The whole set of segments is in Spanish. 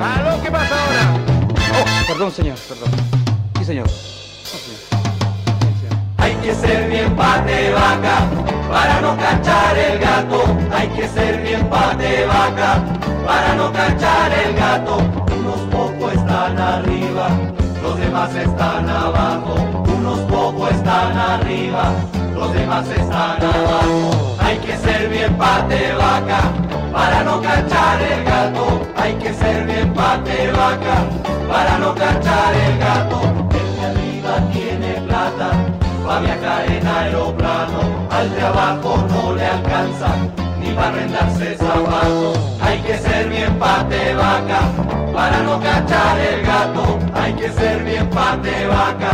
¿Aló? ¿Qué pasa ahora? Oh, perdón, señor, perdón. Sí, señor. Hay que ser bien pate vaca para no cachar el gato. Hay que ser bien pate vaca para no cachar el gato. Unos pocos están arriba, los demás están abajo. Unos pocos están arriba, los demás están abajo. Hay que ser bien pate vaca para no cachar el gato. Hay que ser bien pate vaca para no cachar el gato. El de arriba tiene plata va a viajar en aeroplano. Al de abajo no le alcanza ni para arrendarse zapatos. Hay que ser bien pate vaca para no cachar el gato. Hay que ser bien pate vaca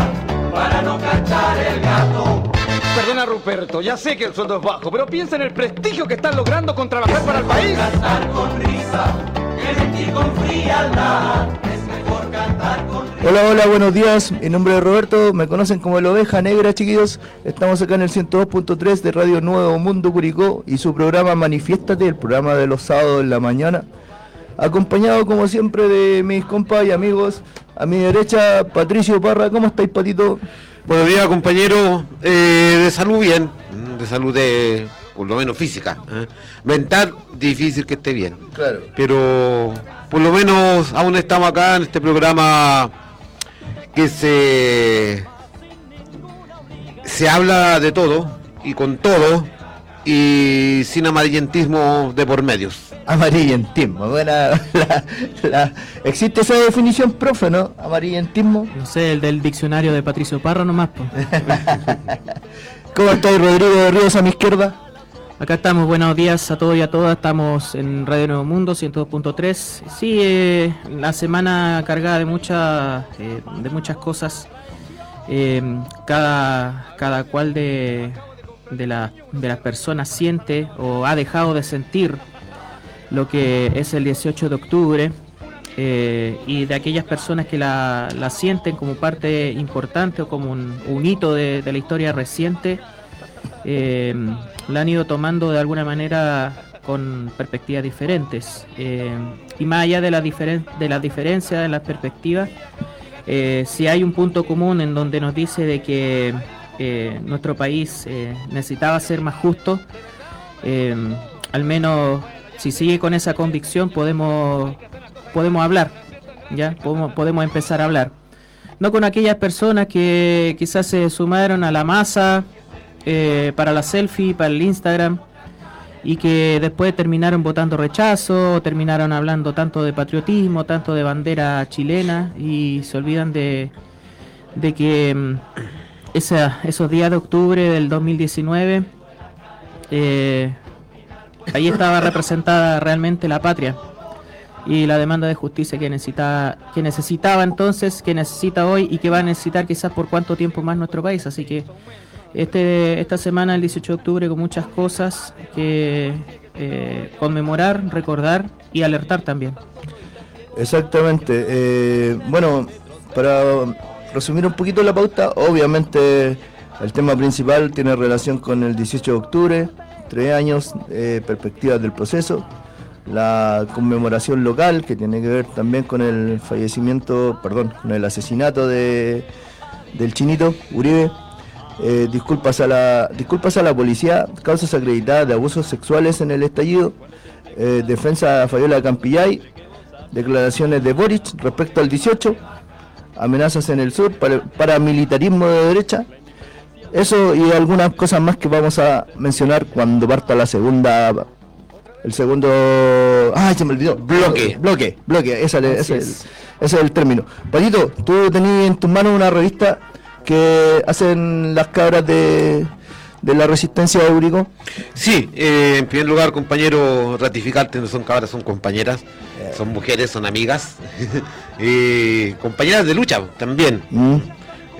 para no cachar el gato. Perdona, Ruperto, ya sé que el sueldo es bajo, pero piensa en el prestigio que están logrando con trabajar para el país. Cantar con risa, Hola, hola, buenos días. Mi nombre es Roberto, me conocen como la oveja negra, chiquillos. Estamos acá en el 102.3 de Radio Nuevo Mundo Curicó y su programa Manifiéstate, el programa de los sábados en la mañana. Acompañado, como siempre, de mis compas y amigos. A mi derecha, Patricio Parra. ¿Cómo estáis, Patito? Buenos días, compañero. Eh, de salud bien, de salud de, por lo menos física. ¿eh? Mental, difícil que esté bien. Claro. Pero por lo menos aún estamos acá en este programa que se, se habla de todo y con todo y sin amarillentismo de por medios. Amarillentismo. Buena, la- la- existe esa definición, profe, ¿no? Amarillentismo. No sé, el del diccionario de Patricio Parra nomás. ¿Cómo estáis, Rodrigo de Ríos a mi izquierda? Acá estamos, buenos días a todos y a todas. Estamos en Radio Nuevo Mundo 102.3. Sí, la semana cargada de, muchas eh, de muchas cosas. Eh, cada, cada cual de, de, la- de las personas siente o ha dejado de sentir lo que es el 18 de octubre. eh, y de aquellas personas que la, la sienten como parte importante o como un, hito de, de la historia reciente, la han ido tomando de alguna manera con perspectivas diferentes. Eh, y más allá de, la diferen- de las diferencias en las perspectivas, eh, si hay un punto común en donde nos dice de que eh, nuestro país necesitaba ser más justo, al menos si sigue con esa convicción podemos podemos hablar, ya podemos, podemos empezar a hablar. No con aquellas personas que quizás se sumaron a la masa eh, para la selfie, para el Instagram, y que después terminaron votando rechazo, terminaron hablando tanto de patriotismo, tanto de bandera chilena, y se olvidan de, de que mm, esa- esos días de octubre del 2019, eh, ahí estaba representada realmente la patria y la demanda de justicia que necesitaba, que necesitaba entonces, que necesita hoy y que va a necesitar quizás por cuánto tiempo más nuestro país. Así que este, esta semana, el 18 de octubre, con muchas cosas que eh, conmemorar, recordar y alertar también. Exactamente. eh, bueno, para resumir un poquito la pauta, obviamente el tema principal tiene relación con el 18 de octubre, tres años, eh, perspectivas del proceso, la conmemoración local que tiene que ver también con el fallecimiento, perdón, con el asesinato de, del chinito Uribe. Eh, disculpas, a la, disculpas a la policía, causas acreditadas de abusos sexuales en el estallido, eh, defensa a Fabiola Campillay, declaraciones de Boric respecto al 18, amenazas en el sur, para- paramilitarismo de derecha, eso y algunas cosas más que vamos a mencionar cuando parta la segunda, el segundo, ay se me olvidó, Bloque. bloque, bloque, esa le- Así ese, es. ese es el término. Patito, tú tenías en tus manos una revista que hacen las cabras de, de la resistencia de Urico. Sí, eh, en primer lugar, compañero, ratificarte, no son cabras, son compañeras, son mujeres, son amigas, y compañeras de lucha también. Mm.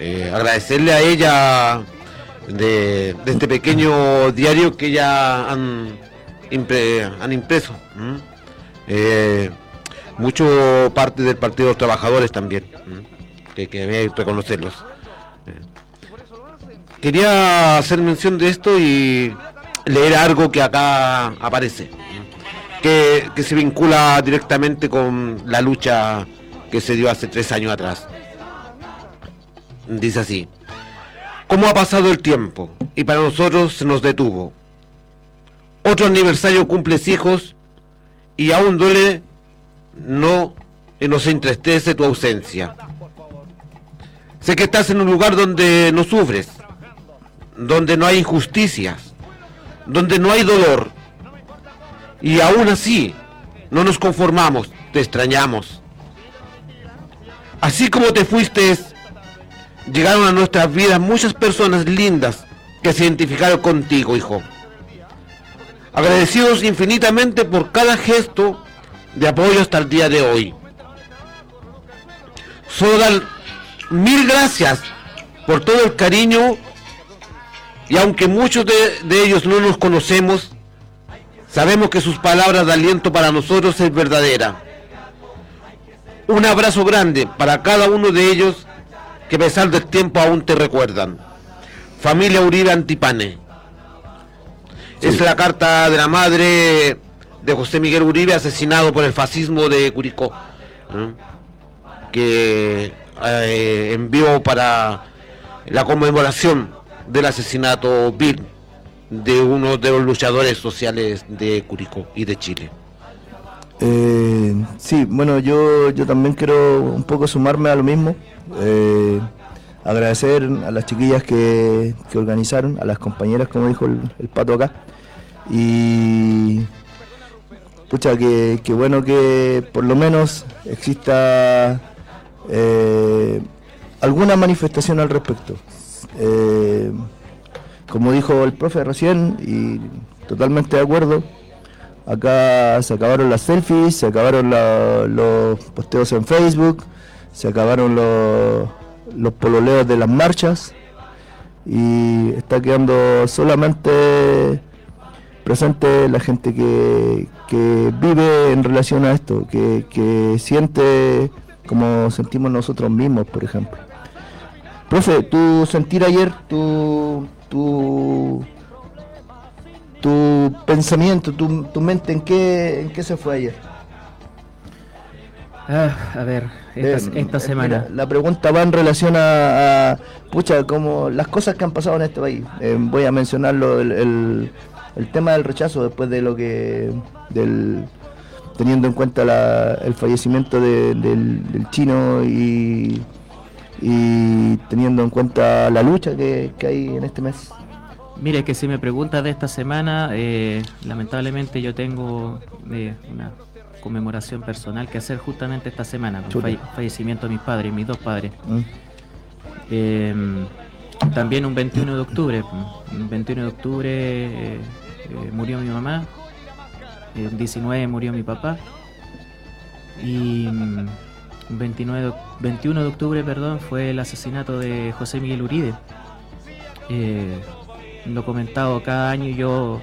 Eh, agradecerle a ella de, de este pequeño diario que ya han, impre- han impreso. Eh, mucho parte del Partido de los Trabajadores también, que, que reconocerlos. Quería hacer mención de esto y leer algo que acá aparece. que, que se vincula directamente con la lucha que se dio hace tres años atrás. Dice así, ¿cómo ha pasado el tiempo? Y para nosotros se nos detuvo. Otro aniversario cumples hijos y aún duele no nos entristece tu ausencia. Sé que estás en un lugar donde no sufres, donde no hay injusticias, donde no hay dolor. Y aún así, no nos conformamos, te extrañamos. Así como te fuiste, llegaron a nuestras vidas muchas personas lindas que se identificaron contigo, hijo. Agradecidos infinitamente por cada gesto de apoyo hasta el día de hoy. Solo dar mil gracias por todo el cariño y aunque muchos de, de ellos no nos conocemos, sabemos que sus palabras de aliento para nosotros es verdadera. Un abrazo grande para cada uno de ellos que a pesar del tiempo aún te recuerdan. Familia Uribe Antipane. Es la carta de la madre de José Miguel Uribe asesinado por el fascismo de Curicó. Que eh, envió para la conmemoración del asesinato vil de uno de los luchadores sociales de Curicó y de Chile. Eh, sí, bueno, yo, yo también quiero un poco sumarme a lo mismo. Eh, agradecer a las chiquillas que, que organizaron, a las compañeras, como dijo el, pato acá. Y pucha, que, que bueno que por lo menos exista eh, alguna manifestación al respecto. Eh, como dijo el profe recién, y totalmente de acuerdo, acá se acabaron las selfies, se acabaron los posteos en Facebook, se acabaron los, pololeos de las marchas y está quedando solamente presente la gente que, vive en relación a esto, que siente como sentimos nosotros mismos, por ejemplo. Profe, tu sentir ayer, tu, tu, tu pensamiento, tu, tu mente, ¿en qué, ¿en qué se fue ayer? Ah, a ver, esta, Eh, esta eh, semana. mira, la pregunta va en relación a, a, pucha, como las cosas que han pasado en este país. Eh, voy a mencionarlo, el, el, el tema del rechazo después de lo que, del, teniendo en cuenta la- el fallecimiento de- del, del chino y, y teniendo en cuenta la lucha que, que hay en este mes. Mire, que si me preguntas de esta semana, eh, lamentablemente yo tengo eh, una conmemoración personal que hacer justamente esta semana, el Chuta. falle- fallecimiento de mis padres, mis dos padres. ¿Mm? Eh, también un 21 de octubre, un 21 de octubre eh, murió mi mamá, el 19 murió mi papá y 29 de oc- 21 de octubre perdón, fue el asesinato de José Miguel Uribe. Eh, lo he comentado cada año yo,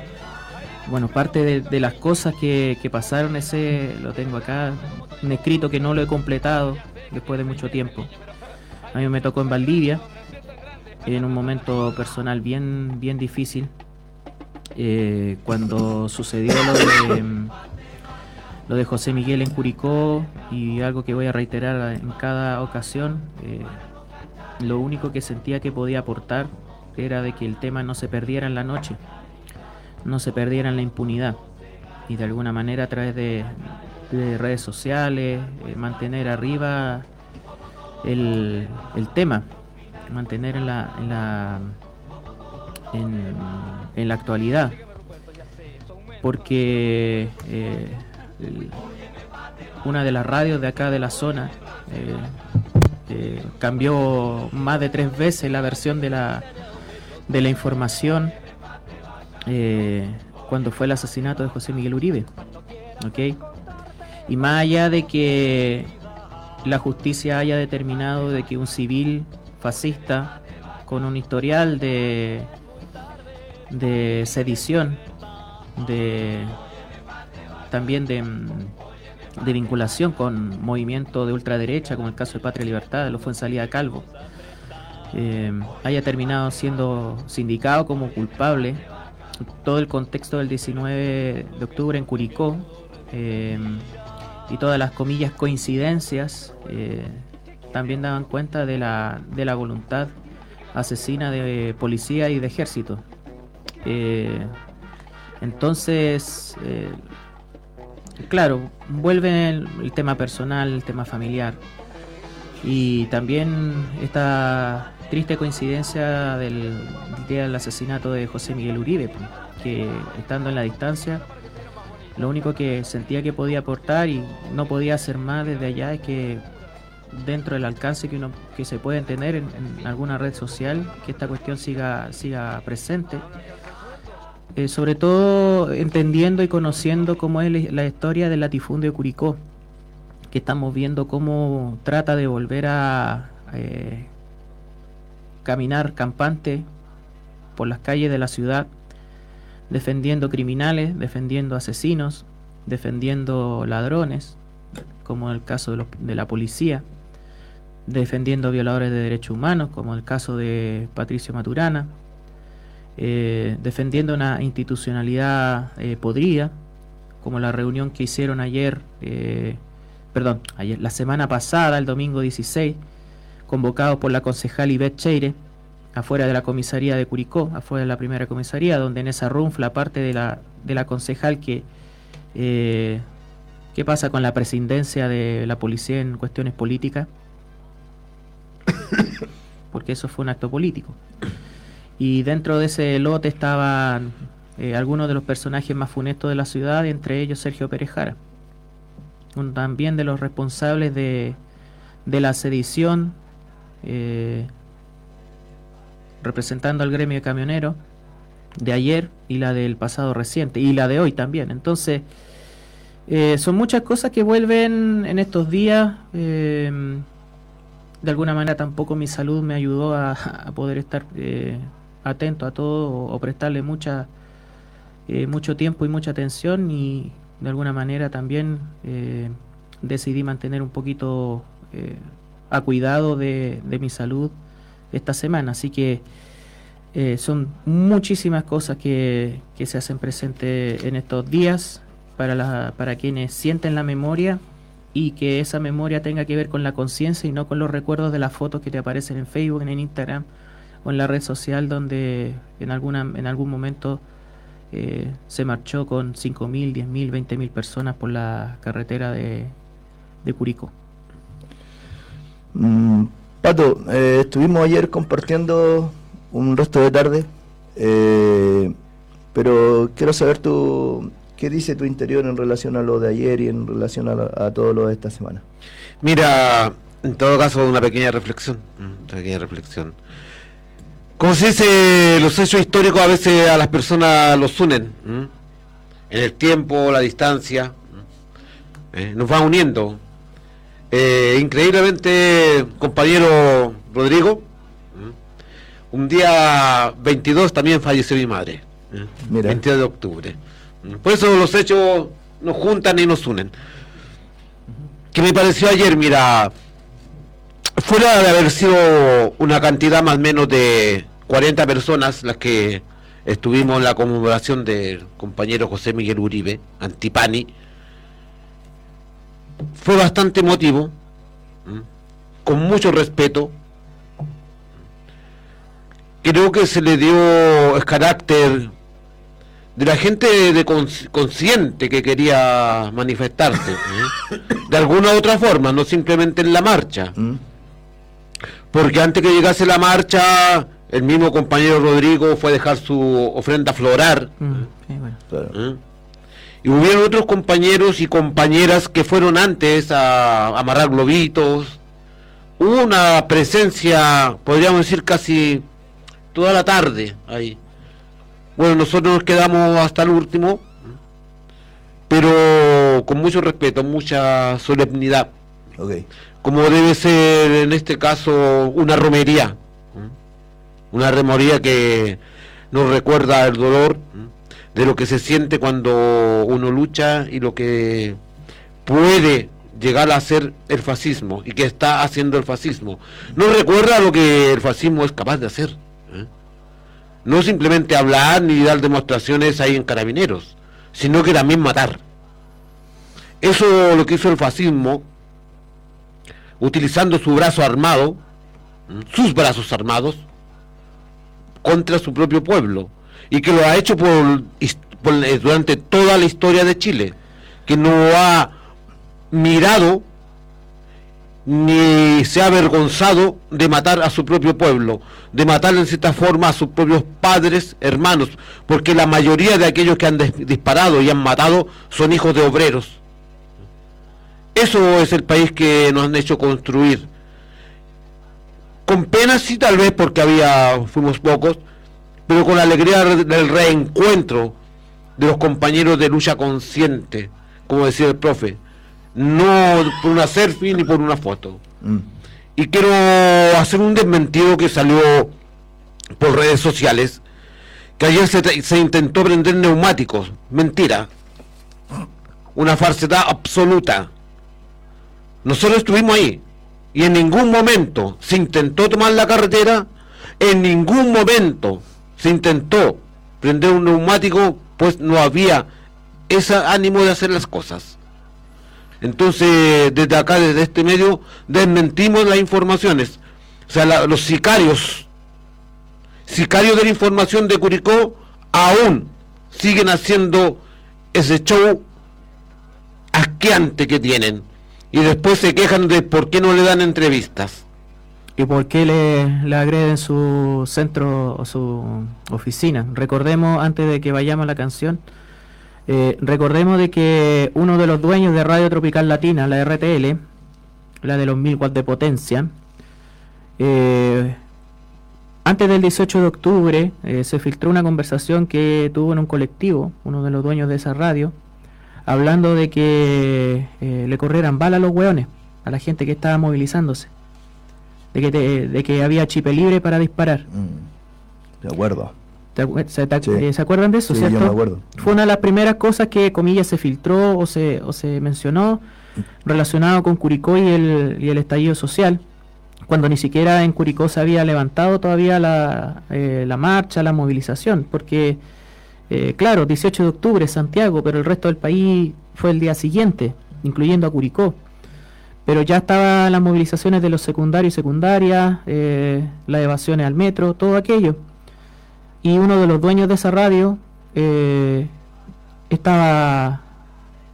bueno, parte de, de las cosas que, que pasaron ese, lo tengo acá, un escrito que no lo he completado después de mucho tiempo. A mí me tocó en Valdivia, en un momento personal bien, bien difícil, eh, cuando sucedió lo de, mm, lo de José Miguel en Curicó y algo que voy a reiterar en cada ocasión, eh, lo único que sentía que podía aportar era de que el tema no se perdiera en la noche, no se perdiera en la impunidad y de alguna manera a través de, de redes sociales, eh, mantener arriba el, el tema, mantener en la, en la, en, en la actualidad. Porque eh, una de las radios de acá de la zona eh, eh, cambió más de tres veces la versión de la, de la información eh, cuando fue el asesinato de José Miguel Uribe. ¿ok? Y más allá de que la justicia haya determinado de que un civil fascista con un historial de, de sedición, de también de, mm, de vinculación con movimientos de ultraderecha, como el caso de Patria Libertad, lo fue en salida Calvo, eh, haya terminado siendo sindicado como culpable todo el contexto del 19 de octubre en Curicó eh, y todas las comillas coincidencias eh, también daban cuenta de la, de la voluntad asesina de policía y de ejército. Entonces, claro, vuelve el, tema personal, el tema familiar. Y también esta triste coincidencia del día del asesinato de José Miguel Uribe, pues, que estando en la distancia, lo único que sentía que podía aportar y no podía hacer más desde allá es que dentro del alcance que uno que se puede tener en, en alguna red social, que esta cuestión siga, siga presente. Eh, sobre todo entendiendo y conociendo cómo es la- historia del latifundio Curicó, que estamos viendo cómo trata de volver a eh, caminar campante por las calles de la ciudad, defendiendo criminales, defendiendo asesinos, defendiendo ladrones, como el caso de, de la policía, defendiendo violadores de derechos humanos, como el caso de Patricio Maturana, eh, defendiendo una institucionalidad eh, podrida, como la reunión que hicieron ayer, eh, perdón, ayer, la semana pasada, el domingo 16, convocados por la concejal Ivette Cheire, afuera de la comisaría de Curicó, afuera de la primera comisaría, donde en esa runfla, parte de la, de la concejal que... eh, ¿Qué pasa con la presidencia de la policía en cuestiones políticas? Porque eso fue un acto político. Y dentro de ese lote estaban eh, algunos de los personajes más funestos de la ciudad, entre ellos Sergio Pérez Jara, un- también de los responsables de, de la sedición, eh, representando al gremio de camioneros de ayer y la del pasado reciente, y la de hoy también. Entonces, eh, son muchas cosas que vuelven en estos días. eh, de alguna manera tampoco mi salud me ayudó a, poder estar atento a todo o, prestarle mucha eh, mucho tiempo y mucha atención y de alguna manera también eh, decidí mantener un poquito eh, a cuidado de, de mi salud esta semana. Así que eh, son muchísimas cosas que, que se hacen presentes en estos días para, la, para quienes sienten la memoria y que esa memoria tenga que ver con la conciencia y no con los recuerdos de las fotos que te aparecen en Facebook, en Instagram o en la red social donde en, alguna, en algún momento eh, se marchó con 5.000, 10.000, 20.000 personas por la carretera de, de Curicó. Mm, Pato, eh, estuvimos ayer compartiendo un resto de tarde, eh, pero quiero saber tu, qué dice tu interior en relación a lo de ayer y en relación a, la- a todo lo de esta semana. Mira, en todo caso, una pequeña reflexión. mm, Una pequeña reflexión. Como se dice, los hechos históricos a veces a las personas los unen. ¿m? En el tiempo, la distancia. Eh, nos va uniendo. Eh, increíblemente, compañero Rodrigo, ¿m? un día 22 también falleció mi madre. Mira. 22 de octubre. Por eso los hechos nos juntan y nos unen que me pareció ayer, mira, fuera de haber sido una cantidad más o menos de 40 personas las que estuvimos en la conmemoración del compañero José Miguel Uribe, Antipani, fue bastante emotivo, ¿m? con mucho respeto. Creo que se le dio el carácter de la gente de cons- consciente que quería manifestarse, ¿eh? de alguna u otra forma, no simplemente en la marcha, ¿Mm? Porque antes que llegase la marcha, el mismo compañero Rodrigo fue a dejar su ofrenda florar, Mm, sí, bueno. Claro. ¿eh? y hubieron otros compañeros y compañeras que fueron antes a, a amarrar globitos, hubo una presencia, podríamos decir casi toda la tarde ahí. Bueno, nosotros nos quedamos hasta el último, pero con mucho respeto, mucha solemnidad, Ok. Como debe ser en este caso una romería, una romería que nos recuerda el dolor de lo que se siente cuando uno lucha y lo que puede llegar a ser el fascismo y que está haciendo el fascismo. Nos recuerda lo que el fascismo es capaz de hacer. No simplemente hablar ni dar demostraciones ahí en carabineros, sino que también matar. Eso lo que hizo el fascismo, utilizando su brazo armado, sus brazos armados, contra su propio pueblo, y que lo ha hecho por, por, durante toda la historia de Chile, que no ha mirado ni se ha avergonzado de matar a su propio pueblo, de matar en cierta forma a sus propios padres, hermanos, porque la mayoría de aquellos que han disparado y han matado son hijos de obreros. Eso es el país que nos han hecho construir. Con pena sí tal vez porque había fuimos pocos, pero con la alegría del reencuentro de los compañeros de lucha consciente, como decía el profe no por una selfie ni por una foto. Mm. Y quiero hacer un desmentido que salió por redes sociales, que ayer se, intentó prender neumáticos. Mentira. Una falsedad absoluta. Nosotros estuvimos ahí y en ningún momento se intentó tomar la carretera, en ningún momento se intentó prender un neumático, pues no había ese ánimo de hacer las cosas. Entonces, desde acá, desde este medio, desmentimos las informaciones. O sea, los sicarios, sicarios de la información de Curicó, aún siguen haciendo ese show asqueante que tienen. Y después se quejan de por qué no le dan entrevistas. ¿Y por qué le, le agreden su centro o su oficina? Recordemos, antes de que vayamos a la canción, eh, recordemos de que uno de los dueños de Radio Tropical Latina, la RTL, la de los 1000 watts de potencia, eh, antes del 18 de octubre eh, se filtró una conversación que tuvo en un colectivo, uno de los dueños de esa radio, hablando de que le corrieran balas a los hueones, a la gente que estaba movilizándose, de que, de que había chipe libre para disparar. Mm, de acuerdo. Eh, se, acuerdan de eso, cierto? Fue una de las primeras cosas que, comillas, se filtró o se, o se mencionó relacionado con Curicó y el, y el estallido social, cuando ni siquiera en Curicó se había levantado todavía la, eh, la marcha, la movilización, porque, eh, claro, 18 de octubre Santiago, pero el resto del país fue el día siguiente, incluyendo a Curicó. Pero ya estaban las movilizaciones de los secundarios y secundarias, las evasiones al metro, todo aquello y uno de los dueños de esa radio eh, estaba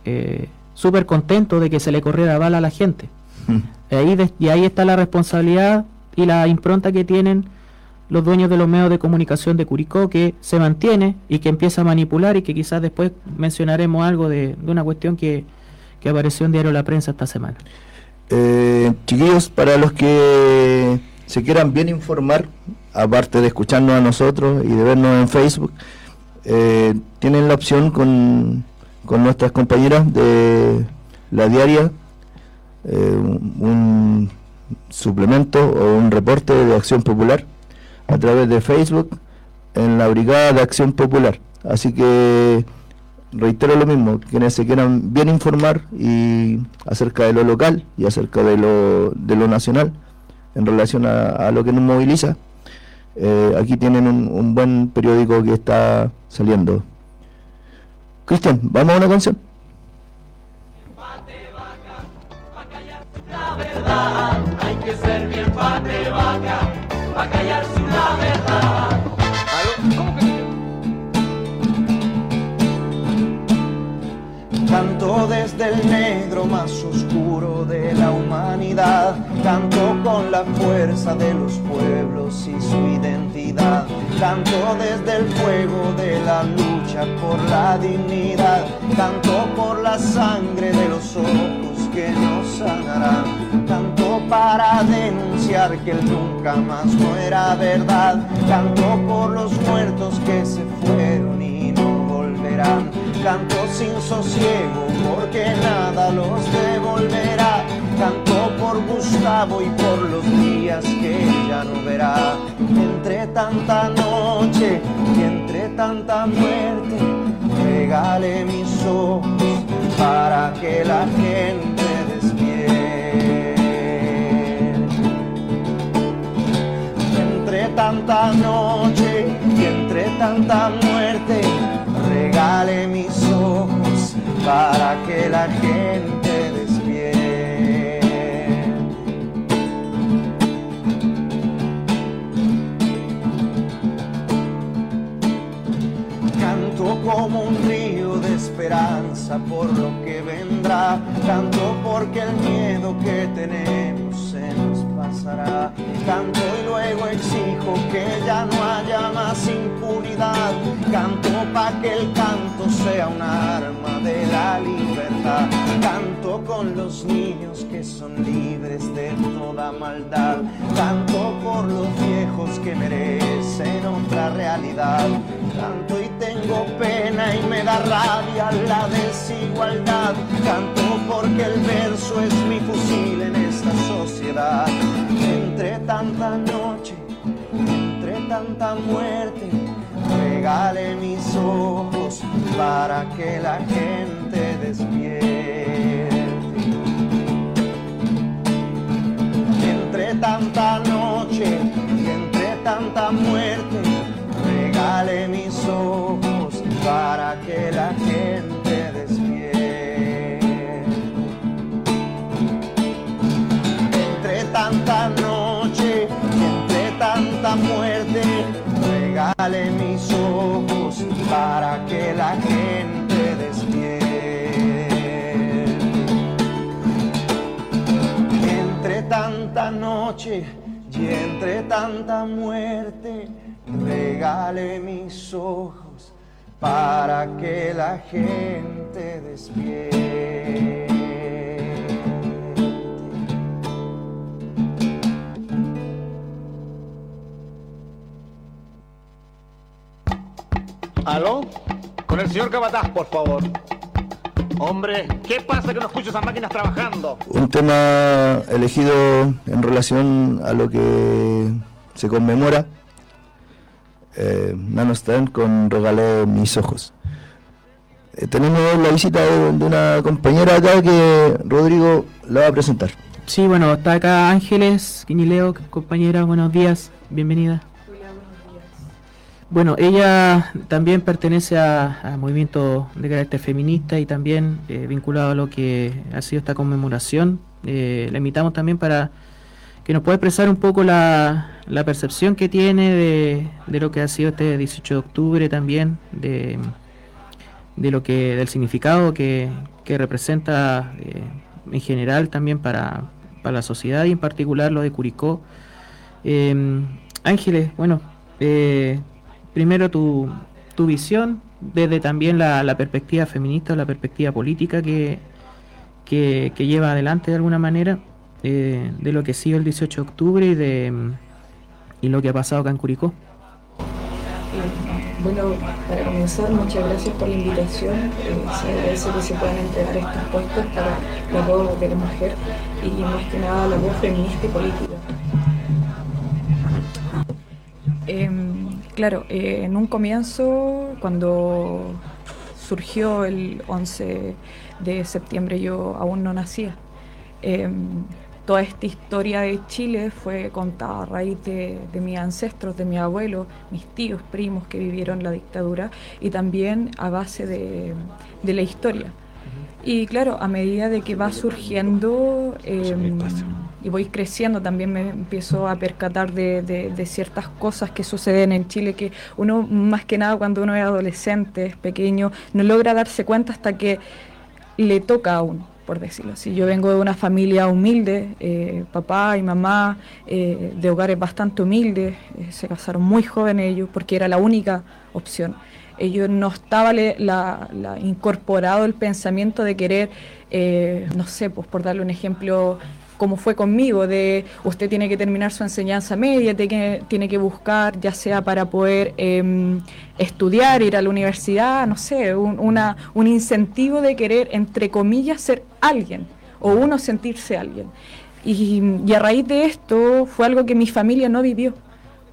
eh, súper contento de que se le corriera bala a la gente. Mm. Ahí y ahí está la responsabilidad y la impronta que tienen los dueños de los medios de comunicación de Curicó, que se mantiene y que empieza a manipular y que quizás después mencionaremos algo de, una cuestión que, que, apareció en Diario La Prensa esta semana. Eh, chiquillos, para los que se quieran bien informar, aparte de escucharnos a nosotros y de vernos en Facebook, eh, tienen la opción con, nuestras compañeras de la diaria, eh, un, suplemento o un reporte de Acción Popular a través de Facebook en la Brigada de Acción Popular. Así que reitero lo mismo, quienes se quieran bien informar y acerca de lo local y acerca de lo, de lo nacional en relación a lo que nos moviliza, eh, aquí tienen un, buen periódico que está saliendo. Cristian, ¿vamos a una canción? hay que ser Canto desde el negro más oscuro de la humanidad. Canto con la fuerza de los pueblos y su identidad. Canto desde el fuego de la lucha por la dignidad. Canto por la sangre de los ojos que nos sanarán. Canto para denunciar que el nunca más no era verdad. Canto por los muertos que se fueron y no volverán Canto sin sosiego porque nada los devolverá. Canto por Gustavo y por los días que ya no verá. Entre tanta noche y entre tanta muerte, regale mis ojos para que la gente despierte. Entre tanta noche y entre tanta muerte, regale mis ojos para que la gente despierte. Canto como un río de esperanza por lo que vendrá, canto porque el miedo que tenemos pasará. Canto y luego exijo que ya no haya más impunidad. Canto para que el canto sea un arma de la libertad. Canto con los niños que son libres de toda maldad. Canto por los viejos que merecen otra realidad. Canto y tengo pena y me da rabia la desigualdad. Canto porque el verso es mi fusil en esta Entre tanta noche, entre tanta muerte, regale mis ojos para que la gente despierte. Entre tanta noche y entre tanta muerte, regale mis ojos para que la gente tanta noche entre tanta muerte, regale mis ojos para que la gente despierte. Entre tanta noche y entre tanta muerte, regale mis ojos para que la gente despierte. ¿Aló? Con el señor Cabataz, por favor. Hombre, ¿qué pasa que no escucho esas máquinas trabajando? Un tema elegido en relación a lo que se conmemora. Eh, Nano Stern con Regalé mis ojos. Eh, tenemos la visita de, de una compañera acá que Rodrigo la va a presentar. Sí, bueno, está acá Ángeles Quiñileo, compañera, buenos días, bienvenida. Bueno, ella también pertenece a, a movimiento de carácter feminista y también eh, vinculado a lo que ha sido esta conmemoración. Eh, la invitamos también para que nos pueda expresar un poco la, la percepción que tiene de, lo que ha sido este 18 de octubre también, de, lo que del significado que, representa eh, en general también para, para la sociedad y en particular lo de Curicó. Ángeles, bueno, eh, primero tu, tu visión desde también la, la perspectiva feminista, la perspectiva política que, que, lleva adelante de alguna manera eh, de lo que sido el 18 de octubre y de y lo que ha pasado acá en Curicó. Bueno, para comenzar, muchas gracias por la invitación. Eh, se agradece que se puedan entregar estos puestos para la voz de la mujer y más que nada la voz feminista y política. Em, claro, eh, en un comienzo, cuando surgió el 11 de septiembre, yo aún no nacía. Em, toda esta historia de Chile fue contada a raíz de, de mis ancestros, de mi abuelo, mis tíos, primos que vivieron la dictadura y también a base de, de la historia. Y claro, a medida de que va surgiendo eh, y voy creciendo, también me empiezo a percatar de, de- ciertas cosas que suceden en Chile que uno, más que nada cuando uno es adolescente, es pequeño, no logra darse cuenta hasta que le toca a uno, por decirlo así. Yo vengo de una familia humilde, eh, papá y mamá, eh, de hogares bastante humildes, eh, se casaron muy jóvenes ellos porque era la única opción. Ellos no estaba le- la, la- incorporado el pensamiento de querer, no sé, pues por darle un ejemplo, como fue conmigo, de usted tiene que terminar su enseñanza media, tiene que, buscar, ya sea para poder em, estudiar, ir a la universidad, no sé, un, un incentivo de querer, entre comillas, ser alguien o uno sentirse alguien. Y, y a raíz de esto fue algo que mi familia no vivió,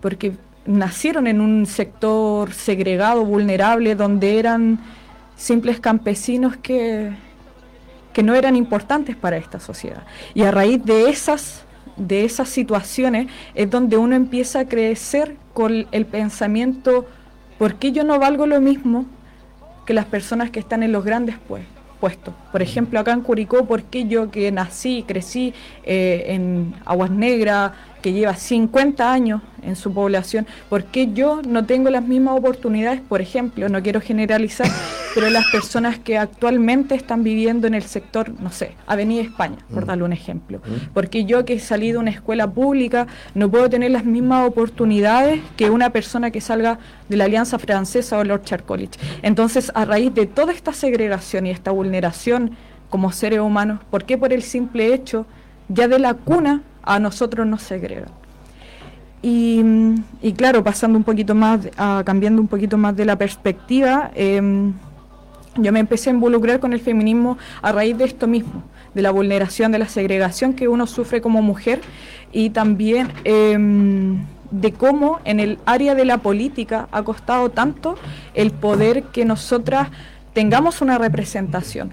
porque nacieron en un sector segregado, vulnerable, donde eran simples campesinos que, que no eran importantes para esta sociedad. Y a raíz de esas, de esas situaciones es donde uno empieza a crecer con el pensamiento, ¿por qué yo no valgo lo mismo que las personas que están en los grandes puestos? Por ejemplo, acá en Curicó, ¿por qué yo que nací, crecí eh, en Aguas Negras, que lleva 50 años en su población, ¿por qué yo no tengo las mismas oportunidades? Por ejemplo, no quiero generalizar, pero las personas que actualmente están viviendo en el sector, no sé, Avenida España, por mm. darle un ejemplo. Mm. Porque yo que he salido de una escuela pública no puedo tener las mismas oportunidades que una persona que salga de la Alianza Francesa o Lord College. Entonces, a raíz de toda esta segregación y esta vulneración como seres humanos, ¿por qué por el simple hecho ya de la cuna a nosotros nos segregan? Y, claro, pasando un poquito más, cambiando un poquito más de la perspectiva, em, yo me empecé a involucrar con el feminismo a raíz de esto mismo, de la vulneración, de la segregación que uno sufre como mujer y también em, de cómo en el área de la política ha costado tanto el poder que nosotras tengamos una representación.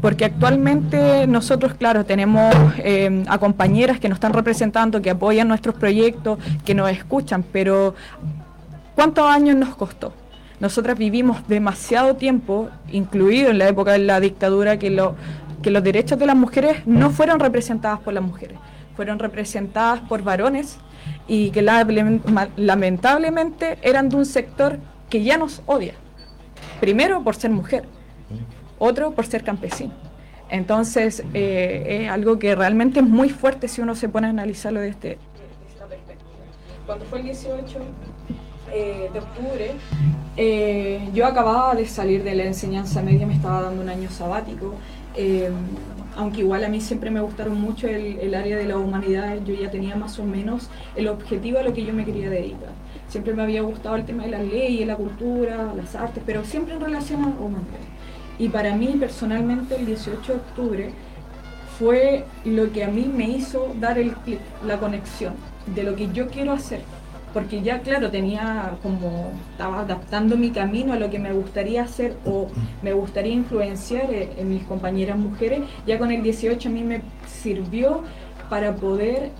Porque actualmente nosotros, claro, tenemos em, a compañeras que nos están representando, que apoyan nuestros proyectos, que nos escuchan, pero ¿cuántos años nos costó? nosotras vivimos demasiado tiempo, incluido en la época de la dictadura, que, que los derechos de las mujeres no fueron representadas por las mujeres, fueron representadas por varones y que lamentablemente eran de un sector que ya nos odia. Primero por ser mujer, otro por ser campesino. Entonces, eh, es algo que realmente es muy fuerte si uno se pone a analizarlo de, este, esta perspectiva. Cuando fue el 18 eh, de octubre, eh, yo acababa de salir de la enseñanza media, me estaba dando un año sabático. Eh, aunque igual a mí siempre me gustaron mucho el, área de la humanidad, yo ya tenía más o menos el objetivo a lo que yo me quería dedicar. Siempre me había gustado el tema de las leyes, la cultura, las artes, pero siempre en relación a humanidad. Y para mí personalmente el 18 de octubre fue lo que a mí me hizo dar el clic, la conexión de lo que yo quiero hacer. Porque ya claro, tenía como, estaba adaptando mi camino a lo que me gustaría hacer o me gustaría influenciar eh, en, mis compañeras mujeres, ya con el 18 a mí me sirvió para poder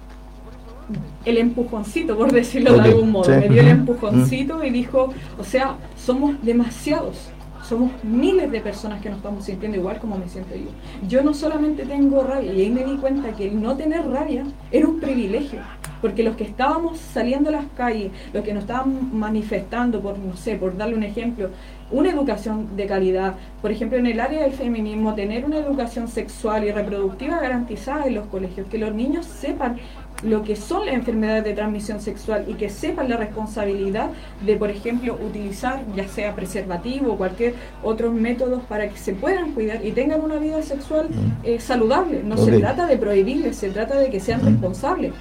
el empujoncito, por decirlo de algún modo, me dio el empujoncito y dijo, o sea, somos demasiados, somos miles de personas que nos estamos sintiendo igual como me siento yo. Yo no solamente tengo rabia, y ahí me di cuenta que el no tener rabia era un privilegio porque los que estábamos saliendo a las calles, los que nos estaban manifestando, por no sé, por darle un ejemplo, una educación de calidad, por ejemplo, en el área del feminismo, tener una educación sexual y reproductiva garantizada en los colegios, que los niños sepan lo que son las enfermedades de transmisión sexual y que sepan la responsabilidad de, por ejemplo, utilizar ya sea preservativo o cualquier otro método para que se puedan cuidar y tengan una vida sexual eh, saludable. No se trata de prohibirles, se trata de que sean responsables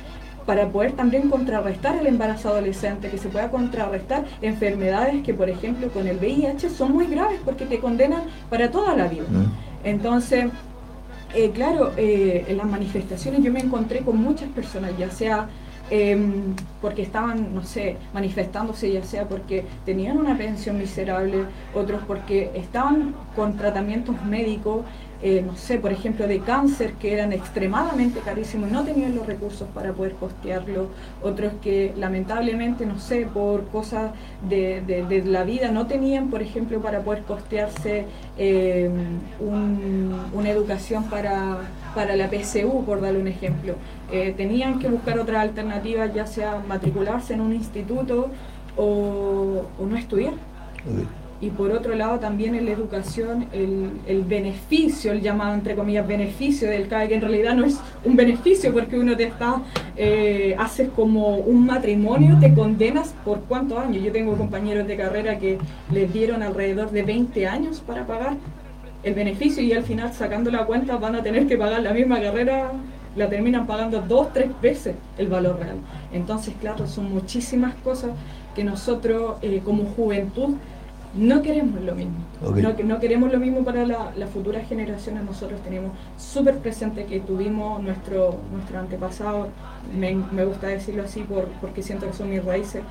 para poder también contrarrestar el embarazo adolescente, que se pueda contrarrestar enfermedades que, por ejemplo, con el VIH son muy graves porque te condenan para toda la vida. Entonces, eh, claro, eh, en las manifestaciones yo me encontré con muchas personas, ya sea em, porque estaban, no sé, manifestándose, ya sea porque tenían una pensión miserable, otros porque estaban con tratamientos médicos eh, no sé, por ejemplo, de cáncer, que eran extremadamente carísimos y no tenían los recursos para poder costearlo, otros que lamentablemente, no sé, por cosas de, la vida no tenían, por ejemplo, para poder costearse eh, una educación para, para la PSU, por darle un ejemplo. Eh, tenían que buscar otras alternativas, ya sea matricularse en un instituto o, no estudiar y por otro lado también en la educación el, beneficio, el llamado entre comillas beneficio del CAE, que en realidad no es un beneficio porque uno te está, eh, haces como un matrimonio, te condenas por cuántos años. Yo tengo compañeros de carrera que les dieron alrededor de 20 años para pagar el beneficio y al final sacando la cuenta van a tener que pagar la misma carrera la terminan pagando dos, tres veces el valor real. Entonces, claro, son muchísimas cosas que nosotros eh, como juventud no queremos lo mismo. No, no, queremos lo mismo para las futuras generaciones. Nosotros tenemos súper presente que tuvimos nuestro, nuestro antepasado, me, gusta decirlo así por, porque siento que son mis raíces,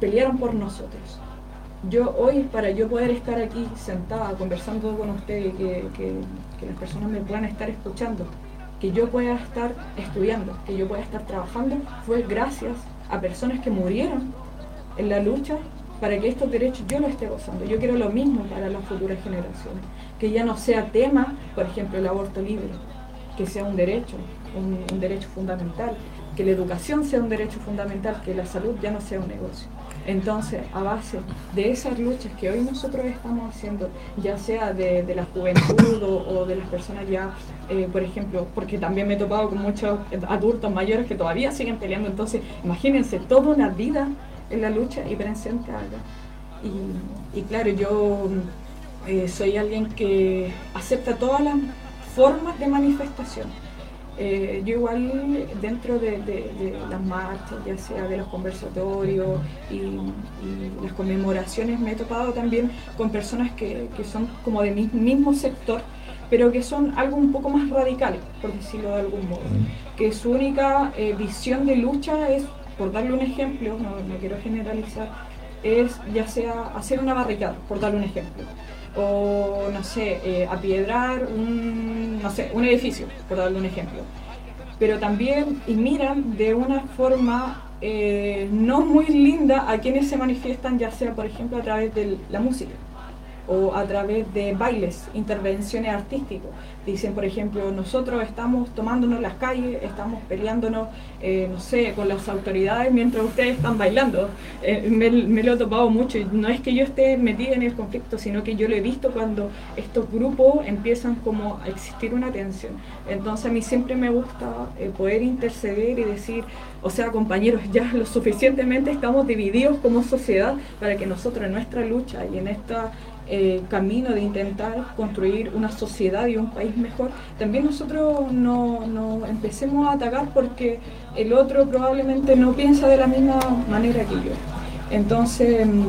pelearon por nosotros. Yo hoy, para yo poder estar aquí sentada conversando con ustedes, que, que, que las personas me puedan estar escuchando, que yo pueda estar estudiando, que yo pueda estar trabajando, fue gracias a personas que murieron en la lucha para que estos derechos yo los esté gozando. Yo quiero lo mismo para las futuras generaciones, que ya no sea tema, por ejemplo, el aborto libre, que sea un derecho, un, derecho fundamental, que la educación sea un derecho fundamental, que la salud ya no sea un negocio. Entonces, a base de esas luchas que hoy nosotros estamos haciendo, ya sea de, la juventud o, de las personas ya, eh, por ejemplo, porque también me he topado con muchos adultos mayores que todavía siguen peleando, entonces imagínense toda una vida en la lucha y presente algo. Y, y claro, yo eh, soy alguien que acepta todas las formas de manifestación. Eh, yo igual dentro de, las marchas, ya sea de los conversatorios y, las conmemoraciones, me he topado también con personas que, son como de mi mismo sector, pero que son algo un poco más radical, por decirlo de algún modo, que su única eh, visión de lucha es, por darle un ejemplo, no, no quiero generalizar, es ya sea hacer una barricada, por darle un ejemplo o no sé, eh, apiedrar un, no sé, un edificio, por darle un ejemplo. Pero también y miran de una forma eh, no muy linda a quienes se manifiestan, ya sea por ejemplo a través de la música o a través de bailes, intervenciones artísticas. Dicen, por ejemplo, nosotros estamos tomándonos las calles, estamos peleándonos, eh, no sé, con las autoridades mientras ustedes están bailando. Eh, me, lo he topado mucho y no es que yo esté metida en el conflicto, sino que yo lo he visto cuando estos grupos empiezan como a existir una tensión. Entonces a mí siempre me gusta eh, poder interceder y decir, o sea, compañeros, ya lo suficientemente estamos divididos como sociedad para que nosotros en nuestra lucha y en esta eh, camino de intentar construir una sociedad y un país mejor, también nosotros no, no, empecemos a atacar porque el otro probablemente no piensa de la misma manera que yo. Entonces, mm,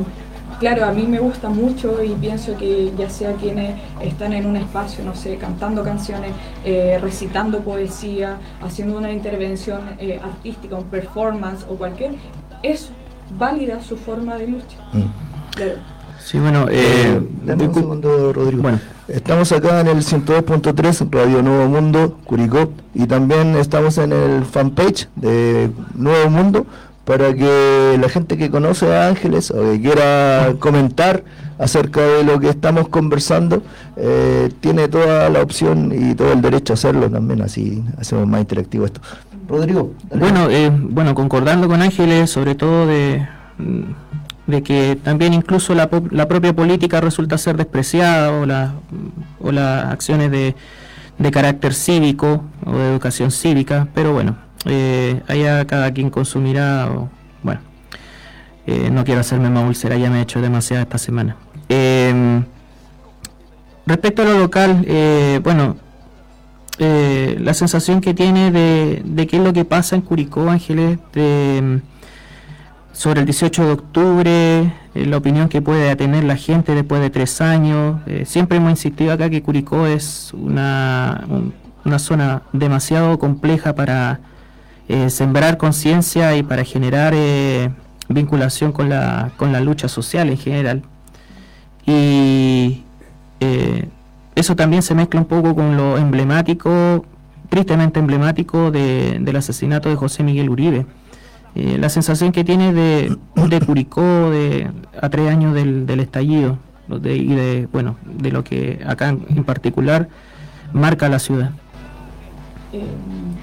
claro, a mí me gusta mucho y pienso que ya sea quienes están en un espacio, no sé, cantando canciones, eh, recitando poesía, haciendo una intervención eh, artística, un performance o cualquier, es válida su forma de lucha. Mm. Sí, bueno, eh, dame un segundo, Rodrigo. Bueno. Estamos acá en el 102.3 Radio Nuevo Mundo, Curicó, y también estamos en el fanpage de Nuevo Mundo para que la gente que conoce a Ángeles o que quiera comentar acerca de lo que estamos conversando, eh, tiene toda la opción y todo el derecho a hacerlo también, así hacemos más interactivo esto. Rodrigo. Bueno, eh, bueno, concordando con Ángeles, sobre todo de de que también incluso la, la propia política resulta ser despreciada o, la, o las acciones de, de, carácter cívico o de educación cívica, pero bueno, eh, allá cada quien consumirá, o, bueno, eh, no quiero hacerme más úlcera, ya me he hecho demasiado esta semana. Em, respecto a lo local, eh, bueno, la sensación que tiene de, de qué es lo que pasa en Curicó, Ángeles, de sobre el 18 de octubre, eh, la opinión que puede tener la gente después de tres años. Eh, siempre hemos insistido acá que Curicó es una, una zona demasiado compleja para eh, sembrar conciencia y para generar vinculación con la, con la lucha social en general. Y eso también se mezcla un poco con lo emblemático, tristemente emblemático, del asesinato de José Miguel Uribe eh, la sensación que tiene de, de Curicó de, a tres años del, del estallido y de, bueno, de lo que acá en, particular marca la ciudad. Eh,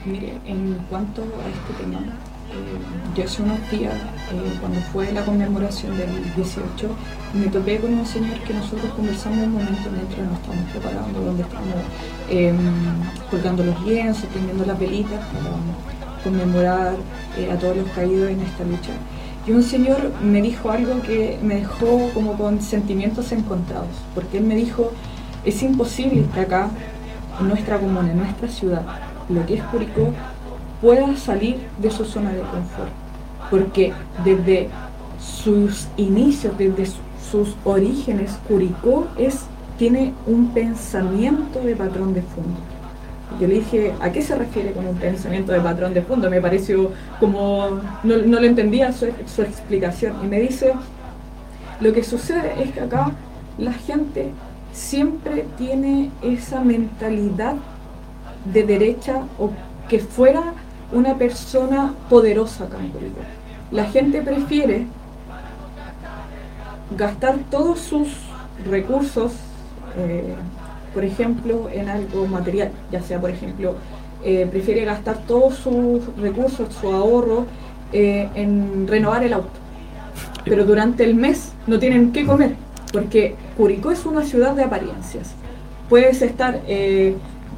mire, en cuanto a este tema, eh, yo hace unos días, cuando fue la conmemoración del 18, me topé con un señor que nosotros conversamos un momento mientras nos estamos preparando, donde estamos em, colgando los lienzos, prendiendo las velitas conmemorar eh, a todos los caídos en esta lucha. Y un señor me dijo algo que me dejó como con sentimientos encontrados, porque él me dijo, es imposible que acá, en nuestra comuna, en nuestra ciudad, lo que es Curicó, pueda salir de su zona de confort, porque desde sus inicios, desde sus orígenes, Curicó es, tiene un pensamiento de patrón de fondo yo le dije, ¿a qué se refiere con un pensamiento de patrón de fondo? Me pareció como, no, no lo entendía su, su explicación. Y me dice, lo que sucede es que acá la gente siempre tiene esa mentalidad de derecha o que fuera una persona poderosa acá La gente prefiere gastar todos sus recursos, eh, por ejemplo, en algo material, ya sea, por ejemplo, eh, prefiere gastar todos sus recursos, su ahorro, eh, en renovar el auto. Pero durante el mes no tienen qué comer, porque Curicó es una ciudad de apariencias. Puedes estar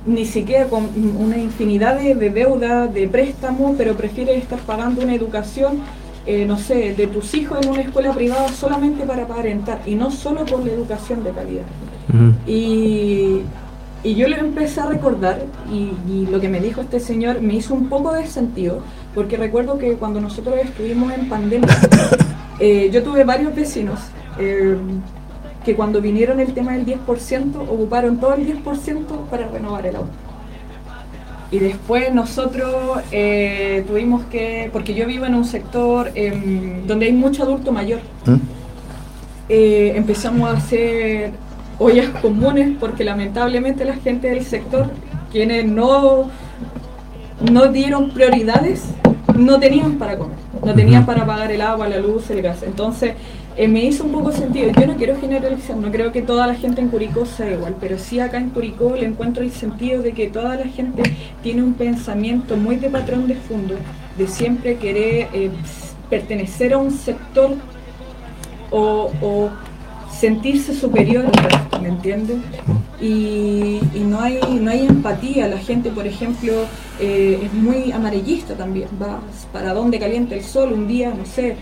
ni siquiera con una infinidad de, de deuda, de préstamo, pero prefieres estar pagando una educación eh, no sé, de tus hijos en una escuela privada solamente para aparentar y no solo por la educación de calidad. y, y, yo le empecé a recordar y, lo que me dijo este señor me hizo un poco de sentido, porque recuerdo que cuando nosotros estuvimos en pandemia, eh, yo tuve varios vecinos. Eh, que cuando vinieron el tema del 10%, ocuparon todo el 10% para renovar el auto. Y después nosotros eh, tuvimos que, porque yo vivo en un sector em, donde hay mucho adulto mayor, ¿Mm? eh, empezamos a hacer ollas comunes porque lamentablemente la gente del sector, quienes no, no dieron prioridades, no tenían para comer, no tenían para pagar el agua, la luz, el gas. Entonces eh, me hizo un poco sentido. Yo no quiero generalizar, no creo que toda la gente en Curicó sea igual, pero sí acá en Curicó le encuentro el sentido de que toda la gente tiene un pensamiento muy de patrón de fondo, de siempre querer eh, pertenecer a un sector o, sentirse superior ¿me entiendes? Y, no, hay, no hay empatía. La gente, por ejemplo, eh, es muy amarillista también. Va para donde calienta el sol un día, no sé,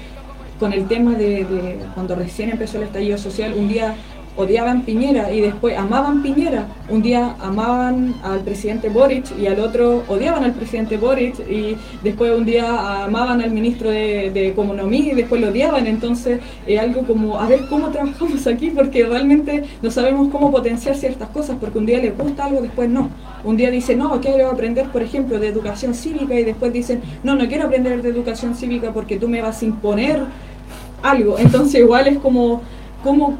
con el tema de, cuando recién empezó el estallido social, un día odiaban Piñera y después amaban Piñera. Un día amaban al presidente Boric y al otro odiaban al presidente Boric y después un día amaban al ministro de, Economía y después lo odiaban. Entonces es algo como, a ver cómo trabajamos aquí porque realmente no sabemos cómo potenciar ciertas cosas porque un día les gusta algo, después no. Un día dicen, no, quiero aprender, por ejemplo, de educación cívica y después dicen, no, no quiero aprender de educación cívica porque tú me vas a imponer algo. Entonces igual es como, como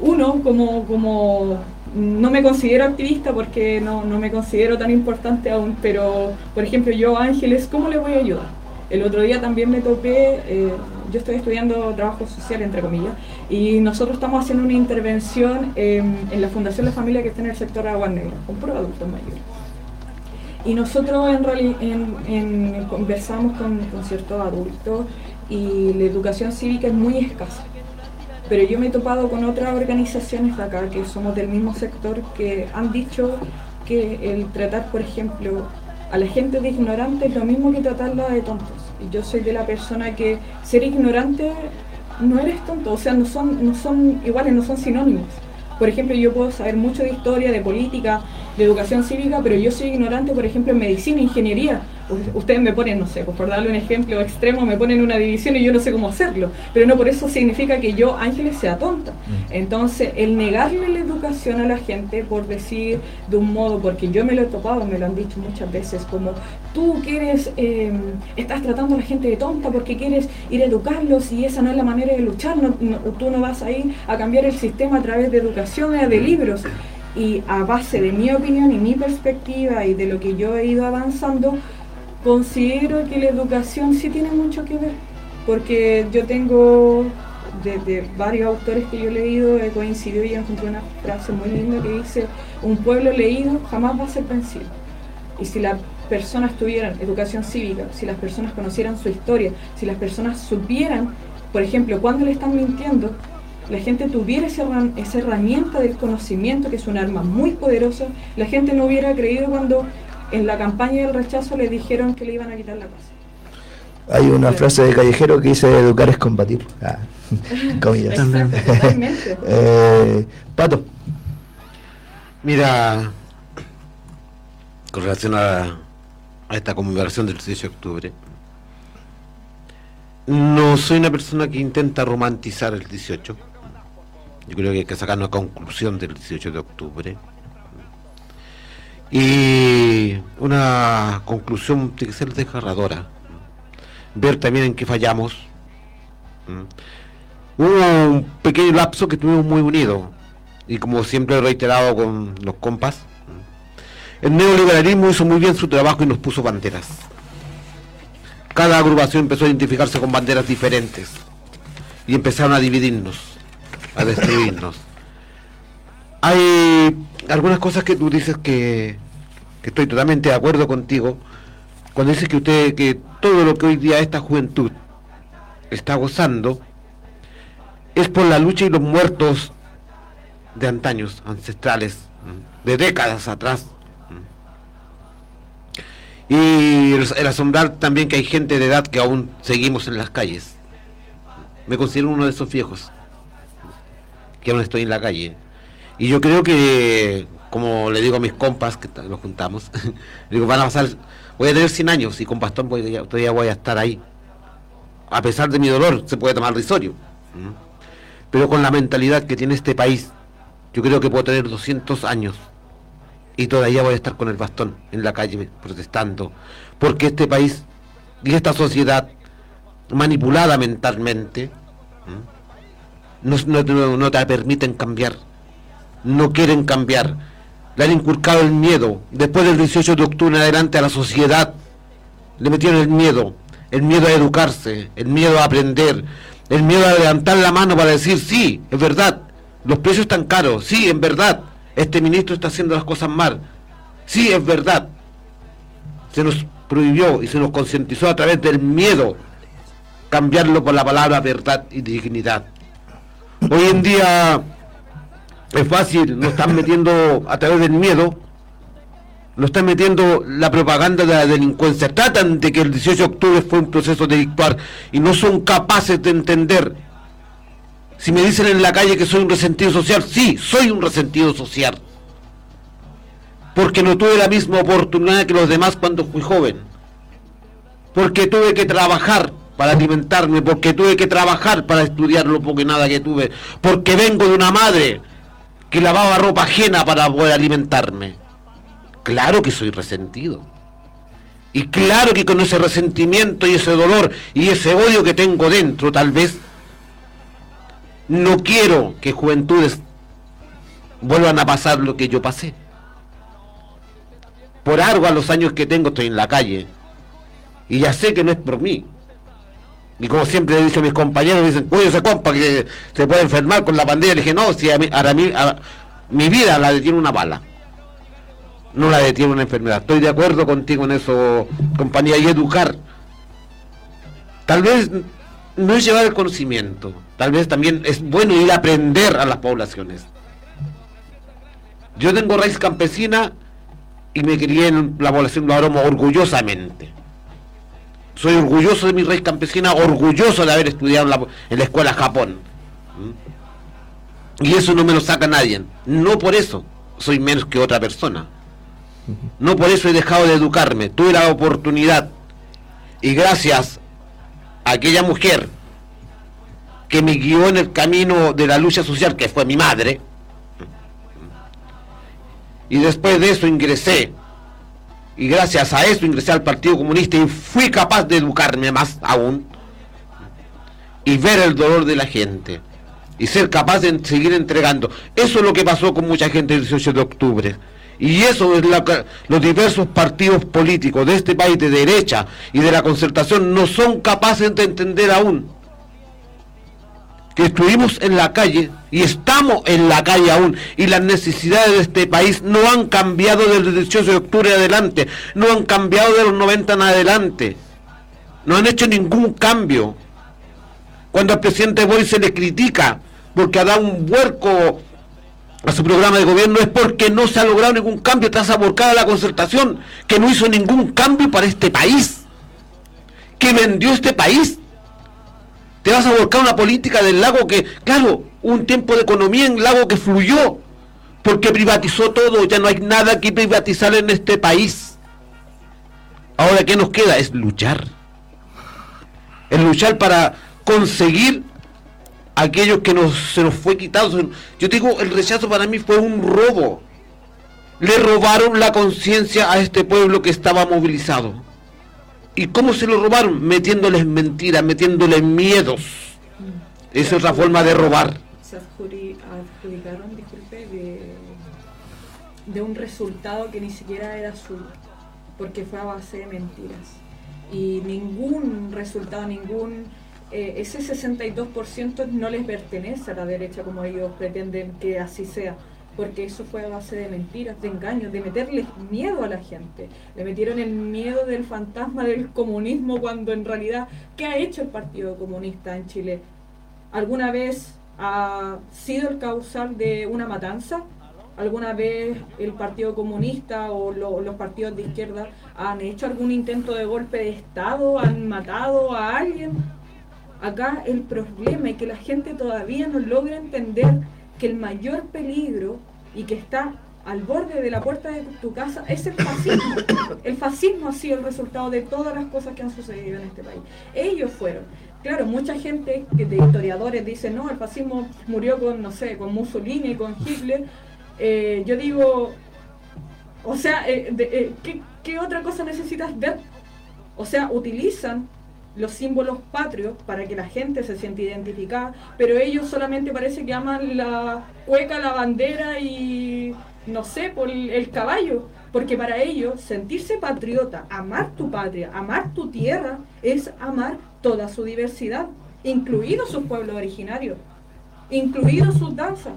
uno, como, como no me considero activista porque no, me considero tan importante aún, pero por ejemplo yo Ángeles, ¿cómo le voy a ayudar? El otro día también me topé, eh, yo estoy estudiando trabajo social, entre comillas, y nosotros estamos haciendo una intervención en la Fundación La Familia que está en el sector Agua Negra, con puros adultos mayores. Y nosotros en, en, conversamos con, con ciertos adultos y la educación cívica es muy escasa. Pero yo me he topado con otras organizaciones de acá que somos del mismo sector que han dicho que el tratar, por ejemplo, a la gente de ignorante es lo mismo que tratarla de tontos. Y yo soy de la persona que ser ignorante no eres tonto, o sea, no son, no son iguales, no son sinónimos. Por ejemplo, yo puedo saber mucho de historia, de política, de educación cívica, pero yo soy ignorante, por ejemplo, en medicina, ingeniería. Ustedes me ponen, no sé, pues por darle un ejemplo extremo, me ponen una división y yo no sé cómo hacerlo. Pero no por eso significa que yo, Ángeles, sea tonta. Mm. Entonces, el negarle la educación a la gente, por decir de un modo, porque yo me lo he topado, me lo han dicho muchas veces, como tú quieres, em, estás tratando a la gente de tonta porque quieres ir a educarlos y esa no es la manera de luchar, tú no vas a ir a cambiar el sistema a través de educación, de libros y a base de mi opinión y mi perspectiva y de lo que yo he ido avanzando, considero que la educación sí tiene mucho que ver, porque yo tengo de, varios autores que yo he leído, he coincidido y encontré una frase muy linda que dice, un pueblo leído jamás va a ser vencido. Y si las personas tuvieran educación cívica, si las personas conocieran su historia, si las personas supieran, por ejemplo, cuando le están mintiendo, la gente tuviera esa, esa herramienta del conocimiento, que es un arma muy poderosa, la gente no hubiera creído cuando en la campaña del rechazo le dijeron que le iban a quitar la casa. Hay una frase de callejero que dice educar es combatir. Ah, comillas. eh, Pato. Mira, con relación a, a esta conmemoración del 18 de octubre, no soy una persona que intenta romantizar el 18 yo creo que hay que sacar una conclusión del 18 de octubre. Y una conclusión tiene que ser desgarradora. Ver también en qué fallamos. ¿Mm? Hubo un pequeño lapso que estuvimos muy unidos. Y como siempre he reiterado con los compas, ¿Mm? el neoliberalismo hizo muy bien su trabajo y nos puso banderas. Cada agrupación empezó a identificarse con banderas diferentes y empezaron a dividirnos a destruirnos. Hay algunas cosas que tú dices que, que estoy totalmente de acuerdo contigo, cuando dices que usted, que todo lo que hoy día esta juventud está gozando, es por la lucha y los muertos de antaños, ancestrales, de décadas atrás. Y el asombrar también que hay gente de edad que aún seguimos en las calles. Me considero uno de esos viejos, que aún estoy en la calle. Y yo creo que, como le digo a mis compas, que nos juntamos, digo, van a pasar, voy a tener 100 años y con bastón todavía voy a estar ahí. A pesar de mi dolor, se puede tomar risorio. Pero con la mentalidad que tiene este país, yo creo que puedo tener 200 años y todavía voy a estar con el bastón en la calle protestando, porque este país y esta sociedad manipulada mentalmente no, te permiten cambiar, no quieren cambiar, le han inculcado el miedo, después del 18 de octubre adelante a la sociedad le metieron el miedo, el miedo a educarse, el miedo a aprender, el miedo a levantar la mano para decir, sí, es verdad, los precios están caros, sí, es verdad, este ministro está haciendo las cosas mal, sí, es verdad. Se nos prohibió y se nos concientizó a través del miedo cambiarlo por la palabra verdad y dignidad. Hoy en día es fácil, nos están metiendo a través del miedo lo están metiendo la propaganda de la delincuencia. Tratan de que el 18 de octubre fue un proceso delictual y no son capaces de entender. Si me dicen en la calle que soy un resentido social, sí, soy un resentido social. Porque no tuve la misma oportunidad que los demás cuando fui joven. Porque tuve que trabajar para alimentarme, porque tuve que trabajar para estudiar lo poco y nada que tuve, porque vengo de una madre que lavaba ropa ajena para poder alimentarme Claro que soy resentido. Y claro que con ese resentimiento y ese dolor y ese odio que tengo dentro, tal vez, no quiero que juventudes vuelvan a pasar lo que yo pasé. Por algo a los años que tengo estoy en la calle. Y ya sé que no es por mí. Y como siempre he dicho a mis compañeros, dicen, oye, ese compa que se puede enfermar con la pandemia. Le dije, no, si a mí, mi vida la detiene una bala no la detiene una enfermedad. Estoy de acuerdo contigo en eso, compañía, y educar. Tal vez no es llevar el conocimiento, tal vez también es bueno ir a aprender a las poblaciones. Yo tengo raíz campesina y me crié en la población de Aroma orgullosamente. Soy orgulloso de mi raíz campesina, orgulloso de haber estudiado en la, escuela Japón. ¿Mm? Y eso no me lo saca nadie. No por eso soy menos que otra persona. No por eso he dejado de educarme. Tuve la oportunidad y gracias a aquella mujer que me guió en el camino de la lucha social, que fue mi madre, y después de eso ingresé, y gracias a eso ingresé al Partido Comunista y fui capaz de educarme más aún, y ver el dolor de la gente, y ser capaz de seguir entregando. Eso es lo que pasó con mucha gente el 18 de octubre. Y eso es lo que los diversos partidos políticos de este país de derecha y de la concertación no son capaces de entender aún. Que estuvimos en la calle y estamos en la calle aún y las necesidades de este país no han cambiado desde el 18 de octubre adelante, no han cambiado de los 90 en adelante, no han hecho ningún cambio. Cuando al presidente Boy se le critica porque ha dado un vuelco a su programa de gobierno es porque no se ha logrado ningún cambio tras aborcar a la concertación, que no hizo ningún cambio para este país, que vendió este país. Te vas a volcar una política del lago que, claro, un tiempo de economía en lago que fluyó, porque privatizó todo, ya no hay nada que privatizar en este país. Ahora, ¿qué nos queda? Es luchar. Es luchar para conseguir aquellos que nos, se nos fue quitado. Yo digo, el rechazo para mí fue un robo. Le robaron la conciencia a este pueblo que estaba movilizado. ¿Y cómo se lo robaron? Metiéndoles mentiras, metiéndoles miedos. Esa es otra forma de robar. Se adjudicaron, disculpe, de, de un resultado que ni siquiera era suyo, porque fue a base de mentiras. Y ningún resultado, ningún eh, ese 62% no les pertenece a la derecha como ellos pretenden que así sea porque eso fue a base de mentiras, de engaños, de meterles miedo a la gente. Le metieron el miedo del fantasma del comunismo cuando en realidad, ¿qué ha hecho el Partido Comunista en Chile? ¿Alguna vez ha sido el causal de una matanza? ¿Alguna vez el Partido Comunista o los partidos de izquierda han hecho algún intento de golpe de Estado? ¿Han matado a alguien? Acá el problema es que la gente todavía no logra entender que el mayor peligro y que está al borde de la puerta de tu casa es el fascismo. El fascismo ha sido el resultado de todas las cosas que han sucedido en este país. Ellos fueron. Claro, mucha gente de historiadores dice, no, el fascismo murió con, no sé, con Mussolini, con Hitler. Eh, yo digo, o sea, eh, eh, ¿qué, ¿qué otra cosa necesitas ver? O sea, utilizan los símbolos patrios para que la gente se siente identificada, pero ellos solamente parece que aman la cueca, la bandera y no sé, por el caballo, porque para ellos sentirse patriota, amar tu patria, amar tu tierra, es amar toda su diversidad, incluido sus pueblos originarios, incluido sus danzas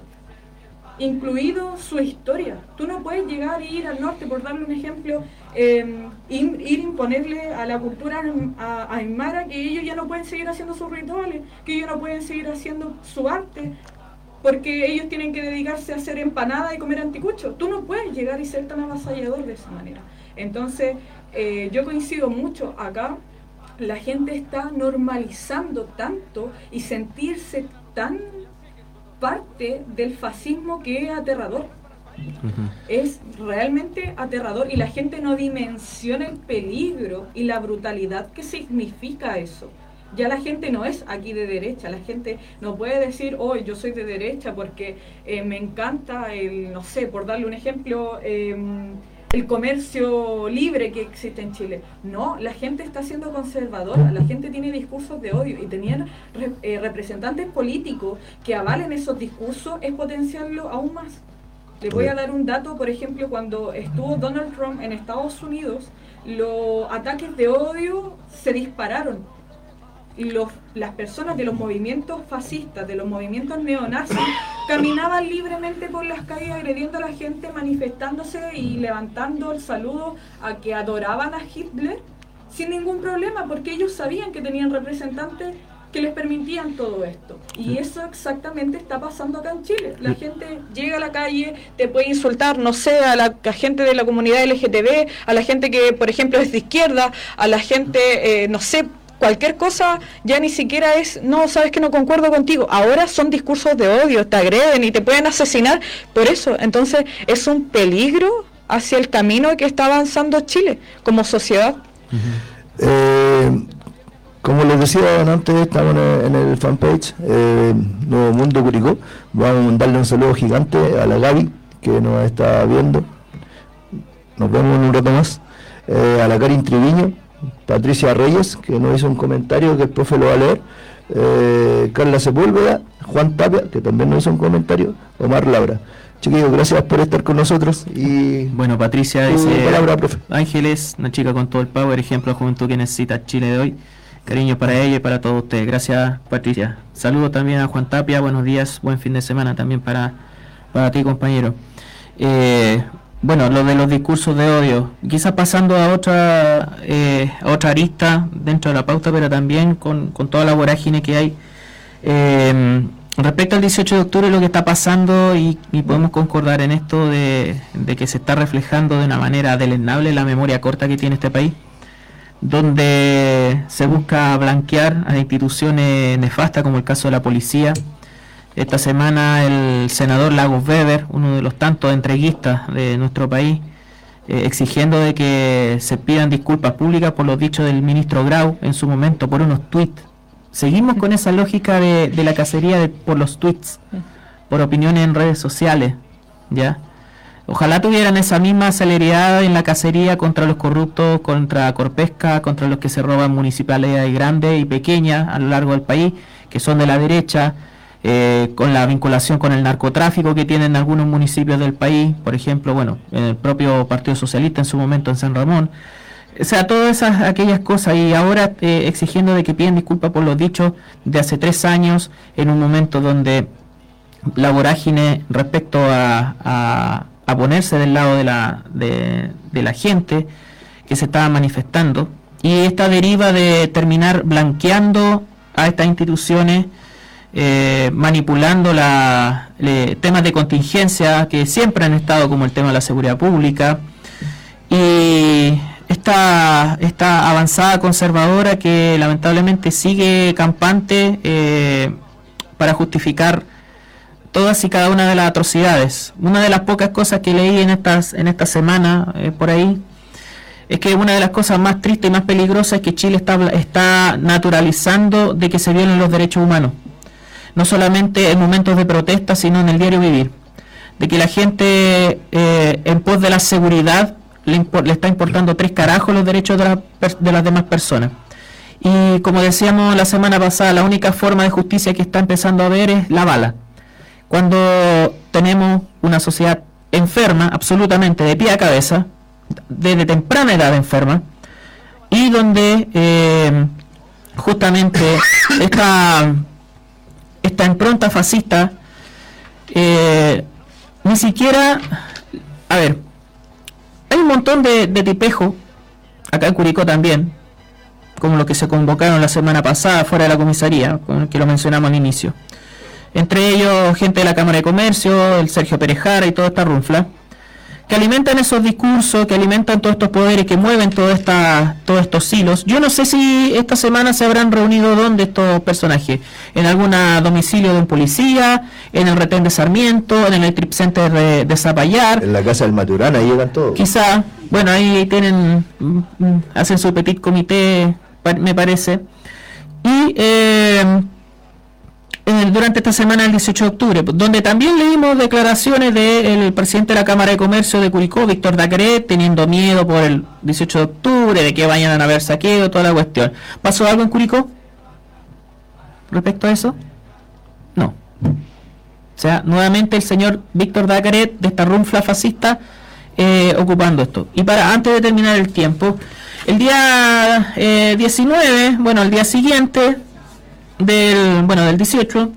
incluido su historia. Tú no puedes llegar e ir al norte, por darle un ejemplo, eh, ir, imponerle a la cultura a, Aymara que ellos ya no pueden seguir haciendo sus rituales, que ellos no pueden seguir haciendo su arte, porque ellos tienen que dedicarse a hacer empanada y comer anticucho. Tú no puedes llegar y ser tan avasallador de esa manera. Entonces, eh, yo coincido mucho acá, la gente está normalizando tanto y sentirse tan parte del fascismo que es aterrador. Es realmente aterrador y la gente no dimensiona el peligro y la brutalidad que significa eso. Ya la gente no es aquí de derecha, la gente no puede decir, hoy oh, yo soy de derecha porque eh, me encanta el, no sé, por darle un ejemplo, em, el comercio libre que existe en Chile. No, la gente está siendo conservadora, la gente tiene discursos de odio y tenían eh, representantes políticos que avalen esos discursos es potenciarlo aún más. Le voy a dar un dato, por ejemplo, cuando estuvo Donald Trump en Estados Unidos, los ataques de odio se dispararon los, las personas de los movimientos fascistas, de los movimientos neonazis, caminaban libremente por las calles agrediendo a la gente, manifestándose y levantando el saludo a que adoraban a Hitler sin ningún problema, porque ellos sabían que tenían representantes que les permitían todo esto. Y eso exactamente está pasando acá en Chile. La gente llega a la calle, te puede insultar, no sé, a la, gente de la comunidad LGTB, a la gente que, por ejemplo, es de izquierda, a la gente, eh, no sé, cualquier cosa ya ni siquiera es, no, sabes que no concuerdo contigo. Ahora son discursos de odio, te agreden y te pueden asesinar por eso. Entonces es un peligro hacia el camino que está avanzando Chile como sociedad. Eh, como les decía antes, estamos en el, fanpage eh, Nuevo Mundo Curicó. Vamos a mandarle un saludo gigante a la Gaby que nos está viendo. Nos vemos en un rato más. Eh, a la Karin Triviño, Patricia Reyes, que nos hizo un comentario que el profe lo va a leer, eh, Carla Sepúlveda, Juan Tapia, que también nos hizo un comentario, Omar Laura. Chiquillos, gracias por estar con nosotros. y Bueno, Patricia dice, palabra, profe. Ángeles, una chica con todo el power, ejemplo de juventud que necesita Chile de hoy. Cariño para ella y para todos ustedes. Gracias, Patricia. Saludo también a Juan Tapia. Buenos días, buen fin de semana también para, para ti, compañero. Eh, bueno, lo de los discursos de odio, quizás pasando a otra, eh, otra arista dentro de la pauta, pero también con, toda la vorágine que hay. Eh, respecto al 18 de octubre, lo que está pasando, y, podemos concordar en esto de, que se está reflejando de una manera deleznable la memoria corta que tiene este país, donde se busca blanquear a instituciones nefastas, como el caso de la policía, esta semana el senador Lagos Weber, uno de los tantos entreguistas de nuestro país, eh, exigiendo de que se pidan disculpas públicas por los dichos del ministro Grau en su momento por unos tweets. Seguimos con esa lógica de, la cacería de, por los tweets, por opiniones en redes sociales, ¿ya? Ojalá tuvieran esa misma celeridad en la cacería contra los corruptos, contra Corpesca, contra los que se roban municipalidades grandes y pequeñas a lo largo del país, que son de la derecha, eh, con la vinculación con el narcotráfico que tienen algunos municipios del país, por ejemplo, bueno, en el propio Partido Socialista en su momento en San Ramón, O sea, todas esas, aquellas cosas y ahora eh, exigiendo de que piden disculpas por los dichos de hace tres años en un momento donde la vorágine respecto a, ponerse del lado de la, de la gente que se estaba manifestando y esta deriva de terminar blanqueando a estas instituciones eh, manipulando la, temas de contingencia que siempre han estado como el tema de la seguridad pública y esta, esta avanzada conservadora que lamentablemente sigue campante eh, para justificar todas y cada una de las atrocidades. Una de las pocas cosas que leí en estas en esta semana eh, por ahí es que una de las cosas más tristes y más peligrosas es que Chile está, está naturalizando de que se violen los derechos humanos no solamente en momentos de protesta, sino en el diario vivir. De que la gente eh, en pos de la seguridad le, está importando tres carajos los derechos de, de las demás personas. Y como decíamos la semana pasada, la única forma de justicia que está empezando a ver es la bala. Cuando tenemos una sociedad enferma, absolutamente de pie a cabeza, desde temprana edad enferma, y donde eh, justamente esta esta impronta fascista, eh, ni siquiera, a ver, hay un montón de, de tipejos, acá en Curicó también, como los que se convocaron la semana pasada fuera de la comisaría, que lo mencionamos al inicio. Entre ellos gente de la Cámara de Comercio, el Sergio Perejara y toda esta runfla que alimentan esos discursos, que alimentan todos estos poderes, que mueven todos estos hilos. Yo no sé si esta semana se habrán reunido donde estos personajes, en algún domicilio de un policía, en el retén de Sarmiento, en el trip center de, Zapallar. En la casa del Maturana, ahí llegan todos. Quizá, bueno, ahí tienen, mm, mm, hacen su petit comité, me parece. Y eh, durante esta semana del 18 de octubre, donde también leímos declaraciones del presidente de la Cámara de Comercio de Curicó, Víctor Dacret, teniendo miedo por el 18 de octubre, de que vayan a haber saqueo, toda la cuestión. ¿Pasó algo en Curicó respecto a eso? No. O sea, nuevamente el señor Víctor Dacret, de esta runfla fascista, eh, ocupando esto. Y para antes de terminar el tiempo, el día 19, eh, bueno, el día siguiente, del, bueno, del 18,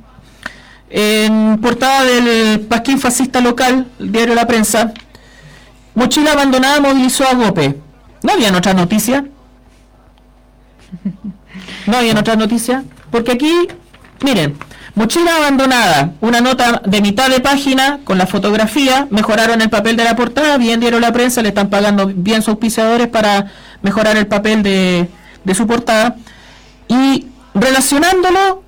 en portada del Pasquín Fascista Local, diario La Prensa, mochila abandonada movilizó a Gope. ¿No había otra noticia? ¿No había otra noticia? Porque aquí, miren, mochila abandonada, una nota de mitad de página con la fotografía, mejoraron el papel de la portada, bien diario La Prensa, le están pagando bien sus auspiciadores para mejorar el papel de, de su portada. Y relacionándolo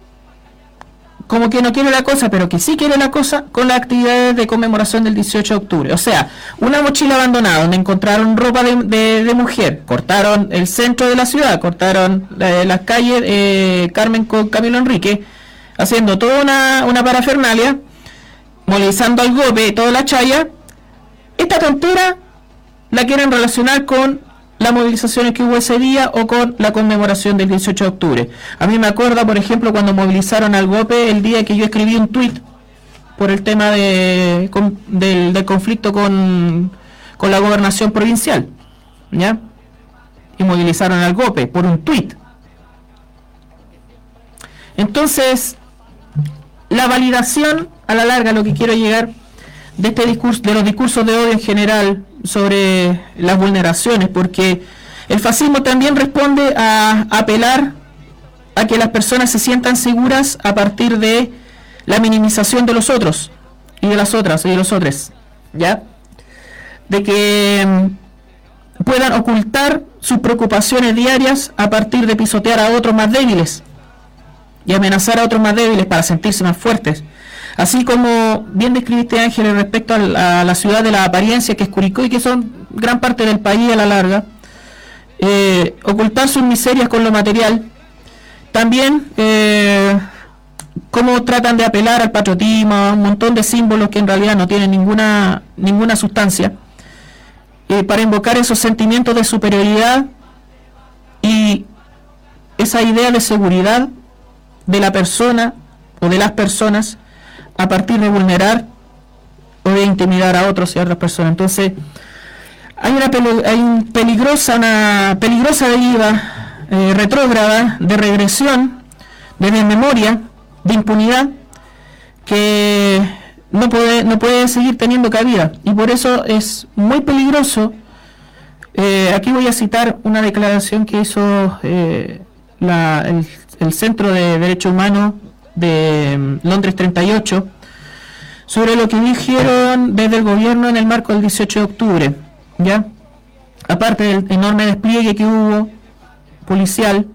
como que no quiere la cosa, pero que sí quiere la cosa, con las actividades de conmemoración del 18 de octubre. O sea, una mochila abandonada donde encontraron ropa de, mujer, cortaron el centro de la ciudad, cortaron las calles eh, Carmen con Camilo Enrique, haciendo toda una, una parafernalia, movilizando al golpe toda la chaya. Esta tontera la quieren relacionar con las movilizaciones que hubo ese día o con la conmemoración del 18 de octubre. A mí me acuerda, por ejemplo, cuando movilizaron al GOPE el día que yo escribí un tuit por el tema de, del, conflicto con, la gobernación provincial. ¿Ya? Y movilizaron al GOPE por un tuit. Entonces, la validación, a la larga, lo que quiero llegar de este discurso, de los discursos de odio en general, sobre las vulneraciones, porque el fascismo también responde a, apelar a que las personas se sientan seguras a partir de la minimización de los otros y de las otras y de los otros, ¿ya? De que mm, puedan ocultar sus preocupaciones diarias a partir de pisotear a otros más débiles y amenazar a otros más débiles para sentirse más fuertes. Así como bien describiste Ángel respecto a la, ciudad de la apariencia que es Curicó y que son gran parte del país a la larga, eh, ocultar sus miserias con lo material, también eh, cómo tratan de apelar al patriotismo, a un montón de símbolos que en realidad no tienen ninguna, ninguna sustancia, para invocar esos sentimientos de superioridad y esa idea de seguridad de la persona o de las personas a partir de vulnerar o de intimidar a otros y a otras personas. Entonces, hay una hay peligrosa, una peligrosa deriva eh, retrógrada de regresión, de memoria, de impunidad, que no puede, no puede seguir teniendo cabida. Y por eso es muy peligroso. Eh, aquí voy a citar una declaración que hizo eh, el, el, Centro de Derechos Humanos de mm, Londres 38 sobre lo que dijeron desde el gobierno en el marco del 18 de octubre. ¿ya? Aparte del enorme despliegue que hubo policial,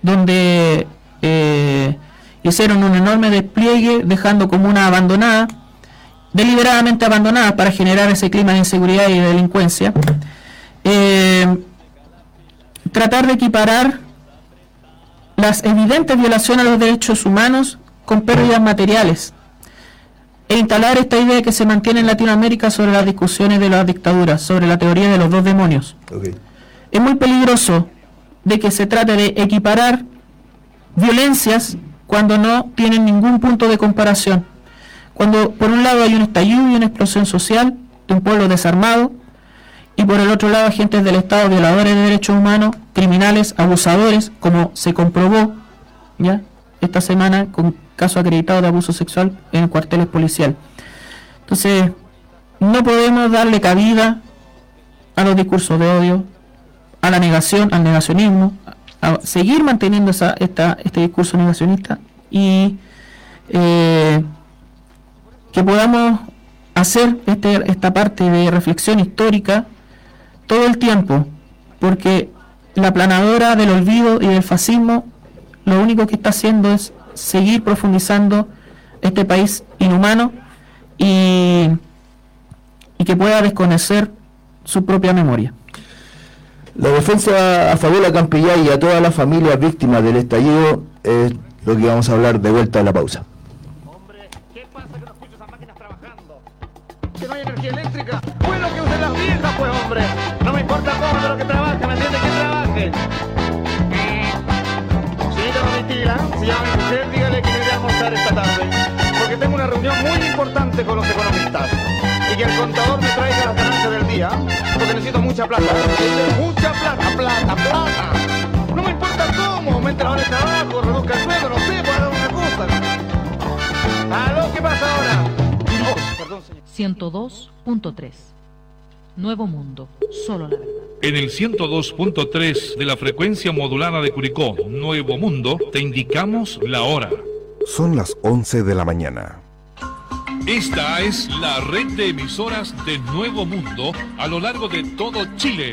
donde eh, hicieron un enorme despliegue dejando como una abandonada, deliberadamente abandonada para generar ese clima de inseguridad y de delincuencia. Eh, tratar de equiparar las evidentes violaciones a los derechos humanos con pérdidas materiales e instalar esta idea que se mantiene en Latinoamérica sobre las discusiones de las dictaduras, sobre la teoría de los dos demonios. Es muy peligroso de que se trate de equiparar violencias cuando no tienen ningún punto de comparación. Cuando por un lado hay un estallido y una explosión social de un pueblo desarmado, y por el otro lado agentes del Estado violadores de derechos humanos, criminales, abusadores, como se comprobó ya esta semana con caso acreditado de abuso sexual en cuarteles policial. Entonces, no podemos darle cabida a los discursos de odio, a la negación, al negacionismo, a seguir manteniendo esa, esta, este discurso negacionista y eh, que podamos hacer este, esta parte de reflexión histórica todo el tiempo, porque la planadora del olvido y del fascismo lo único que está haciendo es seguir profundizando este país inhumano y, y que pueda desconocer su propia memoria. La defensa a Fabiola Campillay y a todas las familias víctimas del estallido es lo que vamos a hablar de vuelta a la pausa. Hombre, ¿qué pasa que no escucho esas máquinas trabajando? ¿Que no hay energía eléctrica? Bueno que usen las viejas, pues, hombre. No me importa cómo, pero que trabaje, ¿me entiende? Que trabaje. Señorita Domitila, si llama mi mujer, dígale que iré a almorzar esta tarde. Porque tengo una reunión muy importante con los economistas y que el contador me traiga las ganancias del día, porque necesito mucha plata. Mucha plata, plata, plata. No me importa cómo, aumente la hora de trabajo, reduzca el sueldo, no sé, para dar una cosa. ¿Aló? ¿Qué pasa ahora? Oh, perdón, señor. 102.3 Nuevo Mundo, solo la verdad. En el 102.3 de la frecuencia modulada de Curicó, Nuevo Mundo, te indicamos la hora. Son las 11 de la mañana. Esta es la red de emisoras de Nuevo Mundo a lo largo de todo Chile.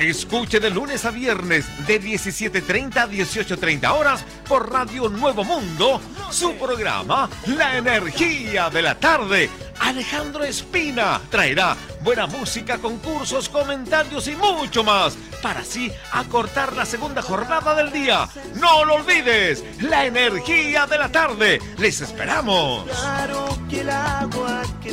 Escuche de lunes a viernes de 17.30 a 18.30 horas por Radio Nuevo Mundo su programa La Energía de la Tarde. Alejandro Espina traerá buena música, concursos, comentarios y mucho más para así acortar la segunda jornada del día. No lo olvides, La Energía de la Tarde. Les esperamos. Claro que el agua que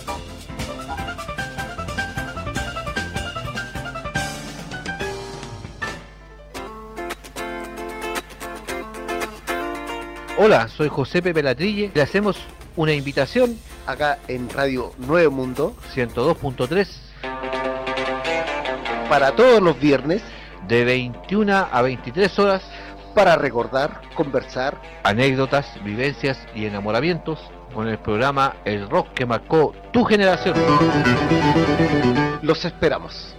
Hola, soy José Pepe Latrille. Le hacemos una invitación acá en Radio Nuevo Mundo 102.3 para todos los viernes de 21 a 23 horas para recordar, conversar, anécdotas, vivencias y enamoramientos con el programa El Rock que marcó tu generación. Los esperamos.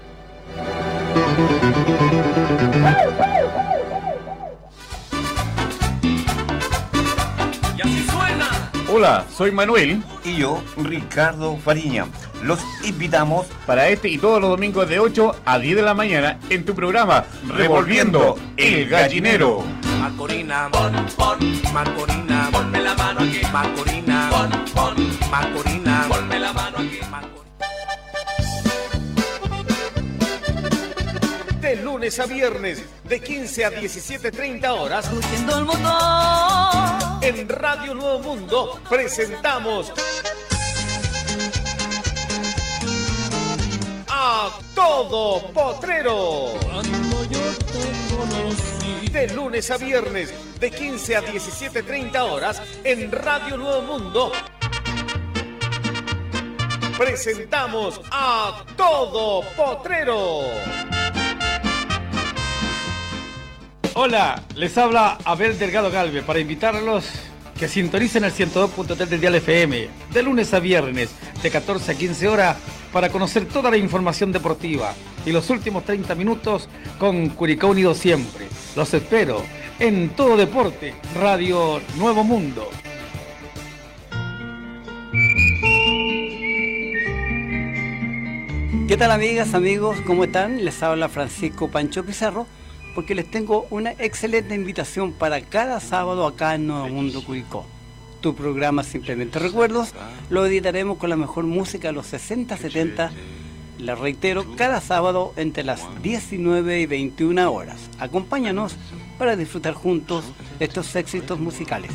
Hola, soy Manuel. Y yo, Ricardo Fariña. Los invitamos para este y todos los domingos de 8 a 10 de la mañana en tu programa Revolviendo el Gallinero. Macorina, pon, pon, Macorina, ponme la mano aquí, Macorina, pon, pon, Macorina, ponme la mano aquí, De lunes a viernes, de 15 a 17.30 horas. el mundo. En Radio Nuevo Mundo presentamos a todo potrero. De lunes a viernes, de 15 a 17.30 horas, en Radio Nuevo Mundo. Presentamos a todo potrero. Hola, les habla Abel Delgado Galve para invitarlos que sintonicen el 102.3 del Dial FM de lunes a viernes de 14 a 15 horas para conocer toda la información deportiva y los últimos 30 minutos con Curicó Unido siempre. Los espero en Todo Deporte, Radio Nuevo Mundo. ¿Qué tal amigas, amigos? ¿Cómo están? Les habla Francisco Pancho Pizarro porque les tengo una excelente invitación para cada sábado acá en Nuevo Mundo Curicó. Tu programa Simplemente Recuerdos lo editaremos con la mejor música de los 60, 70. Les reitero, cada sábado entre las 19 y 21 horas. Acompáñanos para disfrutar juntos estos éxitos musicales.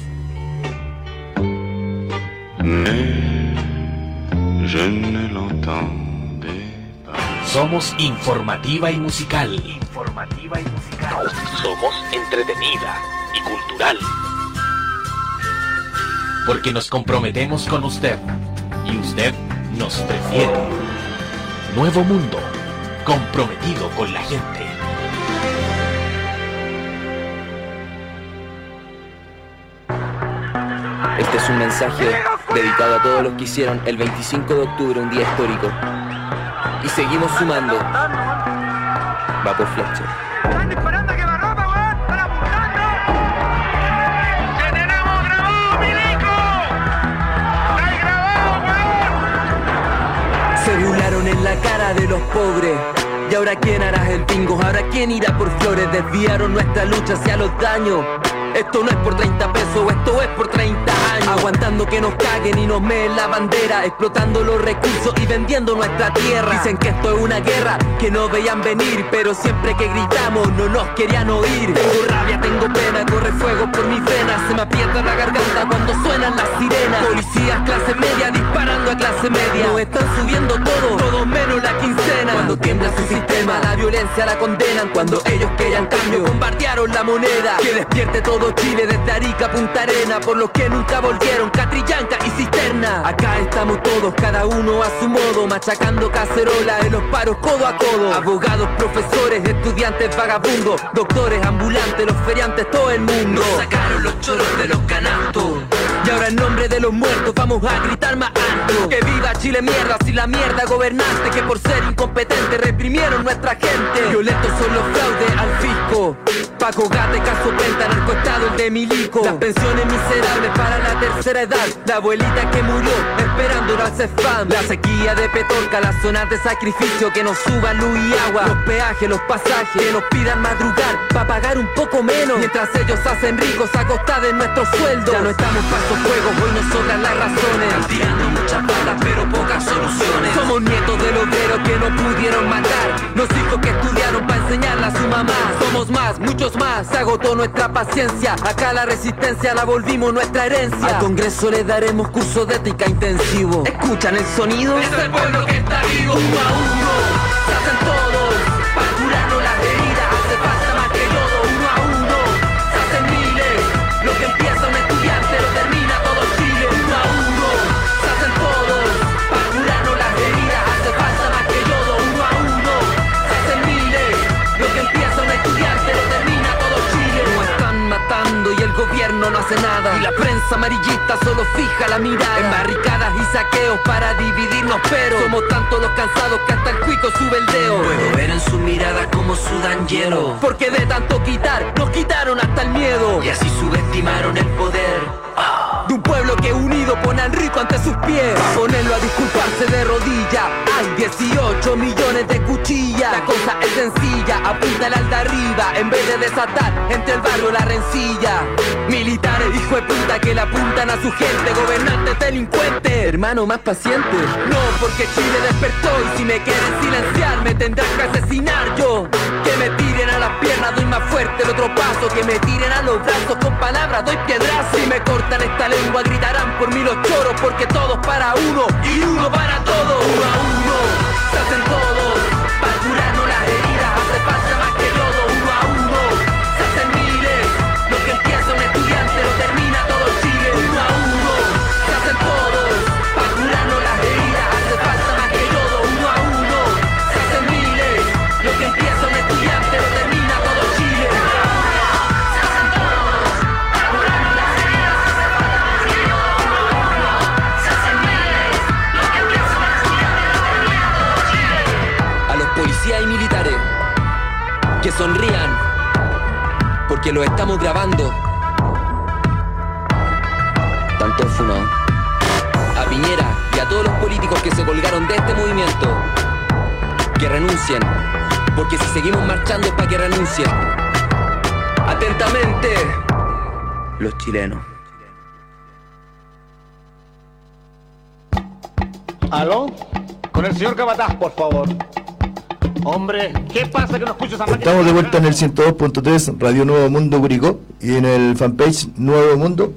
Somos informativa y musical. Informativa y musical. Somos entretenida y cultural. Porque nos comprometemos con usted y usted nos prefiere. Nuevo Mundo, comprometido con la gente. Este es un mensaje dedicado a todos los que hicieron el 25 de octubre un día histórico. Y seguimos sumando. Va por Fletcher. Se burlaron en la cara de los pobres. Y ahora quién hará el bingo, ahora quién irá por flores, desviaron nuestra lucha hacia los daños. Esto no es por 30 pesos, esto es por 30 años. Aguantando que nos caguen y nos meen la bandera, explotando los recursos y vendiendo nuestra tierra. Dicen que esto es una guerra que no veían venir, pero siempre que gritamos no nos querían oír. Tengo rabia, tengo pena, corre fuego por mis venas, se me aprieta la garganta cuando suenan las sirenas. Policías clase media disparando a clase media. Nos están subiendo todo, todo menos la quincena. Cuando tiembla su sistema, la violencia la condenan. Cuando ellos querían cambio, bombardearon la moneda. Que despierte todo Chile desde Arica a Punta Arena. Por los que nunca volvieron, Catrillanca y Cisterna. Acá estamos todos, cada uno a su modo, machacando cacerola en los paros codo a codo. Abogados, profesores, estudiantes, vagabundos, doctores, ambulantes, los feriantes, todo el mundo. Nos sacaron los choros de los canastos. Y ahora en nombre de los muertos vamos a gritar más alto. Que viva Chile mierda, si la mierda gobernante que por ser incompetente reprimieron nuestra gente. Violentos son los fraudes al fisco. Paco Gate, caso Penta, narcoestado el de. Las pensiones miserables para la tercera edad. La abuelita que murió esperando al CEFAM. La sequía de Petorca, las zonas de sacrificio. Que nos suban luz y agua. Los peajes, los pasajes. Que nos pidan madrugar para pagar un poco menos. Mientras ellos hacen ricos a costa de nuestro sueldo. Ya no estamos para estos juegos, hoy nos sobran las razones. Pero pocas soluciones. Somos nietos del obrero que no pudieron matar. Los hijos que estudiaron para enseñarle a su mamá. Somos más, muchos más. Se agotó nuestra paciencia. Acá la resistencia la volvimos nuestra herencia. Al Congreso le daremos curso de ética intensivo. ¿Escuchan el sonido? Es el pueblo que está vivo. Uno a uno. Se hacen todos. Nada. Y la prensa amarillista solo fija la mirada. En barricadas y saqueos para dividirnos, pero somos tantos los cansados que hasta el cuico sube el dedo. Puedo ver en su mirada como sudan hielo. Porque de tanto quitar, nos quitaron hasta el miedo. Y así subestimaron el poder. Un pueblo que unido pone al rico ante sus pies. Ponerlo a disculparse de rodilla. Hay 18 millones de cuchillas. La cosa es sencilla, apunta al de arriba. En vez de desatar entre el barrio la rencilla. Militares, hijo de puta, que le apuntan a su gente. Gobernantes delincuentes. Hermano, más paciente. No, porque Chile despertó y si me quieren silenciar, me tendrán que asesinar yo. Que me a las piernas, doy más fuerte el otro paso. Que me tiren a los brazos con palabras, doy piedrazo. Si me cortan esta lengua, gritarán por mí los choros. Porque todos para uno y uno para todos. Uno a uno, se hacen todos. Para curarnos sonrían porque lo estamos grabando. Tanto funado. A Piñera y a todos los políticos que se colgaron de este movimiento, que renuncien, porque si seguimos marchando es para que renuncien. Atentamente, los chilenos. ¿Aló? Con el señor Capataz, por favor. Hombre, ¿qué pasa que no escucho esa máquina? Estamos de vuelta en el 102.3 Radio Nuevo Mundo Curicó y en el fanpage Nuevo Mundo,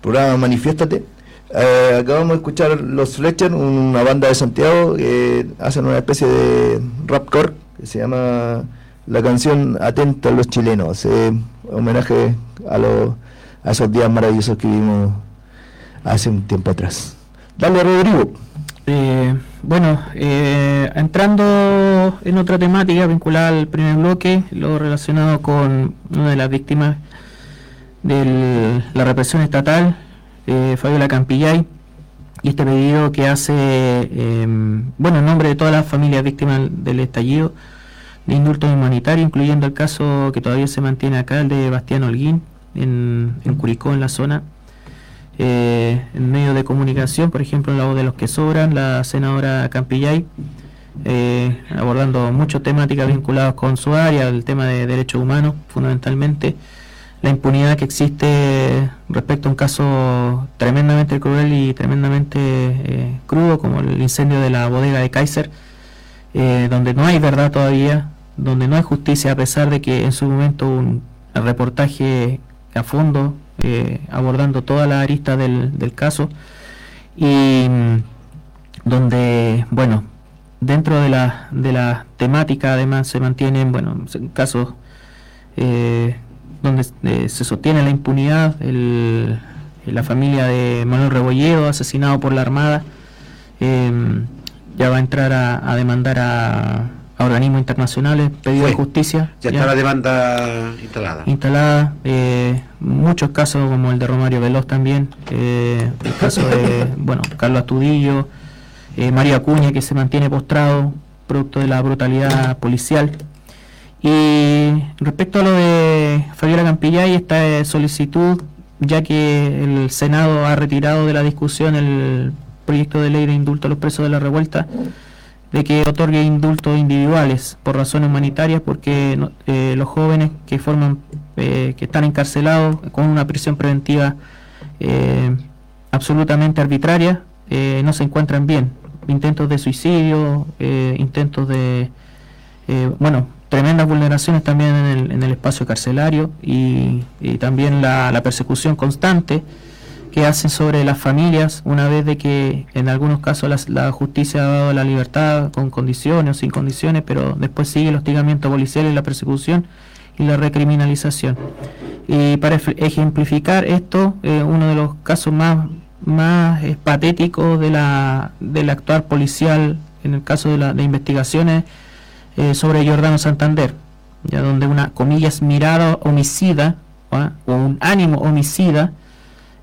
programa Manifiéstate. Eh, acabamos de escuchar Los Fletcher, una banda de Santiago que hacen una especie de rapcore que se llama la canción Atento a los chilenos, eh, homenaje a, los a esos días maravillosos que vivimos hace un tiempo atrás. Dale, Rodrigo. Eh, bueno, eh, en otra temática vinculada al primer bloque, lo relacionado con una de las víctimas de la represión estatal, eh, Fabiola Campillay, y este pedido que hace, eh, bueno, en nombre de todas las familias víctimas del estallido de indulto humanitario, incluyendo el caso que todavía se mantiene acá, el de Bastián Holguín, en, Curicó, en la zona eh, en medios de comunicación, por ejemplo, en la voz de los que sobran, la senadora Campillay, eh, abordando muchas temáticas vinculadas con su área, el tema de derechos humanos, fundamentalmente, la impunidad que existe respecto a un caso tremendamente cruel y tremendamente eh, crudo, como el incendio de la bodega de Kaiser, eh, donde no hay verdad todavía, donde no hay justicia, a pesar de que en su momento un reportaje a fondo abordando toda la arista del, del caso y mm, donde, bueno, dentro de la, de la temática además se mantienen, bueno, casos eh, donde eh, se sostiene la impunidad, el, la familia de Manuel Rebolledo, asesinado por la Armada, eh, ya va a entrar a, a demandar a, a organismos internacionales, pedido de justicia. Ya está la demanda instalada. instalada, eh, muchos casos como el de Romario Veloz también, eh, el caso de bueno Carlos Astudillo, eh, María Acuña que se mantiene postrado producto de la brutalidad policial. Y respecto a lo de Fabiola Campillay, esta eh, solicitud, ya que el Senado ha retirado de la discusión el proyecto de ley de indulto a los presos de la revuelta, de que otorgue indultos individuales por razones humanitarias, porque eh, los jóvenes que forman, eh, que están encarcelados con una prisión preventiva absolutamente arbitraria, no se encuentran bien. Intentos de suicidio, eh, intentos de, eh, bueno, tremendas vulneraciones también en el, en el espacio carcelario y, también la, la persecución constante que hacen sobre las familias una vez de que en algunos casos la, justicia ha dado la libertad con condiciones o sin condiciones, pero después sigue el hostigamiento policial y la persecución y la recriminalización. Y para ejemplificar esto, eh, uno de los casos más, más eh, patéticos de la, del actuar policial en el caso de, la, de investigaciones eh, sobre Giordano Santander, ya donde una, comillas, mirada homicida ¿ah? o un ánimo homicida,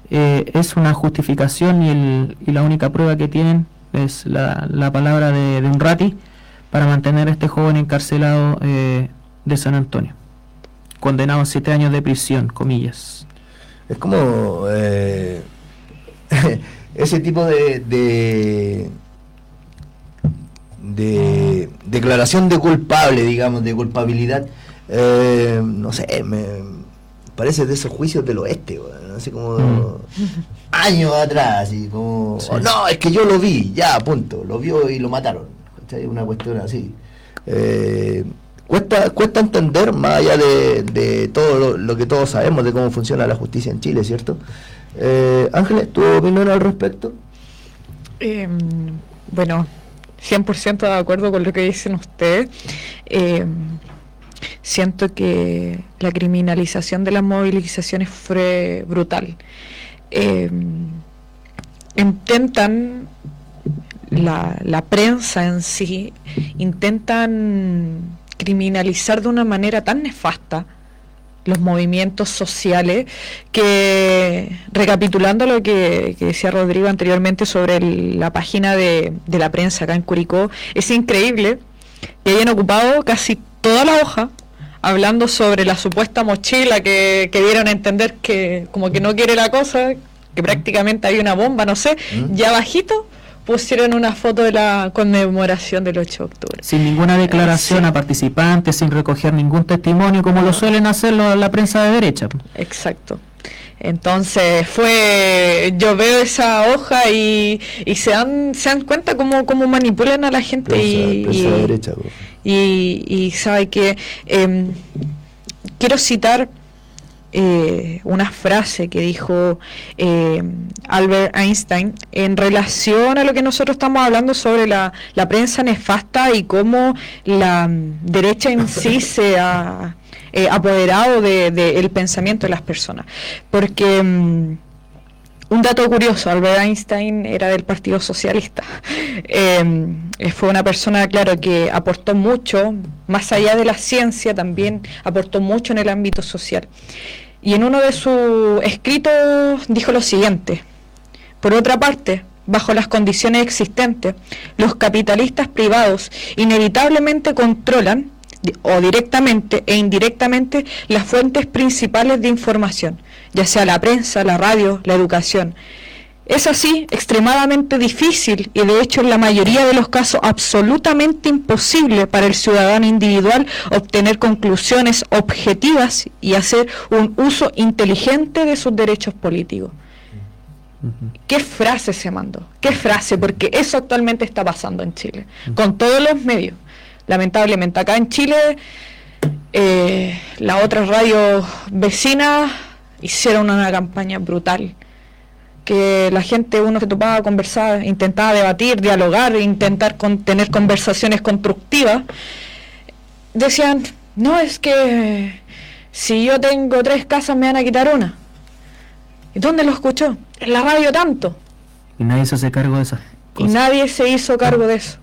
eh, es una justificación y, el, y, la única prueba que tienen es la, la palabra de, de, un rati para mantener a este joven encarcelado eh, de San Antonio, condenado a siete años de prisión, comillas. Es como eh, ese tipo de, de, de, declaración de culpable, digamos, de culpabilidad, eh, no sé, me parece de esos juicios del oeste, bueno, así como mm. años atrás, y como, sí. oh, no, es que yo lo vi, ya, punto, lo vio y lo mataron, ¿cachai? Una cuestión así. Eh, cuesta cuesta entender, más allá de, de todo lo, lo, que todos sabemos de cómo funciona la justicia en Chile, ¿cierto? Eh, Ángeles, ¿tu opinión al respecto? Eh, bueno, 100% de acuerdo con lo que dicen ustedes. Eh, siento que la criminalización de las movilizaciones fue brutal. Eh, intentan, la, prensa en sí, intentan criminalizar de una manera tan nefasta los movimientos sociales que recapitulando lo que, que decía Rodrigo anteriormente sobre el, la página de, de, la prensa acá en Curicó es increíble que hayan ocupado casi toda la hoja hablando sobre la supuesta mochila que, que dieron a entender que como que no quiere la cosa que prácticamente hay una bomba no sé ¿Mm? ya bajito pusieron una foto de la conmemoración del 8 de octubre. Sin ninguna declaración sí. a participantes, sin recoger ningún testimonio, como lo suelen hacer la prensa de derecha. Exacto. Entonces fue, yo veo esa hoja y, y se dan se dan cuenta cómo, cómo manipulan a la gente prensa, y, prensa y, de derecha, y, y, sabe que eh, quiero citar eh, una frase que dijo eh, Albert Einstein en relación a lo que nosotros estamos hablando sobre la, la prensa nefasta y cómo la um, derecha en sí se ha eh, apoderado del de, de pensamiento de las personas. Porque um, un dato curioso, Albert Einstein era del Partido Socialista. Eh, fue una persona, claro, que aportó mucho, más allá de la ciencia, también aportó mucho en el ámbito social. Y en uno de sus escritos dijo lo siguiente, por otra parte, bajo las condiciones existentes, los capitalistas privados inevitablemente controlan o directamente e indirectamente las fuentes principales de información, ya sea la prensa, la radio, la educación. Es así extremadamente difícil y de hecho en la mayoría de los casos absolutamente imposible para el ciudadano individual obtener conclusiones objetivas y hacer un uso inteligente de sus derechos políticos. ¿Qué frase se mandó? ¿Qué frase? Porque eso actualmente está pasando en Chile, con todos los medios. Lamentablemente acá en Chile eh, las otras radios vecinas hicieron una campaña brutal que la gente uno se topaba a conversar, intentaba debatir, dialogar, intentar con, tener conversaciones constructivas, decían, no, es que si yo tengo tres casas me van a quitar una. ¿Y dónde lo escuchó? En la radio tanto. Y nadie se hace cargo de eso. Y nadie se hizo cargo de eso.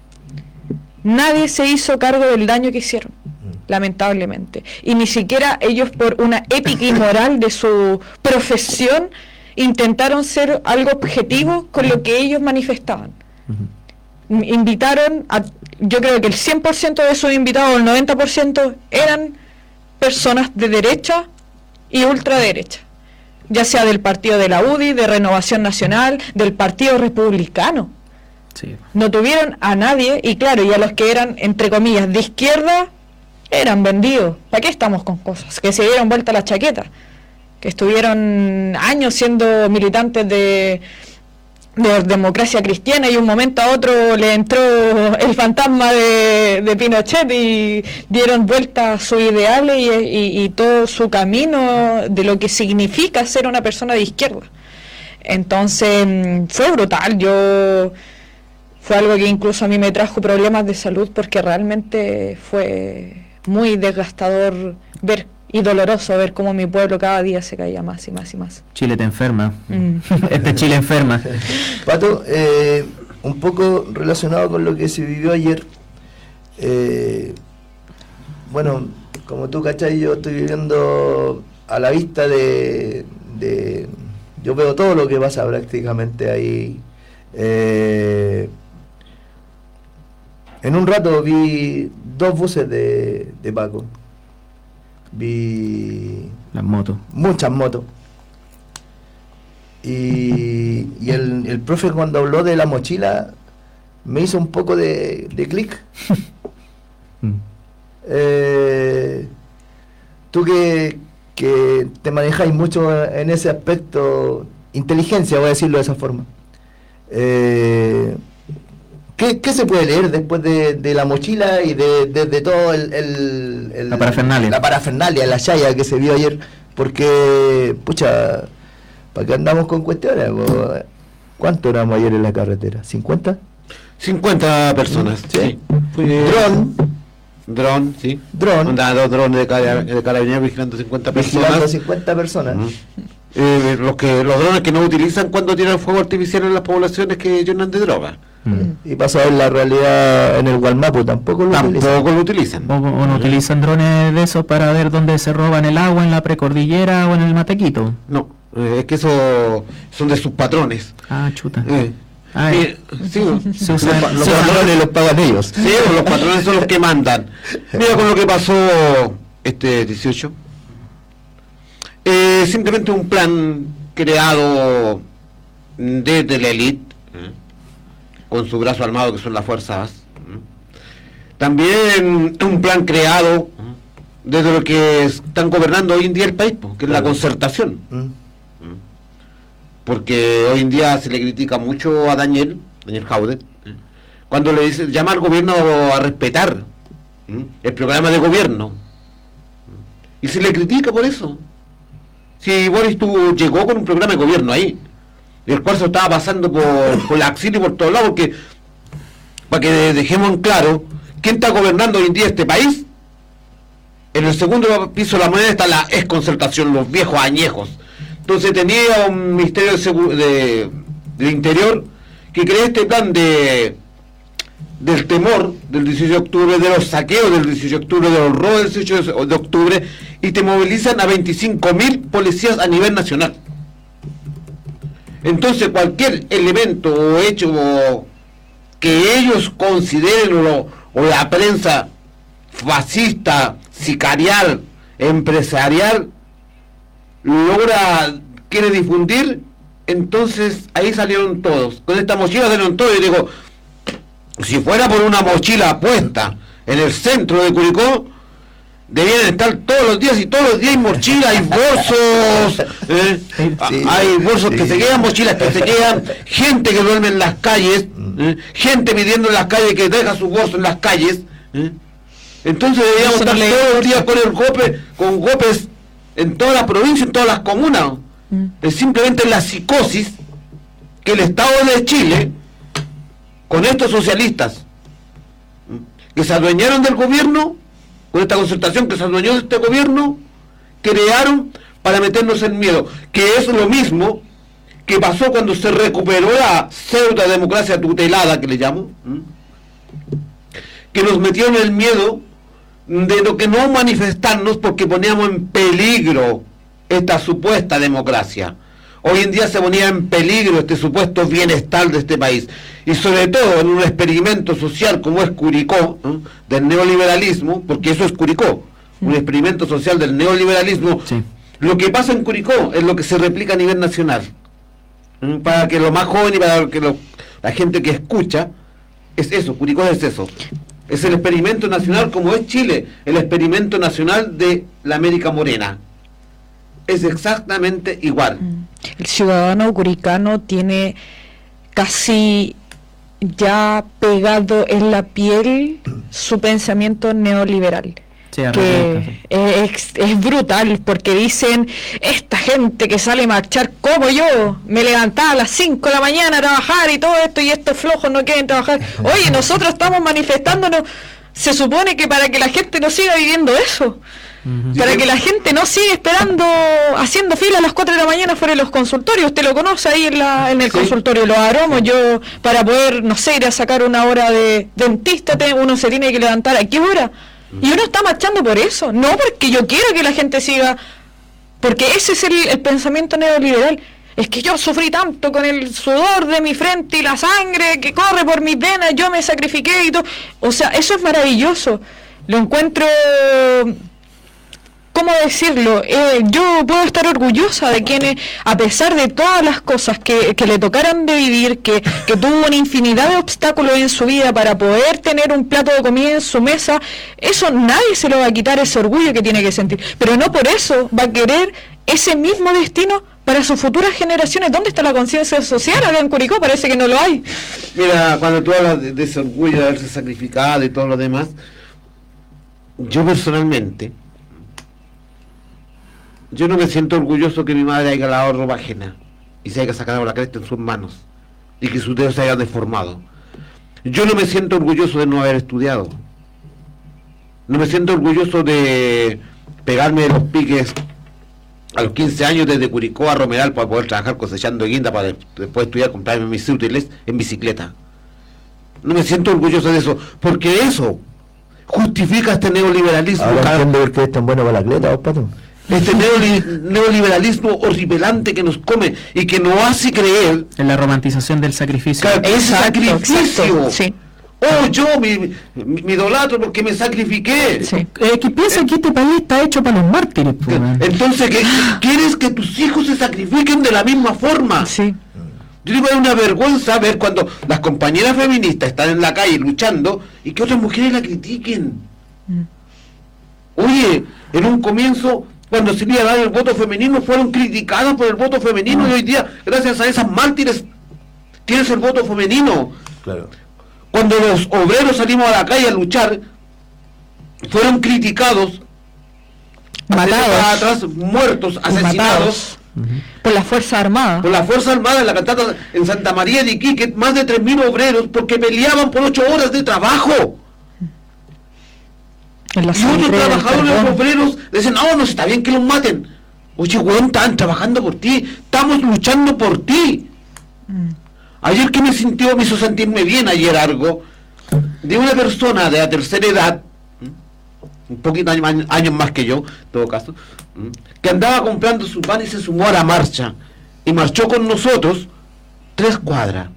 Nadie se hizo cargo del daño que hicieron, lamentablemente. Y ni siquiera ellos por una ética y moral de su profesión intentaron ser algo objetivo con lo que ellos manifestaban. Uh -huh. Invitaron a, yo creo que el 100% de esos invitados, el 90% eran personas de derecha y ultraderecha, ya sea del partido de la UDI, de Renovación Nacional, del Partido Republicano. Sí. No tuvieron a nadie, y claro, y a los que eran, entre comillas, de izquierda, eran vendidos. ¿Para qué estamos con cosas? Que se dieron vuelta la chaqueta que estuvieron años siendo militantes de, de democracia cristiana y un momento a otro le entró el fantasma de, Pinochet y dieron vuelta a sus ideales y, y, todo su camino de lo que significa ser una persona de izquierda. Entonces fue brutal, yo fue algo que incluso a mí me trajo problemas de salud porque realmente fue muy desgastador ver y doloroso ver cómo mi pueblo cada día se caía más y más y más. Chile te enferma. Mm. este Chile enferma. Pato, eh, un poco relacionado con lo que se vivió ayer. Eh, bueno, como tú, ¿cachai? Yo estoy viviendo a la vista de, de- Yo veo todo lo que pasa prácticamente ahí. Eh, en un rato vi dos buses de, de Paco. Vi Las motos. muchas motos. Y, y el, el profe cuando habló de la mochila me hizo un poco de, de clic. Eh, tú que, que te manejáis mucho en ese aspecto, inteligencia, voy a decirlo de esa forma. Eh, ¿qué, qué se puede leer después de, de la mochila y de, de- de todo el, el- el- La parafernalia. La parafernalia, la chaya que se vio ayer. Porque, pucha, ¿para qué andamos con cuestiones? ¿Cuánto éramos ayer en la carretera? ¿50? 50 personas. Sí. Dron. Dron, sí. Dron. Dos drones de, cara- de carabineros vigilando 50 Vigilando personas. 50 personas. Eh, los, que, los drones que no utilizan cuando tiran fuego artificial en las poblaciones que llenan de droga. Y pasa a ver la realidad en el Gualmapu, tampoco lo utilizan. Tampoco lo utilizan. O, o no utilizan drones de esos para ver dónde se roban el agua en la precordillera o en el Matequito. No, eh, es que eso son de sus patrones. Ah, chuta. Eh, Ay. sí, Se usan- Los se patrones los pagan ellos. Sí, los patrones son los que mandan. Mira con lo que pasó este 18. Eh, simplemente un plan creado desde la élite. Con su brazo armado que son las fuerzas. También un plan creado desde lo que están gobernando hoy en día el país, que es la concertación. Mm. Porque hoy en día se le critica mucho a Daniel, Daniel Jaude, cuando le dice, llama al gobierno a respetar el programa de gobierno. Y se le critica por eso. Si Boris tú llegó con un programa de gobierno ahí, el cual se estaba pasando por, la axila y por todos lados, porque para que dejemos en claro, ¿quién está gobernando hoy en día este país? En el segundo piso de la moneda está la exconcertación, los viejos añejos. Entonces tenía un Ministerio de, de, Interior que creó este plan de del temor del 18 de octubre, de los saqueos del 18 de octubre, de los robos del 18 de octubre, y te movilizan a 25.000 policías a nivel nacional. Entonces cualquier elemento o hecho que ellos consideren o, o la prensa fascista, sicarial, empresarial, logra, quiere difundir, entonces ahí salieron todos. Con esta mochila salieron todos y digo, si fuera por una mochila puesta en el centro de Curicó, debían estar todos los días y todos los días hay mochilas, hay bolsos, ¿eh? hay bolsos que se quedan, mochilas que se quedan, gente que duerme en las calles, ¿eh? gente pidiendo en las calles que deja sus bolsos en las calles. ¿eh? Entonces no estar le todos los días con el golpe, con golpes en toda la provincia, en todas las comunas. Es simplemente la psicosis que el Estado de Chile, con estos socialistas, que se adueñaron del gobierno, con esta concertación que se adueñó este gobierno, crearon para meternos en miedo, que es lo mismo que pasó cuando se recuperó la pseudo democracia tutelada que le llamo, que nos metieron el miedo de lo que no manifestarnos porque poníamos en peligro esta supuesta democracia. Hoy en día se ponía en peligro este supuesto bienestar de este país. Y sobre todo en un experimento social como es Curicó, ¿eh? del neoliberalismo, porque eso es Curicó, un experimento social del neoliberalismo. Lo que pasa en Curicó es lo que se replica a nivel nacional. ¿eh? Para que los más jóvenes y para que lo- la gente que escucha, es eso, Curicó es eso. Es el experimento nacional como es Chile, el experimento nacional de la América Morena. Es exactamente igual. El ciudadano curicano tiene casi ya pegado en la piel su pensamiento neoliberal. Sí, que es brutal porque dicen esta gente que sale a marchar como yo me levantaba a las 5 de la mañana a trabajar y todo esto y estos flojos no quieren trabajar oye nosotros estamos manifestándonos se supone que para que la gente no siga viviendo eso para que la gente no siga esperando haciendo fila a las 4 de la mañana fuera de los consultorios. Usted lo conoce ahí en, la, en el consultorio los aromos yo para poder no sé ir a sacar una hora de dentista uno se tiene que levantar. A qué hora y uno está marchando por eso, no porque yo quiero que la gente siga Porque ese es el, el pensamiento neoliberal. Es que yo sufrí tanto con el sudor de mi frente y la sangre que corre por mis venas, yo me sacrifiqué y todo. O sea, eso es maravilloso. Lo encuentro ¿cómo decirlo? Eh, yo puedo estar orgullosa de quienes, a pesar de todas las cosas que, que le tocaron de vivir, que, que tuvo una infinidad de obstáculos en su vida para poder tener un plato de comida en su mesa, eso nadie se lo va a quitar ese orgullo que tiene que sentir. Pero no por eso va a querer ese mismo destino para sus futuras generaciones. ¿Dónde está la conciencia social acá en Curicó? Parece que no lo hay. Mira, cuando tú hablas de, de ese orgullo de haberse sacrificado y todo lo demás, yo personalmente, yo no me siento orgulloso que mi madre haya lavado ropa ajena y se haya sacado la cresta en sus manos y que sus dedos se hayan deformado. Yo no me siento orgulloso de no haber estudiado. No me siento orgulloso de pegarme los piques a los 15 años desde Curicó a Romeral para poder trabajar cosechando guinda para después estudiar, comprarme mis útiles en bicicleta. No me siento orgulloso de eso, porque eso justifica este neoliberalismo. Ahora entiendo por qué es tan bueno para la atleta, vos, pato. Este neoli- neoliberalismo horripilante que nos come y que nos hace creer En la romantización del sacrificio. que es Exacto, sacrificio. exacto, sí. Oh, yo mi, mi, mi idolatro porque me sacrifiqué. Eh, que piensa que este país está hecho para los mártires. weón. Entonces, ¿qué- ¿quieres que tus hijos se sacrifiquen de la misma forma? Sí. Yo digo, es una vergüenza ver cuando las compañeras feministas están en la calle luchando y que otras mujeres la critiquen. Oye, en un comienzo, cuando se iba a dar el voto femenino, fueron criticadas por el voto femenino y hoy día, gracias a esas mártires, tienes el voto femenino. Claro. Cuando los obreros salimos a la calle a luchar, fueron criticados, Matados. atrás, muertos, asesinados Matados. Por las Fuerzas Armadas. por la Fuerza Armada en la cantata en Santa María de Iquique, más de 3.000 obreros porque peleaban por 8 horas de trabajo. En la Y otros trabajadores perdón. obreros dicen, no, no está bien que los maten. Oye, weón, están trabajando por ti, estamos luchando por ti. Ayer que me sintió, me hizo sentirme bien ayer algo, de una persona de la tercera edad, un poquito año- año- años más que yo, en todo caso, que andaba comprando su pan y se sumó a la marcha, y marchó con nosotros tres cuadras.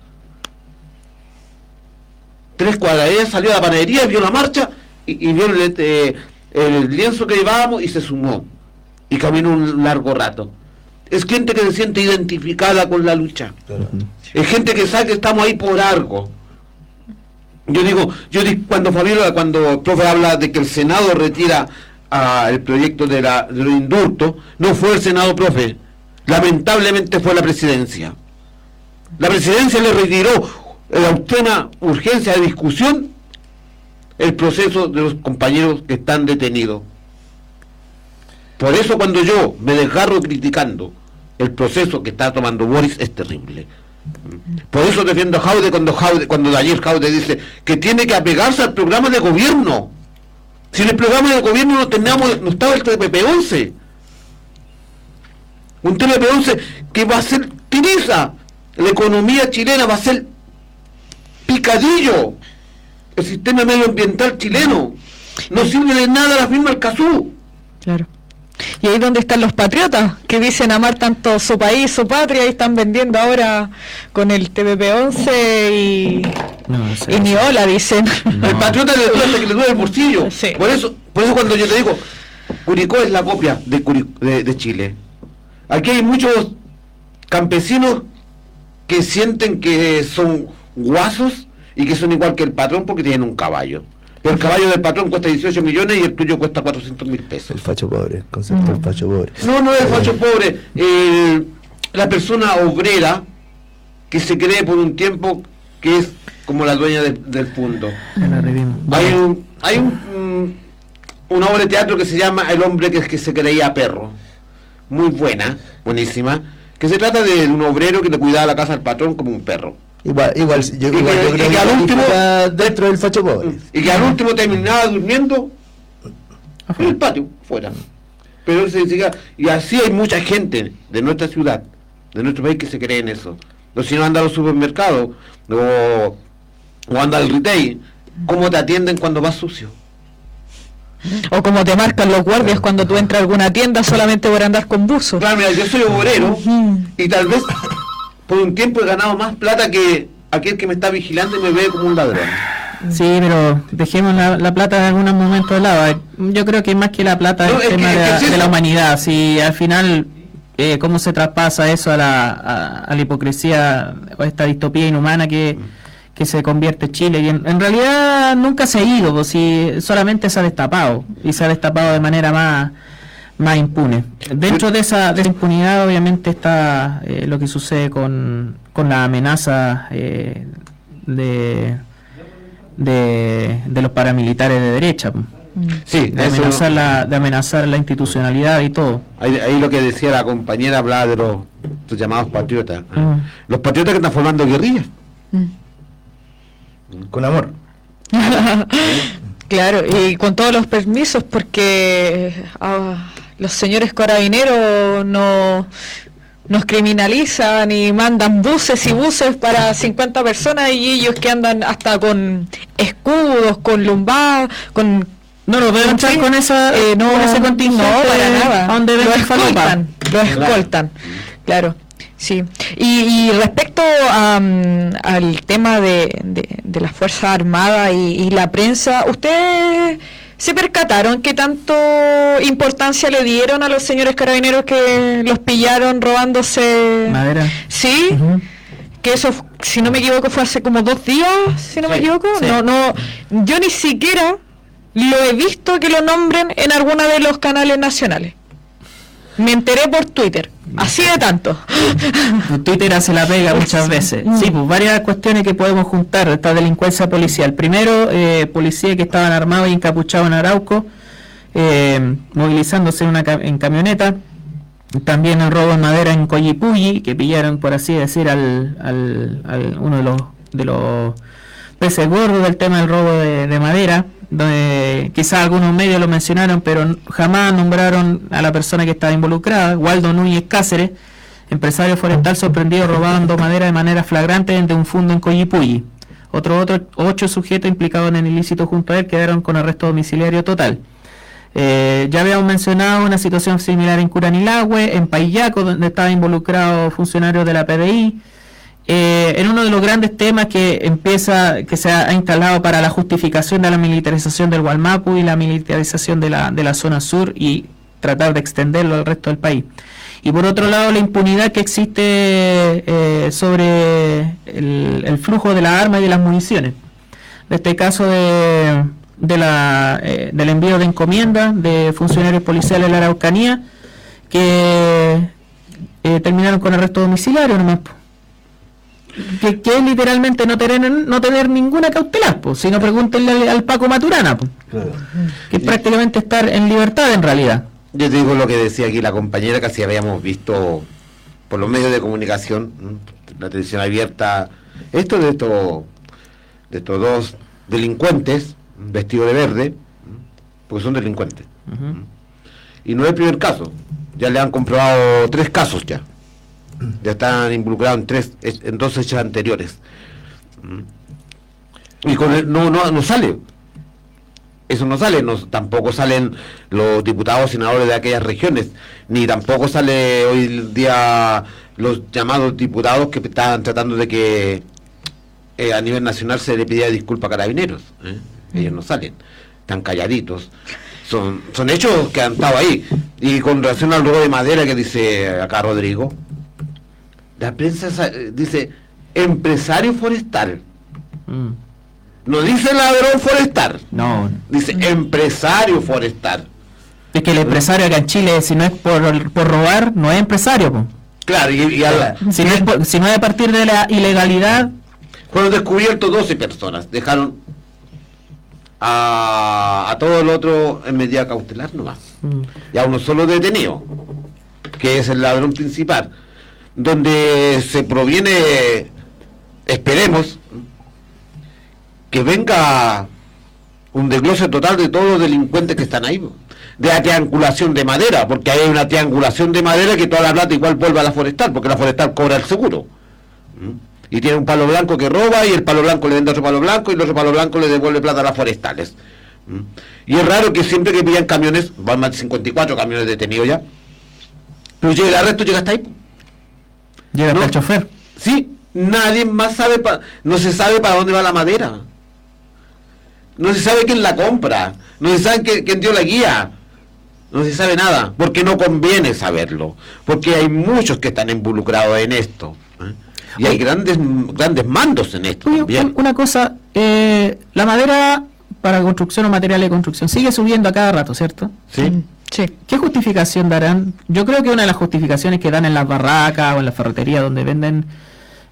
Tres cuadras, ella salió a la panadería, vio la marcha y, y vio el, eh, el lienzo que llevábamos y se sumó. Y caminó un largo rato. Es gente que se siente identificada con la lucha. Es gente que sabe que estamos ahí por algo. Yo digo, yo di- cuando Fabiola, cuando el profe habla de que el Senado retira el proyecto de, la, de los indultos, no fue el Senado, profe. Lamentablemente fue la presidencia. La presidencia le retiró la urgencia de discusión el proceso de los compañeros que están detenidos. Por eso cuando yo me desgarro criticando el proceso que está tomando Boris es terrible. Por eso defiendo a Jaude cuando, Jaude, cuando Daniel Jaude dice que tiene que apegarse al programa de gobierno. Si en el programa de gobierno no teníamos, no estaba el TPP-11. Un TPP-11 que va a ser tiriza. La economía chilena va a ser picadillo. El sistema medioambiental chileno. No sirve de nada la firma Alcazú. Claro. Y ahí donde están los patriotas, que dicen amar tanto su país, su patria, y están vendiendo ahora con el TPP-11 y, No, y ni hola, dicen. El patriota le duele que le duele el bolsillo. Por eso, por eso cuando yo te digo, Curicó es la copia de, de, de Chile. Aquí hay muchos campesinos que sienten que son guasos y que son igual que el patrón porque tienen un caballo. Pero el caballo del patrón cuesta 18 millones y el tuyo cuesta 400 mil pesos. El facho pobre, el concepto del facho pobre. No, no es facho pobre. eh, la persona obrera que se cree por un tiempo que es como la dueña de- del punto. Hay un, hay un, mm, una obra de teatro que se llama El hombre que, que se creía perro. Muy buena, buenísima. Que se trata de un obrero que le cuidaba la casa al patrón como un perro. Igual, igual, yo, Y igual que- yo y creo que al último- dentro del facho pobre. Y que al último terminaba durmiendo en el patio, fuera. Pero él se decía, y así hay mucha gente de nuestra ciudad, de nuestro país que se cree en eso. O si no anda a los supermercados, o, o anda al retail, ¿cómo te atienden cuando vas sucio? O como te marcan los guardias cuando tú entras a alguna tienda solamente por andar con buzo. Claro, mira, yo soy obrero y tal vez por un tiempo he ganado más plata que aquel que me está vigilando y me ve como un ladrón. Sí, pero dejemos la, la plata en algunos momentos de lado. Yo creo que más que la plata No, es el tema que- de, es la, que es de la eso. humanidad. Si al final, eh, cómo se traspasa eso a la, a, a la hipocresía o esta distopía inhumana que, que se convierte Chile. Y en, en realidad nunca se ha ido, pues, si solamente se ha destapado. Y se ha destapado de manera más más impune. Dentro de esa, de esa impunidad obviamente está eh, lo que sucede con, con la amenaza eh, de, de, de los paramilitares de derecha. po. Sí, de eso- amenazar, la, de amenazar la institucionalidad y todo. Ahí, ahí lo que decía la compañera hablaba de los, los llamados patriotas. ¿eh? Mm. Los patriotas que están formando guerrillas. Con amor. Claro, y con todos los permisos, porque ah, los señores carabineros no nos criminalizan y mandan buses y buses para 50 personas y ellos que andan hasta con escudos, con lumbar, con... No lo veo entrar con esa- eh, no, con ese contingente no, para nada. a donde lo escoltan, lo escoltan, claro. Sí, y, y respecto am, al tema de, de, de las Fuerzas Armadas y, y la prensa, ¿ustedes se percataron que tanto importancia le dieron a los señores carabineros que los pillaron robándose Madera. Sí, que eso, si no me equivoco, fue hace como dos días, si no me equivoco. sí. No, no, yo ni siquiera lo he visto que lo nombren en alguna de los canales nacionales. Me enteré por Twitter, así de tanto. Twitter hace la pega muchas veces. Sí, pues varias cuestiones que podemos juntar de esta delincuencia policial. Primero, eh, policías que estaban armados y encapuchados en Arauco, eh, movilizándose en, una ca- en camioneta. También el robo de madera en Coyipulli, que pillaron, por así decir, al, al, al- uno de los, de los peces gordos del tema del robo de, de madera, donde quizás algunos medios lo mencionaron, pero jamás nombraron a la persona que estaba involucrada, Waldo Núñez Cáceres, empresario forestal sorprendido robando madera de manera flagrante desde un fondo en Coyipulli. Otros otro, ocho sujetos implicados en el ilícito junto a él quedaron con arresto domiciliario total. Eh, ya habíamos mencionado una situación similar en Curanilagüe, en Payaco, donde estaba involucrado funcionarios de la PDI. Eh, en uno de los grandes temas que empieza, que se ha instalado para la justificación de la militarización del Gualmapu y la militarización de la, de la zona sur y tratar de extenderlo al resto del país. Y por otro lado, la impunidad que existe eh, sobre el, flujo de las armas y de las municiones. De este caso de, eh, del envío de encomiendas de funcionarios policiales de la Araucanía que eh, terminaron con arresto domiciliario nomás. Que, que es literalmente no tener no tener ninguna cautelar, pues, sino pregúntenle al, al Paco Maturana, po, que es prácticamente estar en libertad en realidad. Yo te digo lo que decía aquí la compañera, que así habíamos visto por los medios de comunicación, la televisión abierta, esto de estos de estos dos delincuentes vestidos de verde, porque son delincuentes. Y no es el primer caso, ya le han comprobado tres casos ya. Ya están involucrados en tres, en dos hechos anteriores. ¿m? Y con él no, no, no sale eso no sale, no, tampoco salen los diputados senadores de aquellas regiones, ni tampoco sale hoy el día los llamados diputados que estaban tratando de que eh, a nivel nacional se le pidiera disculpa a carabineros. ¿eh? Ellos no salen, están calladitos. Son, son hechos que han estado ahí. Y con relación al robo de madera que dice acá Rodrigo, la prensa sa- eh, dice empresario forestal. No dice ladrón forestal. No. Dice empresario forestal. Es que el empresario acá en Chile, si no es por, por robar, no es empresario. po. Claro, y, y la- Si, no es por- si no es a partir de la ilegalidad, fueron descubiertos 12 personas. Dejaron a, a todo el otro en medida cautelar nomás. Y a uno solo detenido, que es el ladrón principal. Donde se proviene, esperemos, que venga un desglose total de todos los delincuentes que están ahí. De la triangulación de madera, porque hay una triangulación de madera que toda la plata igual vuelve a la forestal, porque la forestal cobra el seguro. Y tiene un palo blanco que roba y el palo blanco le vende otro palo blanco y el otro palo blanco le devuelve plata a las forestales. Y es raro que siempre que pillan camiones, van más de 54 camiones detenidos ya, pero llega el arresto, llega hasta ahí. Llega hasta No. el chofer. Sí, nadie más sabe, pa- no se sabe para dónde va la madera. No se sabe quién la compra, no se sabe quién, quién dio la guía, no se sabe nada, porque no conviene saberlo, porque hay muchos que están involucrados en esto. ¿eh? Y hay grandes grandes mandos en esto. también. Un- Una cosa, eh, la madera para construcción o materiales de construcción sigue subiendo a cada rato, ¿cierto? Sí. ¿Qué justificación darán? Yo creo que una de las justificaciones que dan en las barracas o en la ferretería donde venden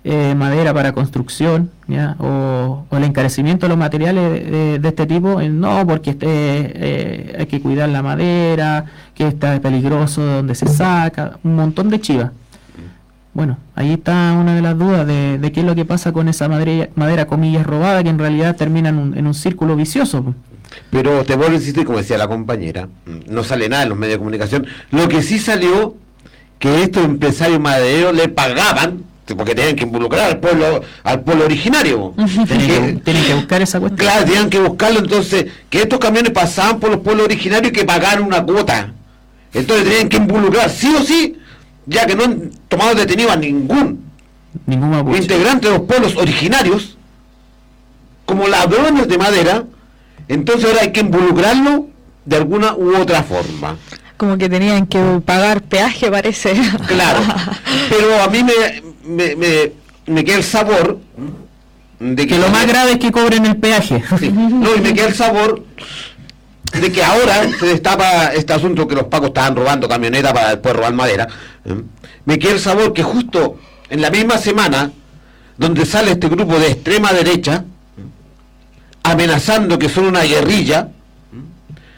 eh, madera para construcción. O, el encarecimiento de los materiales de, este tipo, eh, no, porque este, eh, hay que cuidar la madera, que está peligroso de donde se saca, un montón de chivas. Bueno, ahí está una de las dudas de, de qué es lo que pasa con esa madera, madera comillas robada, que en realidad termina en un, en un círculo vicioso. Pero te vuelvo a insistir, como decía la compañera, mm, no sale nada en los medios de comunicación. Lo que sí salió, que estos empresarios madereros le pagaban, porque tenían que involucrar al pueblo, al pueblo originario. Tienen que, buscar esa cuestión. Claro, tenían que buscarlo, entonces, que estos camiones pasaban por los pueblos originarios y que pagaran una cuota. Entonces tenían que involucrar, sí o sí, ya que no han tomado detenido a ningún Ningún integrante de los pueblos originarios, como ladrones de madera, entonces ahora hay que involucrarlo de alguna u otra forma. Como que tenían que pagar peaje, parece. Claro, pero a mí me, me, me, me queda el sabor de Que lo más grave es que cobren el peaje. Sí, No, y me queda el sabor de que ahora se destapa este asunto que los pacos estaban robando camionetas para después robar madera. ¿eh? Me queda el sabor que justo en la misma semana donde sale este grupo de extrema derecha. Amenazando que son una guerrilla,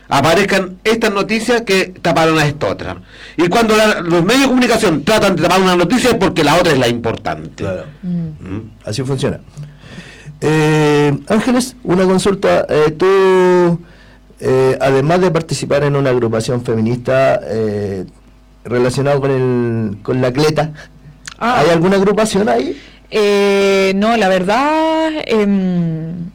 aparezcan estas noticias que taparon a esta otra. Y cuando la- los medios de comunicación tratan de tapar una noticia es porque la otra es la importante. ¿Mm? Así funciona. Eh, Ángeles, una consulta. Eh, tú, eh, además de participar en una agrupación feminista eh, relacionado con, el, con la cleta, Ah. ¿hay alguna agrupación ahí? Eh, no, la verdad, em,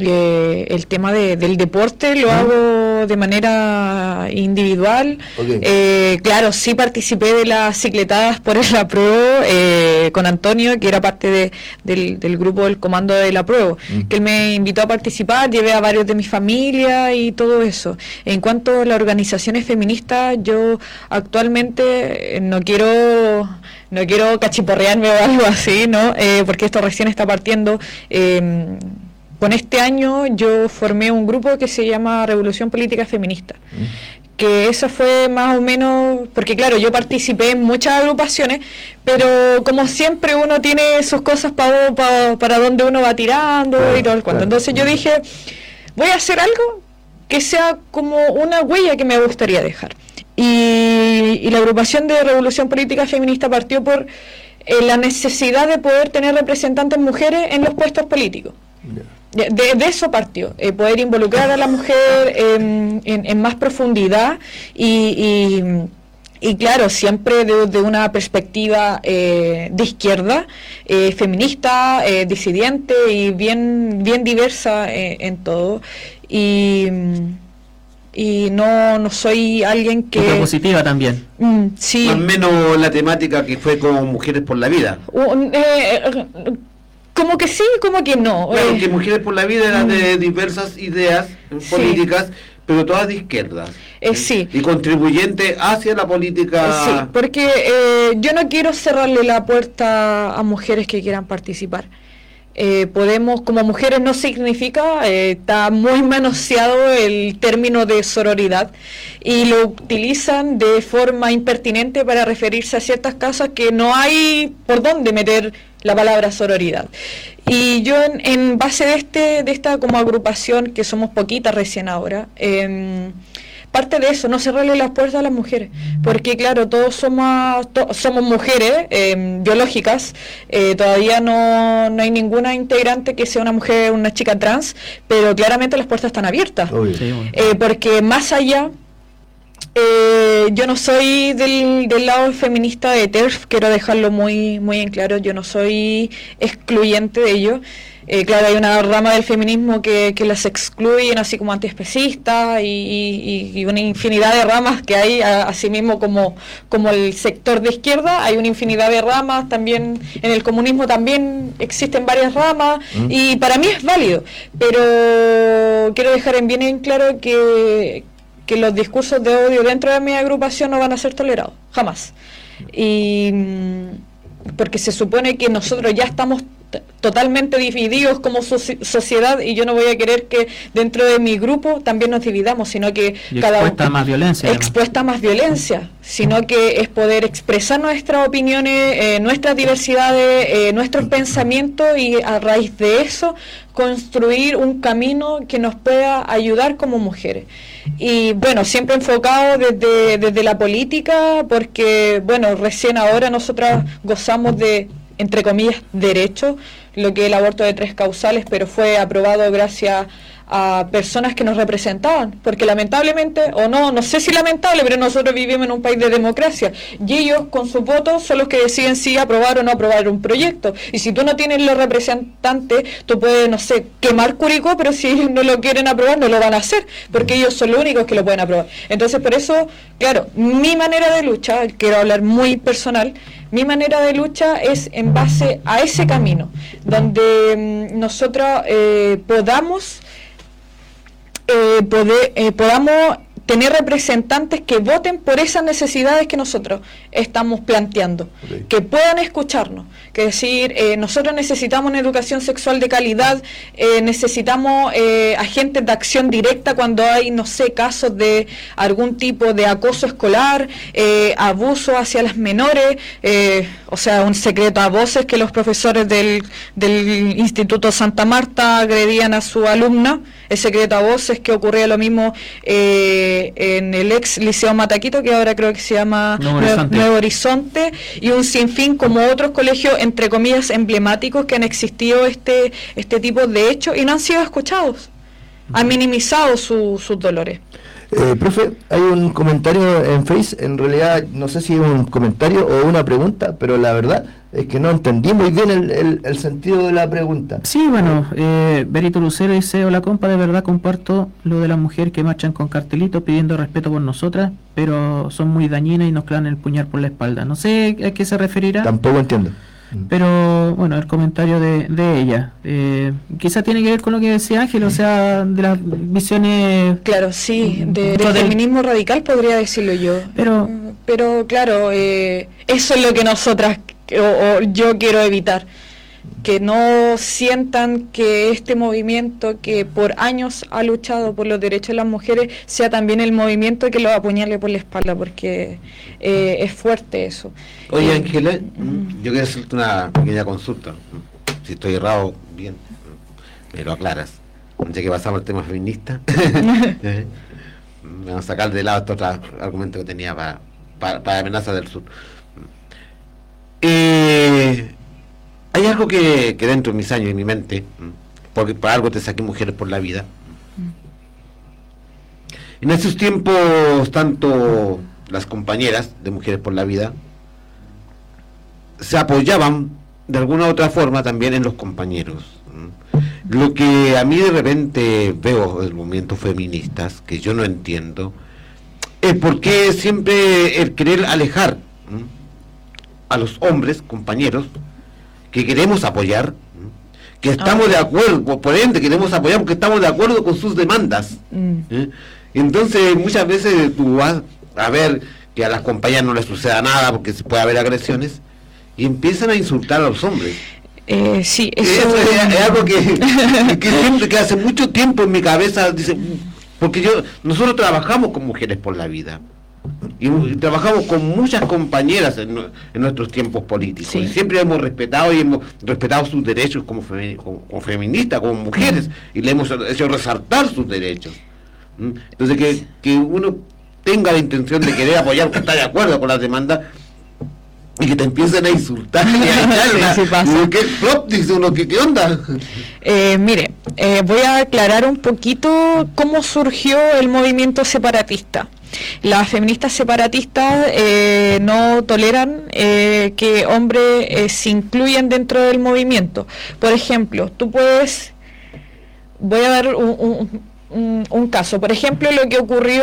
eh, el tema de- del deporte lo hago de manera individual. Eh, claro, sí participé de las cicletadas por el apruebo eh, con Antonio, que era parte de- del, del grupo del comando del apruebo, que él me invitó a participar, llevé a varios de mi familia y todo eso. En cuanto a las organizaciones feministas, yo actualmente eh, no quiero no quiero cachiporrearme o algo así, ¿no? Eh, porque esto recién está partiendo. Con este año yo formé un grupo que se llama Revolución Política Feminista. Que eso fue más o menos, porque claro, yo participé en muchas agrupaciones, pero como siempre uno tiene sus cosas pa- pa- para donde uno va tirando y todo el cuento. Entonces yo dije, voy a hacer algo que sea como una huella que me gustaría dejar. Y, y la agrupación de Revolución Política Feminista partió por eh, la necesidad de poder tener representantes mujeres en los puestos políticos. De- de eso partió, eh, poder involucrar a la mujer en, en- en más profundidad y, y- y claro, siempre de, de una perspectiva eh, de izquierda, eh, feminista, eh, disidente y bien, bien diversa eh, en todo. Y, y no, no soy alguien que... Propositiva también. Mm, sí. O menos la temática que fue con Mujeres por la Vida. Eh, como que sí, como que no. Claro, eh. que Mujeres por la Vida eran de diversas ideas políticas, pero todas de izquierdas. Eh, sí. Y contribuyentes hacia la política. Sí, porque eh, yo no quiero cerrarle la puerta a mujeres que quieran participar. Eh, podemos, como mujeres no significa, eh, está muy manoseado el término de sororidad y lo utilizan de forma impertinente para referirse a ciertas causas que no hay por dónde meter la palabra sororidad. Y yo en, en base de este, de esta como agrupación, que somos poquitas recién ahora, em, parte de eso, no cerrarle las puertas a las mujeres, porque claro, todos somos, to- somos mujeres eh, biológicas, eh, todavía no, no hay ninguna integrante que sea una mujer, una chica trans, pero claramente las puertas están abiertas, Eh, porque más allá Eh, yo no soy del, del lado feminista de TERF, quiero dejarlo muy, muy en claro, yo no soy excluyente de ello. Eh, claro, hay una rama del feminismo que, que las excluyen, así como antiespecistas, y, y- y una infinidad de ramas que hay, a- asimismo como, como el sector de izquierda, hay una infinidad de ramas, también en el comunismo también existen varias ramas, Mm. y para mí es válido, pero quiero dejar en bien en claro que, que los discursos de odio dentro de mi agrupación no van a ser tolerados, jamás. Y mm, porque se supone que nosotros ya estamos totalmente divididos como soci- sociedad y yo no voy a querer que dentro de mi grupo también nos dividamos, sino que Y cada expuesta a más violencia. además. expuesta a más violencia, sino que es poder expresar nuestras opiniones, eh, nuestras diversidades, eh, nuestros pensamientos y a raíz de eso construir un camino que nos pueda ayudar como mujeres. Y bueno, siempre enfocado desde, desde la política, porque bueno, recién ahora nosotras gozamos de, entre comillas, derecho, lo que es el aborto de tres causales, pero fue aprobado gracias a personas que nos representaban, porque lamentablemente, o no, no sé si lamentable, pero nosotros vivimos en un país de democracia y ellos con sus votos son los que deciden si aprobar o no aprobar un proyecto. Y si tú no tienes los representantes, tú puedes, no sé, quemar Curicó, pero si ellos no lo quieren aprobar, no lo van a hacer, porque ellos son los únicos que lo pueden aprobar. Entonces, por eso, claro, mi manera de lucha, quiero hablar muy personal, mi manera de lucha es en base a ese camino, donde mm, nosotros eh, podamos eh, poder, eh, podamos tener representantes que voten por esas necesidades que nosotros estamos planteando, que puedan escucharnos, que decir, eh, nosotros necesitamos una educación sexual de calidad, eh, necesitamos eh, agentes de acción directa cuando hay, no sé, casos de algún tipo de acoso escolar, eh, abuso hacia las menores, eh, o sea, un secreto a voces que los profesores del, del Instituto Santa Marta agredían a su alumna, el secreto a voces que ocurría lo mismo eh, en el ex Liceo Mataquito, que ahora creo que se llama Nuevo Nue- Horizonte. Nuevo Horizonte, y un sinfín como otros colegios, entre comillas, emblemáticos que han existido este, este tipo de hechos y no han sido escuchados. Han minimizado su- sus dolores. Eh, profe, hay un comentario en Face, en realidad no sé si es un comentario o una pregunta, pero la verdad es que no entendí muy bien el, el- el sentido de la pregunta. Sí, bueno, eh, Berito Lucero dice, hola compa, de verdad comparto lo de las mujeres que marchan con cartelitos pidiendo respeto por nosotras, pero son muy dañinas y nos clavan el puñal por la espalda. No sé a qué se referirá. Tampoco entiendo. Pero bueno, el comentario de, de ella. Eh, quizá tiene que ver con lo que decía Ángel, o sea, de las visiones... Claro, sí, de, del del- feminismo radical podría decirlo yo. Pero- pero claro, eh, eso es lo que nosotras o, o yo quiero evitar. Que no sientan que este movimiento que por años ha luchado por los derechos de las mujeres sea también el movimiento que los apuñale por la espalda, porque eh, es fuerte eso. Oye, Eh, Ángela, yo quiero hacerte una pequeña consulta. Si estoy errado, bien, me lo aclaras. Ya que pasamos al tema feminista, van a sacar de lado este otro argumento que tenía para, para, para amenazas del sur. Eh, hay algo que, que dentro de mis años y mi mente, porque por algo te saqué mujeres por la vida. En esos tiempos, tanto las compañeras de Mujeres por la Vida se apoyaban de alguna u otra forma también en los compañeros. Lo que a mí de repente veo del movimiento feministas, que yo no entiendo, es por qué siempre el querer alejar a los hombres, compañeros, que queremos apoyar, que estamos de acuerdo, por ende queremos apoyar porque estamos de acuerdo con sus demandas. ¿eh? Entonces muchas veces tú vas a ver que a las compañeras no les suceda nada porque puede haber agresiones y empiezan a insultar a los hombres. Eh, sí, eso, Eso es, es algo que, que siempre, que hace mucho tiempo en mi cabeza, dice, porque yo, nosotros trabajamos con mujeres por la vida. Y, y trabajamos con muchas compañeras en, nue- en nuestros tiempos políticos. Y siempre hemos respetado y hemos respetado sus derechos como, femi- como, como feministas, como mujeres, y le hemos hecho resaltar sus derechos. ¿Mm? Entonces, que, que uno tenga la intención de querer apoyar, que está de acuerdo con las demandas, y que te empiecen a insultar. y a Sí, ¿Qué? Dice uno, ¿qué, qué onda? Eh, mire, eh, voy a aclarar un poquito cómo surgió el movimiento separatista. Las feministas separatistas eh, no toleran eh, que hombres eh, se incluyan dentro del movimiento. Por ejemplo, tú puedes, voy a dar un, un- un- un caso. Por ejemplo, lo que ocurrió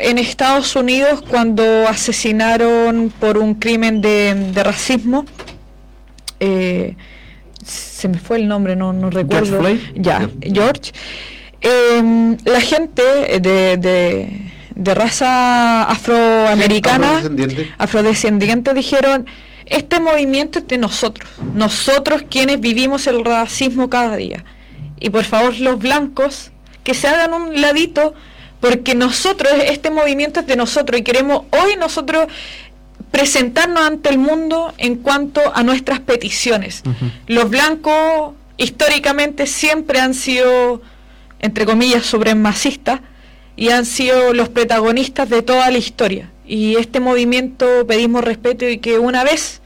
en Estados Unidos cuando asesinaron por un crimen de, de racismo. eh, se me fue el nombre, no, no recuerdo. Floyd. Ya, George. Eh, la gente de, de- de raza afroamericana, Afrodescendiente. afrodescendiente, dijeron, este movimiento es de nosotros, nosotros quienes vivimos el racismo cada día. Y por favor los blancos, que se hagan un ladito, porque nosotros, este movimiento es de nosotros y queremos hoy nosotros presentarnos ante el mundo en cuanto a nuestras peticiones. Los blancos históricamente siempre han sido, entre comillas, supremacistas y han sido los protagonistas de toda la historia. Y este movimiento pedimos respeto y que una vez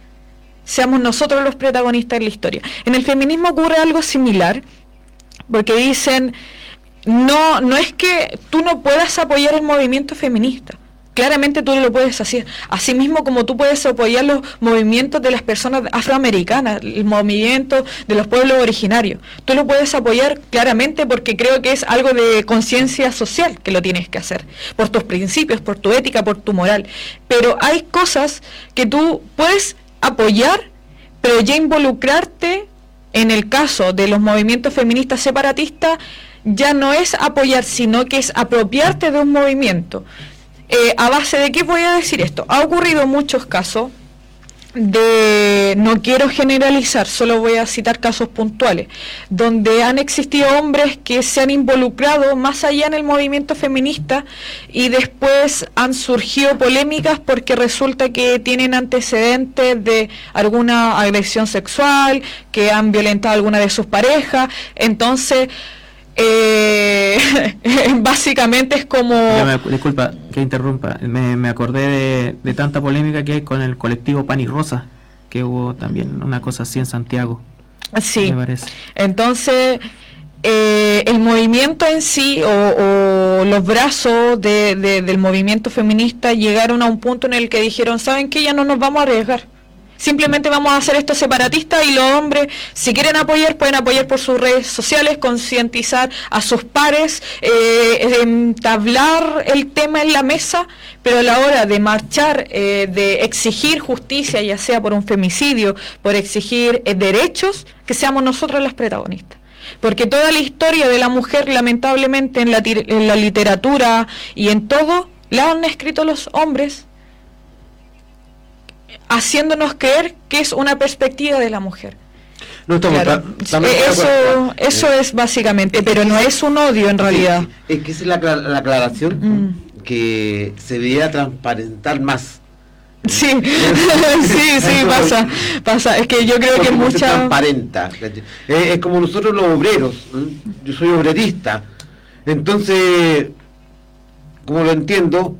seamos nosotros los protagonistas de la historia. En el feminismo ocurre algo similar, porque dicen, no, no es que tú no puedas apoyar el movimiento feminista. Claramente tú lo puedes hacer. Asimismo como tú puedes apoyar los movimientos de las personas afroamericanas, el movimiento de los pueblos originarios. Tú lo puedes apoyar claramente porque creo que es algo de conciencia social que lo tienes que hacer. Por tus principios, por tu ética, por tu moral. Pero hay cosas que tú puedes apoyar, pero ya involucrarte en el caso de los movimientos feministas separatistas ya no es apoyar, sino que es apropiarte de un movimiento. Eh, ¿A base de qué voy a decir esto? Ha ocurrido muchos casos de, no quiero generalizar, solo voy a citar casos puntuales, donde han existido hombres que se han involucrado más allá en el movimiento feminista y después han surgido polémicas porque resulta que tienen antecedentes de alguna agresión sexual, que han violentado a alguna de sus parejas, entonces... eh, básicamente es como me- disculpa que interrumpa, me, me acordé de, de tanta polémica que hay con el colectivo Pan y Rosa, que hubo también una cosa así en Santiago. Sí. Me parece. Entonces, eh, el movimiento en sí o, o los brazos de- de- del movimiento feminista llegaron a un punto en el que dijeron, ¿saben qué? Ya no nos vamos a arriesgar. Simplemente vamos a hacer esto separatista y los hombres, si quieren apoyar, pueden apoyar por sus redes sociales, concientizar a sus pares, eh, entablar el tema en la mesa, pero a la hora de marchar, eh, de exigir justicia, ya sea por un femicidio, por exigir eh, derechos, que seamos nosotros las protagonistas. Porque toda la historia de la mujer, lamentablemente, en la, en la literatura y en todo, la han escrito los hombres haciéndonos creer que es una perspectiva de la mujer. No estamos Claro, eh, eso, eso es básicamente, pero no es un odio en realidad. Es que es la, acla- la aclaración Mm. que se debería transparentar más. Sí, sí, sí, Eso- pasa, pasa. Es que yo creo que Porque se mucha... transparenta. Eh, es como nosotros los obreros. ¿eh? Yo soy obrerista. Entonces, como lo entiendo,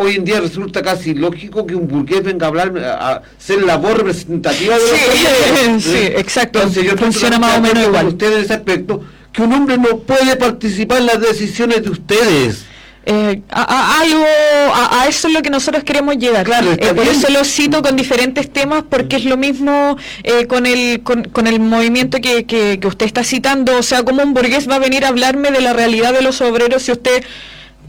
hoy en día resulta casi lógico que un burgués venga a hablar, a, a ser la voz representativa de los Sí, sí, exacto. Entonces, yo Funciona más o menos igual. ustedes en ese aspecto, que un hombre no puede participar en las decisiones de ustedes. Eh, a, a- algo, a, a eso es lo que nosotros queremos llegar. Claro, Eh, por eso lo cito con diferentes temas, porque es lo mismo eh, con, el, con, con el movimiento que, que, que usted está citando. O sea, como un burgués va a venir a hablarme de la realidad de los obreros si usted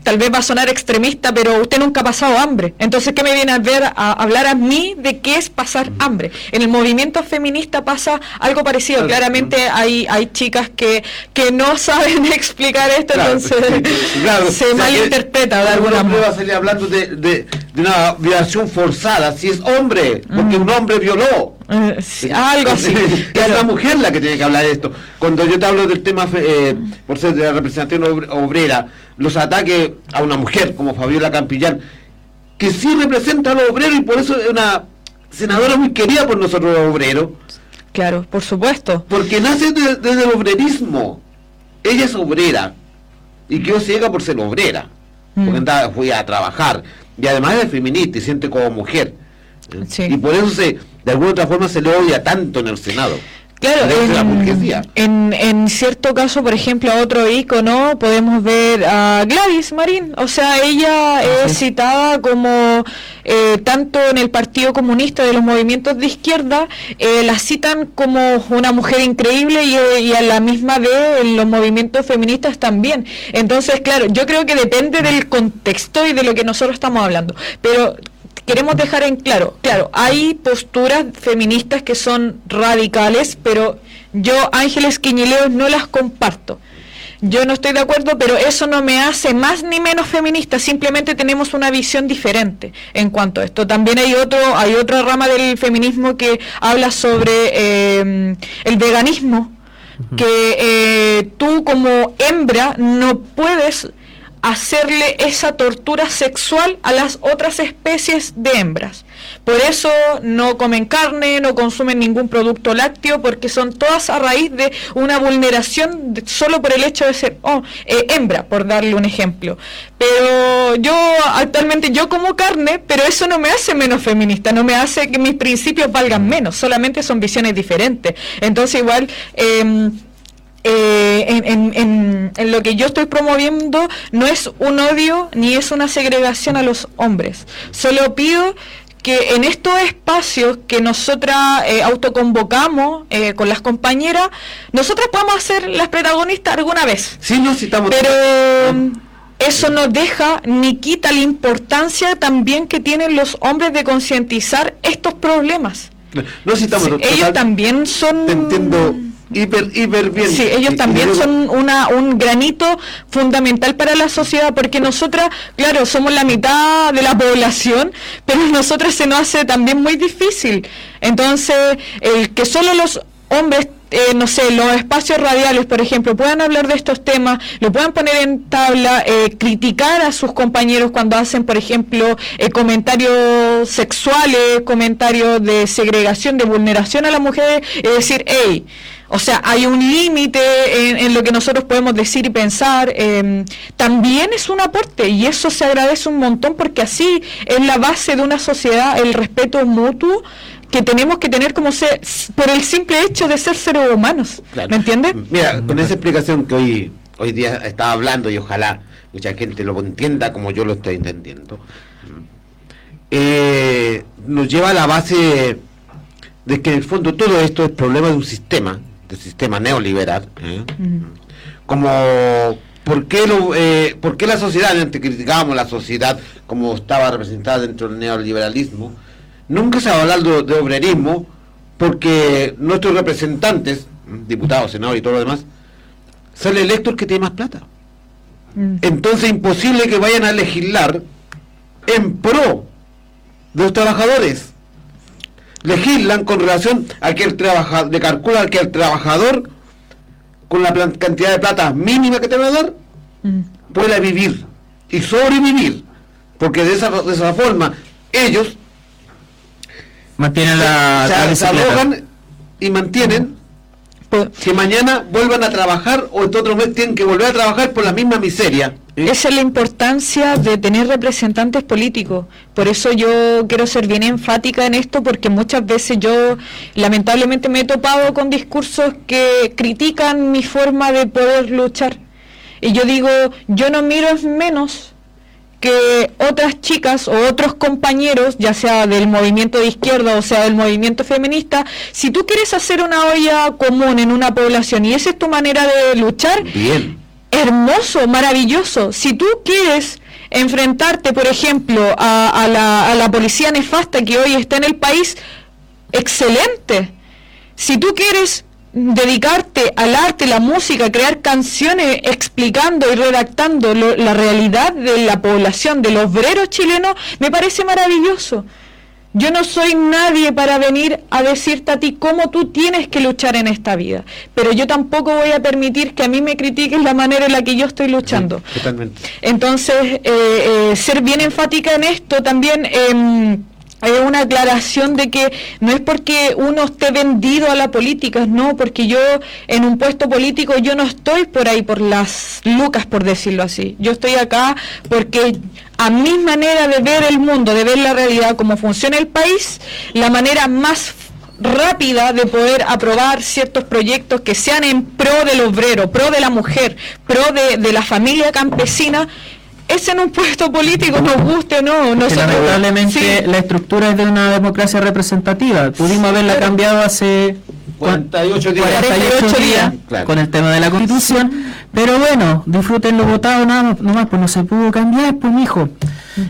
tal vez va a sonar extremista, pero usted nunca ha pasado hambre. Entonces, ¿qué me viene a ver a hablar a mí de qué es pasar hambre? En el movimiento feminista pasa algo parecido. Claramente hay, hay chicas que, que no saben explicar esto, Claro, entonces claro, se o sea, malinterpreta de alguna un hombre va manera. a salir hablando de, de, de una violación forzada, si es hombre, porque un hombre violó. Eh, sí, algo así. es la mujer la que tiene que hablar de esto. Cuando yo te hablo del tema, eh, por ser de la representación obre- obrera, los ataques a una mujer como Fabiola Campillán, que sí representa a los obreros y por eso es una senadora muy querida por nosotros los obreros. Claro, por supuesto. Porque nace de- desde el obrerismo. Ella es obrera y quedó ciega por ser obrera. Mm. Porque andaba, fui a trabajar. Y además es feminista y siente como mujer. ¿Eh? Y por eso se, de alguna otra forma se le odia tanto en el Senado. Claro, en, en, cierto caso, por ejemplo, a otro ícono podemos ver a Gladys Marín. O sea, ella es citada como, eh, tanto en el Partido Comunista de los movimientos de izquierda, eh, la citan como una mujer increíble y, y, a la misma vez en los movimientos feministas también. Entonces, claro, yo creo que depende del contexto y de lo que nosotros estamos hablando. Pero queremos dejar en claro, claro, hay posturas feministas que son radicales, pero yo Ángeles Quiñileos no las comparto. Yo no estoy de acuerdo, pero eso no me hace más ni menos feminista, simplemente tenemos una visión diferente en cuanto a esto. También hay otro, hay otra rama del feminismo que habla sobre eh, el veganismo, que eh, tú como hembra no puedes hacerle esa tortura sexual a las otras especies de hembras. Por eso no comen carne, no consumen ningún producto lácteo, porque son todas a raíz de una vulneración solo por el hecho de ser oh, eh, hembra, por darle un ejemplo. Pero yo actualmente yo como carne, pero eso no me hace menos feminista, no me hace que mis principios valgan menos, solamente son visiones diferentes. Entonces igual... Eh, eh, en, lo que yo estoy promoviendo no es un odio ni es una segregación a los hombres. Solo pido que en estos espacios que nosotras eh, autoconvocamos eh, con las compañeras, nosotras podamos ser las protagonistas alguna vez. Sí, no citamos. Pero mm, eso no deja ni quita la importancia también que tienen los hombres de concientizar estos problemas. No citamos. ellos también son. entiendo hiper, hiper bien. Sí, ellos también son una, un granito fundamental para la sociedad, porque nosotras, claro, somos la mitad de la población, pero a nosotras se nos hace también muy difícil. Entonces, el que solo los hombres eh, no sé, los espacios radiales, por ejemplo, puedan hablar de estos temas, lo puedan poner en tabla, eh, criticar a sus compañeros cuando hacen, por ejemplo, eh, comentarios sexuales, comentarios de segregación, de vulneración a la mujer, es decir, hey, o sea, hay un límite en, lo que nosotros podemos decir y pensar. Em, también es un aporte y eso se agradece un montón porque así es la base de una sociedad, el respeto mutuo que tenemos que tener como ser, por el simple hecho de ser seres humanos. ¿Me entiendes? Mira, con esa explicación que hoy, hoy día estaba hablando y ojalá mucha gente lo entienda como yo lo estoy entendiendo, eh, nos lleva a la base de que en el fondo todo esto es problema de un sistema del sistema neoliberal, ¿eh? como ¿por qué, lo, eh, ¿por qué la sociedad, antes criticábamos la sociedad como estaba representada dentro del neoliberalismo, nunca se ha hablado de, obrerismo porque nuestros representantes, diputados, senadores y todo lo demás, son electos que tienen más plata. Mm. Entonces es imposible que vayan a legislar en pro de los trabajadores legislan con relación a que el trabajador, de calcular que el trabajador, con la cantidad de plata mínima que te va a dar, mm. pueda vivir y sobrevivir. Porque de esa, de esa forma ellos mantienen la, se, y mantienen pues, que mañana vuelvan a trabajar o en otro mes tienen que volver a trabajar por la misma miseria. Esa es la importancia de tener representantes políticos. Por eso yo quiero ser bien enfática en esto, porque muchas veces yo lamentablemente me he topado con discursos que critican mi forma de poder luchar. Y yo digo, yo no miro menos que otras chicas o otros compañeros, ya sea del movimiento de izquierda o sea del movimiento feminista, si tú quieres hacer una olla común en una población y esa es tu manera de luchar, Bien. Hermoso, maravilloso. Si tú quieres enfrentarte, por ejemplo, a, la, policía nefasta que hoy está en el país, excelente. Si tú quieres dedicarte al arte, la música, crear canciones explicando y redactando la realidad de la población, del obrero chileno, me parece maravilloso. Yo no soy nadie para venir a decirte a ti cómo tú tienes que luchar en esta vida, pero yo tampoco voy a permitir que a mí me critiques la manera en la que yo estoy luchando. totalmente. Entonces, eh, eh, ser bien enfática en esto también... Em, hay una aclaración de que no es porque uno esté vendido a la política, no, porque yo en un puesto político yo no estoy por ahí por las lucas, por decirlo así. Yo estoy acá porque a mi manera de ver el mundo, de ver la realidad, cómo funciona el país, la manera más rápida de poder aprobar ciertos proyectos que sean en pro del obrero, pro de la mujer, pro de, de la familia campesina, es en un puesto político, nos guste o no. Nosotros- lamentablemente la estructura es de una democracia representativa. Pudimos haberla cambiado hace 48 días. 48 días Claro. con el tema de la constitución. Pero bueno, disfruten lo votado nada más, nomás, pues no se pudo cambiar, pues mijo.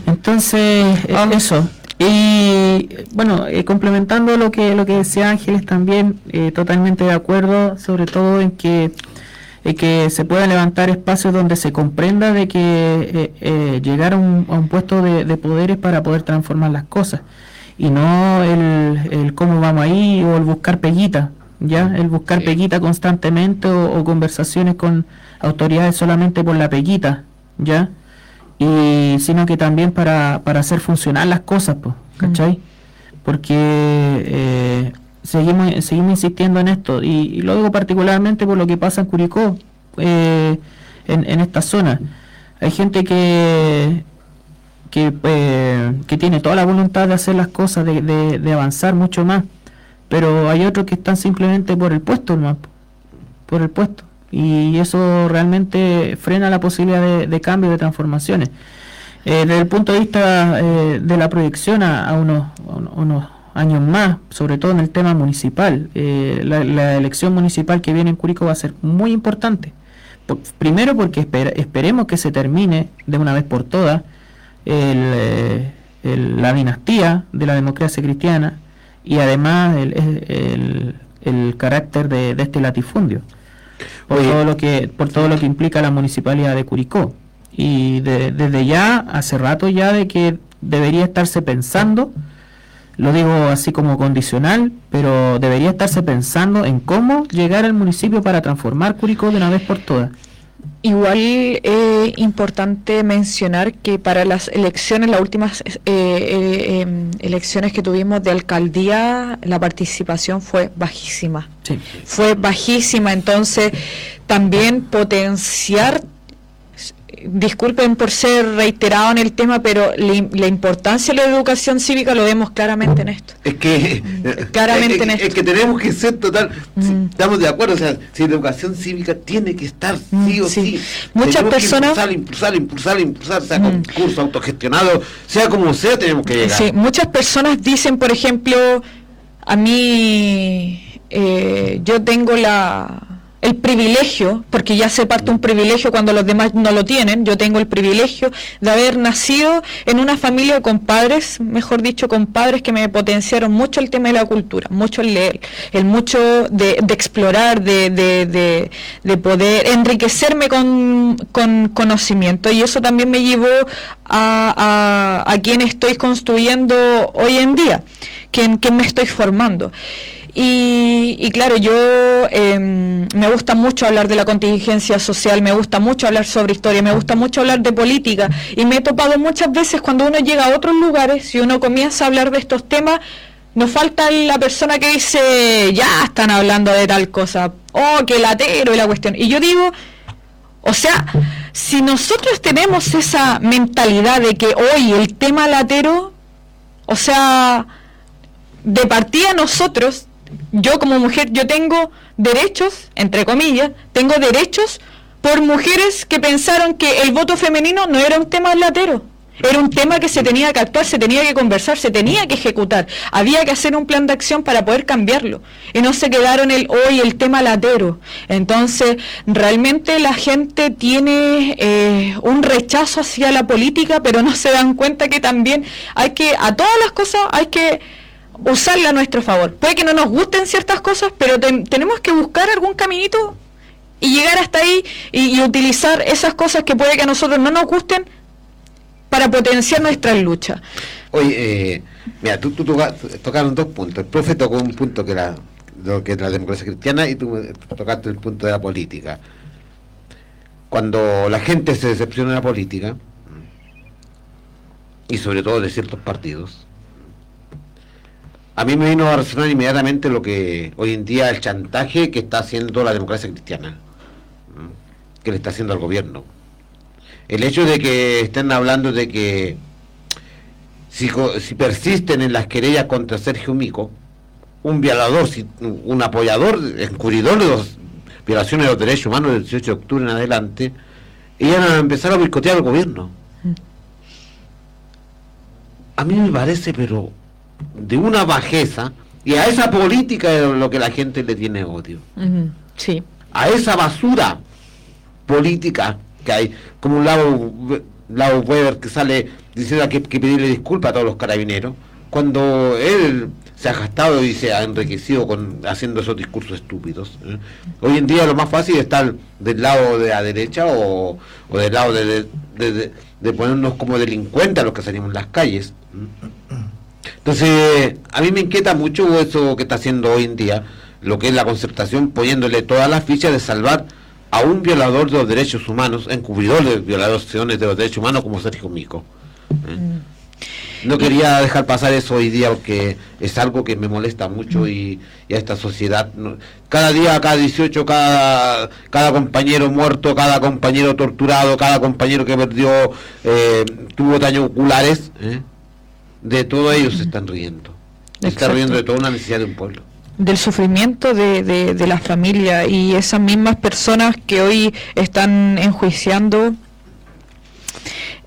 Entonces, eh, eso. Y bueno, eh, complementando lo que lo que decía Ángeles también, eh, totalmente de acuerdo, sobre todo en que eh, que se puedan levantar espacios donde se comprenda de que eh, eh, llegar a un, a un puesto de, de poder es para poder transformar las cosas y no el, el cómo vamos ahí o el buscar peguita, ¿ya? El buscar peguita constantemente o, o conversaciones con autoridades solamente por la peguita, ¿ya? Y sino que también para, para hacer funcionar las cosas, pues, ¿cachai? Porque eh, seguimos, seguimos insistiendo en esto y, lo digo particularmente por lo que pasa en Curicó, eh, en, en esta zona. Hay gente que, que, eh, que tiene toda la voluntad de hacer las cosas, de, de, avanzar mucho más, pero hay otros que están simplemente por el puesto, nomás, por el puesto. Y eso realmente frena la posibilidad de, de cambio, de transformaciones. Eh, desde el punto de vista eh, de la proyección a, unos, a unos años más, sobre todo en el tema municipal, eh, la, la elección municipal que viene en Curicó va a ser muy importante. Por- primero porque esper- esperemos que se termine de una vez por todas el, eh, el- la dinastía de la democracia cristiana y además el, el- el carácter de, de este latifundio por todo lo que por todo lo que implica la municipalidad de Curicó. Y de- desde ya hace rato ya de que debería estarse pensando lo digo así como condicional pero debería estarse pensando en cómo llegar al municipio para transformar Curicó de una vez por todas. Igual es importante mencionar que para las elecciones, las últimas eh, eh, em, elecciones que tuvimos de alcaldía, la participación fue bajísima. Fue bajísima, entonces también potenciar, disculpen por ser reiterado en el tema, pero la, la importancia de la educación cívica lo vemos claramente en esto. Es que, Claramente es, en es- esto. es que tenemos que ser total, si estamos de acuerdo, o sea, si la educación cívica tiene que estar sí o sí. Muchas Tenemos que personas- impulsar, impulsar, impulsar, impulsar, sea con curso autogestionado, sea como sea, tenemos que llegar. Sí, muchas personas dicen, por ejemplo, a mí eh, yo tengo la el privilegio, porque ya se parte un privilegio cuando los demás no lo tienen, yo tengo el privilegio de haber nacido en una familia con padres, mejor dicho, con padres que me potenciaron mucho el tema de la cultura, mucho el leer, el mucho de, explorar, de, de, de, de poder enriquecerme con, con conocimiento y eso también me llevó a, a, quien estoy construyendo hoy en día, quien me estoy formando. Y, y claro, yo em, me gusta mucho hablar de la contingencia social, me gusta mucho hablar sobre historia, me gusta mucho hablar de política y me he topado muchas veces cuando uno llega a otros lugares y uno comienza a hablar de estos temas, nos falta la persona que dice, ya están hablando de tal cosa, oh, que latero y la cuestión. Y yo digo, o sea, si nosotros tenemos esa mentalidad de que hoy el tema latero, o sea, de partida nosotros, yo como mujer, yo tengo derechos, entre comillas, tengo derechos por mujeres que pensaron que el voto femenino no era un tema latero. Era un tema que se tenía que actuar, se tenía que conversar, se tenía que ejecutar. Había que hacer un plan de acción para poder cambiarlo. Y no se quedaron el hoy el tema latero. Entonces, realmente la gente tiene eh, un rechazo hacia la política, pero no se dan cuenta que también hay que, a todas las cosas hay que usarla a nuestro favor. Puede que no nos gusten ciertas cosas, pero ten- tenemos que buscar algún caminito y llegar hasta ahí y, utilizar esas cosas que puede que a nosotros no nos gusten para potenciar nuestras luchas. Oye, eh, mira, tú, tú toca- tocaron dos puntos. El profe tocó un punto que era lo que es la democracia cristiana y tú tocaste el punto de la política. Cuando la gente se decepciona de la política, y sobre todo de ciertos partidos, a mí me vino a resonar inmediatamente lo que hoy en día el chantaje que está haciendo la democracia cristiana, que le está haciendo al gobierno. El hecho de que estén hablando de que si, persisten en las querellas contra Sergio Mico, un violador, un apoyador, encubridor de las violaciones de los derechos humanos del 18 de octubre en adelante, iban a empezar a boicotear al gobierno. A mí me parece, pero de una bajeza, y a esa política es lo que la gente le tiene odio. Sí. A esa basura política que hay, como un lado, lado Weber que sale diciendo que que pedirle disculpas a todos los carabineros, cuando él se ha gastado y se ha enriquecido con haciendo esos discursos estúpidos. ¿eh? Hoy en día lo más fácil es estar del lado de la derecha o, o del lado de- de- de ponernos como delincuentes a los que salimos en las calles. ¿eh? Entonces, a mí me inquieta mucho eso que está haciendo hoy en día, lo que es la concertación, poniéndole todas las fichas de salvar a un violador de los derechos humanos, encubridor de violaciones de los derechos humanos como Sergio Mico. ¿eh? No quería dejar pasar eso hoy día porque es algo que me molesta mucho y, y a esta sociedad. no- cada día, cada 18, cada, cada compañero muerto, cada compañero torturado, cada compañero que perdió, eh, tuvo daños oculares, ¿eh? De todo ellos se están riendo. Se está Exacto. riendo de toda una necesidad de un pueblo. del sufrimiento de, de, de la familia y esas mismas personas que hoy están enjuiciando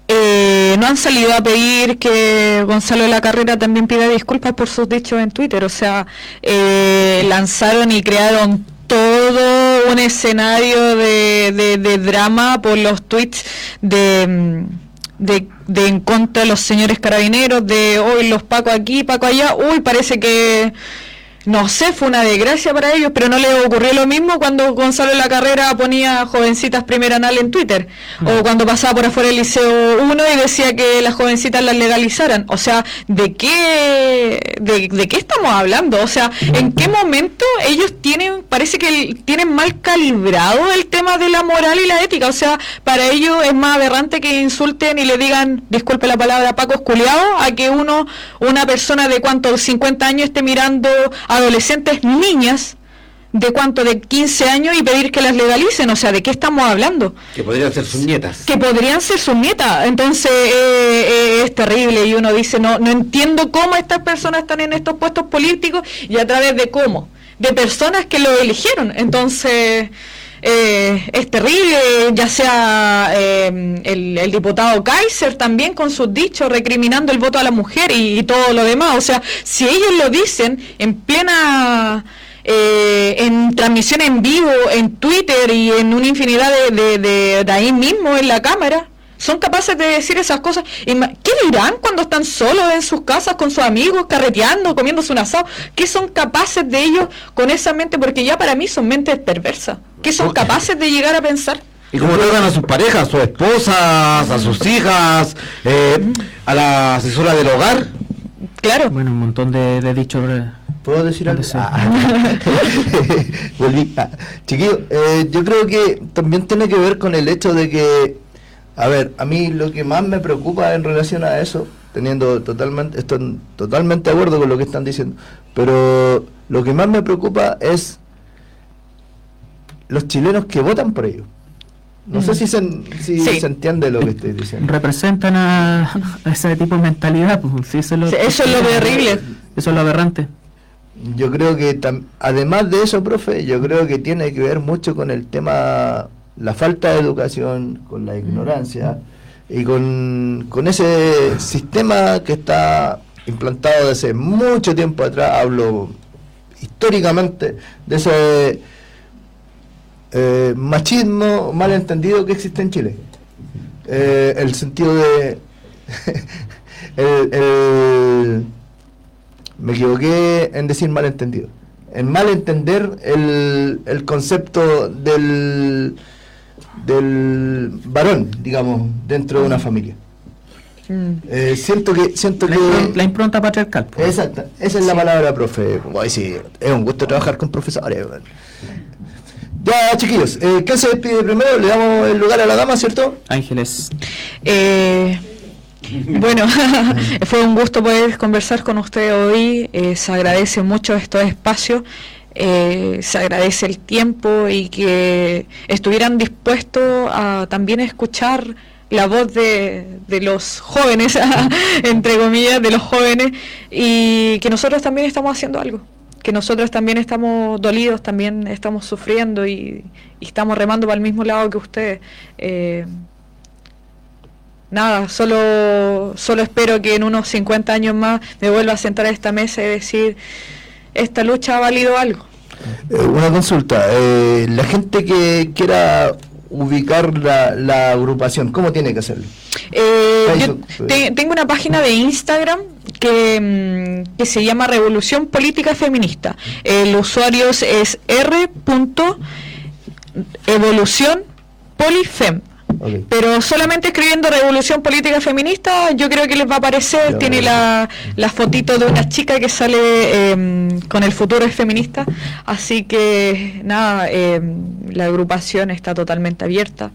eh, no han salido a pedir que Gonzalo de la Carrera también pida disculpas por sus dichos en Twitter, o sea, eh, lanzaron y crearon todo un escenario de, de- de drama por los tweets de, mm, de, de en contra de los señores carabineros, de hoy los Paco aquí, Paco allá, uy, parece que no sé, fue una desgracia para ellos, pero no les ocurrió lo mismo cuando Gonzalo en la carrera ponía jovencitas primera anal en Twitter, o cuando pasaba por afuera el Liceo 1 y decía que las jovencitas las legalizaran. O sea, ¿de qué, de, de qué estamos hablando? O sea, ¿en qué momento ellos tienen, parece que tienen mal calibrado el tema de la moral y la ética? O sea, para ellos es más aberrante que insulten y le digan, disculpe la palabra, Paco esculeado, a que uno, una persona de cuánto, 50 años esté mirando adolescentes niñas de cuánto, de 15 años y pedir que las legalicen. O sea, ¿de qué estamos hablando? Que podrían ser sus nietas. que podrían ser sus nietas. Entonces eh, eh, es terrible y uno dice, no, no entiendo cómo estas personas están en estos puestos políticos y a través de cómo, de personas que lo eligieron. Entonces eh, es terrible, ya sea eh, el, el diputado Kaiser también con sus dichos recriminando el voto a la mujer y, todo lo demás. O sea, si ellos lo dicen en plena eh, en transmisión en vivo, en Twitter y en una infinidad de, de- de ahí mismo en la cámara. Son capaces de decir esas cosas. ¿Qué dirán cuando están solos en sus casas con sus amigos, carreteando, comiéndose un asado? ¿Qué son capaces de ellos con esa mente? Porque ya para mí son mentes perversas. ¿Qué son capaces de llegar a pensar? Y como tratan a sus parejas, a sus esposas, a sus hijas, eh, a la asesora del hogar. Claro. Bueno, un montón de, de dichos. ¿Puedo decir algo? Volví. Ah, chiquillo, eh, yo creo que también tiene que ver con el hecho de que, a ver, a mí lo que más me preocupa en relación a eso, teniendo totalmente, estoy totalmente de acuerdo con lo que están diciendo, pero lo que más me preocupa es los chilenos que votan por ellos. No sé Mm. si, se, si Sí. se entiende lo que estoy diciendo. representan a, a ese tipo de mentalidad. Pues, sí, eso, es lo, Sí, eso es lo terrible. Eso es lo aberrante. Yo creo que tam- además de eso, profe, yo creo que tiene que ver mucho con el tema, la falta de educación, con la ignorancia y con, con ese sistema que está implantado desde mucho tiempo atrás, hablo históricamente de ese eh, machismo malentendido que existe en Chile. Eh, el sentido de... el- me equivoqué en decir malentendido. En malentender el, el concepto del, del varón, digamos, dentro de una familia. Eh, siento que siento La, que la impronta patriarcal. pues. Exacto, esa es la palabra, profe. Ay, sí, es un gusto trabajar con profesores. Ya, chiquillos, eh, ¿quién se despide primero? Le damos el lugar a la dama, ¿cierto? Ángeles. Eh, Bueno, fue un gusto poder conversar con usted hoy. Eh, se agradece mucho estos espacios. Eh, se agradece el tiempo y que estuvieran dispuestos a también escuchar la voz de, de los jóvenes, entre comillas, de los jóvenes, y que nosotros también estamos haciendo algo, que nosotros también estamos dolidos, también estamos sufriendo y, estamos remando para el mismo lado que ustedes. Eh, nada, solo, solo espero que en unos 50 años más me vuelva a sentar a esta mesa y decir, esta lucha ha valido algo. Eh, una consulta, eh, la gente que quiera ubicar la, la agrupación, ¿cómo tiene que hacerlo? Eh, yo te- tengo una página de Instagram que, mm, que se llama Revolución Política Feminista. El usuario es- es r.evolución polifem. Pero solamente escribiendo Revolución Política Feminista, yo creo que les va a aparecer. Ya Tiene la, la fotito de una chica que sale em, con el futuro es feminista. Así que, nada, em, la agrupación está totalmente abierta.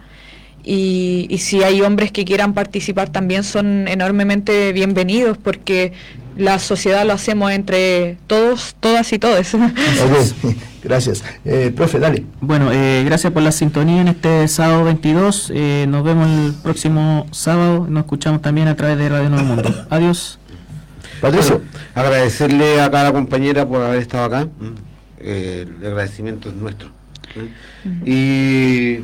Y, y si hay hombres que quieran participar también son enormemente bienvenidos porque la sociedad lo hacemos entre todos, todas y todos. Gracias. Eh, profe, dale. Bueno, eh, gracias por la sintonía en este sábado 22. eh, nos vemos el próximo sábado. Nos escuchamos también a través de Radio Nuevo Mundo. Adiós. Patricio. Bueno, agradecerle a cada compañera por haber estado acá. Eh, el agradecimiento es nuestro. Y,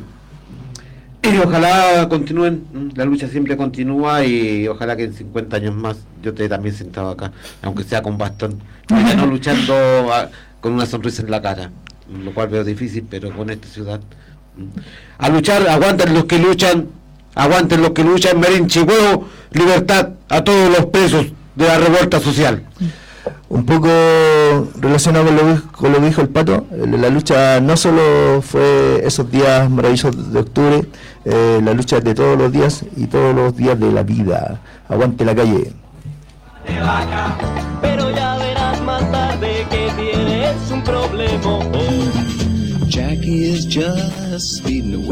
y ojalá continúen, la lucha siempre continúa y ojalá que en 50 años más yo esté también sentado acá, aunque sea con bastón, no luchando a- con una sonrisa en la cara, lo cual veo difícil, pero con esta ciudad. A luchar, aguanten los que luchan, aguanten los que luchan, Merinchi, huevo, libertad a todos los presos de la revuelta social. Un poco relacionado con lo, que- con lo que dijo el pato, la lucha no solo fue esos días maravillosos de octubre, eh, la lucha de todos los días y todos los días de la vida. Aguante la calle. Pero ya verás más tarde que tienes un problema. Jackie is just speeding away.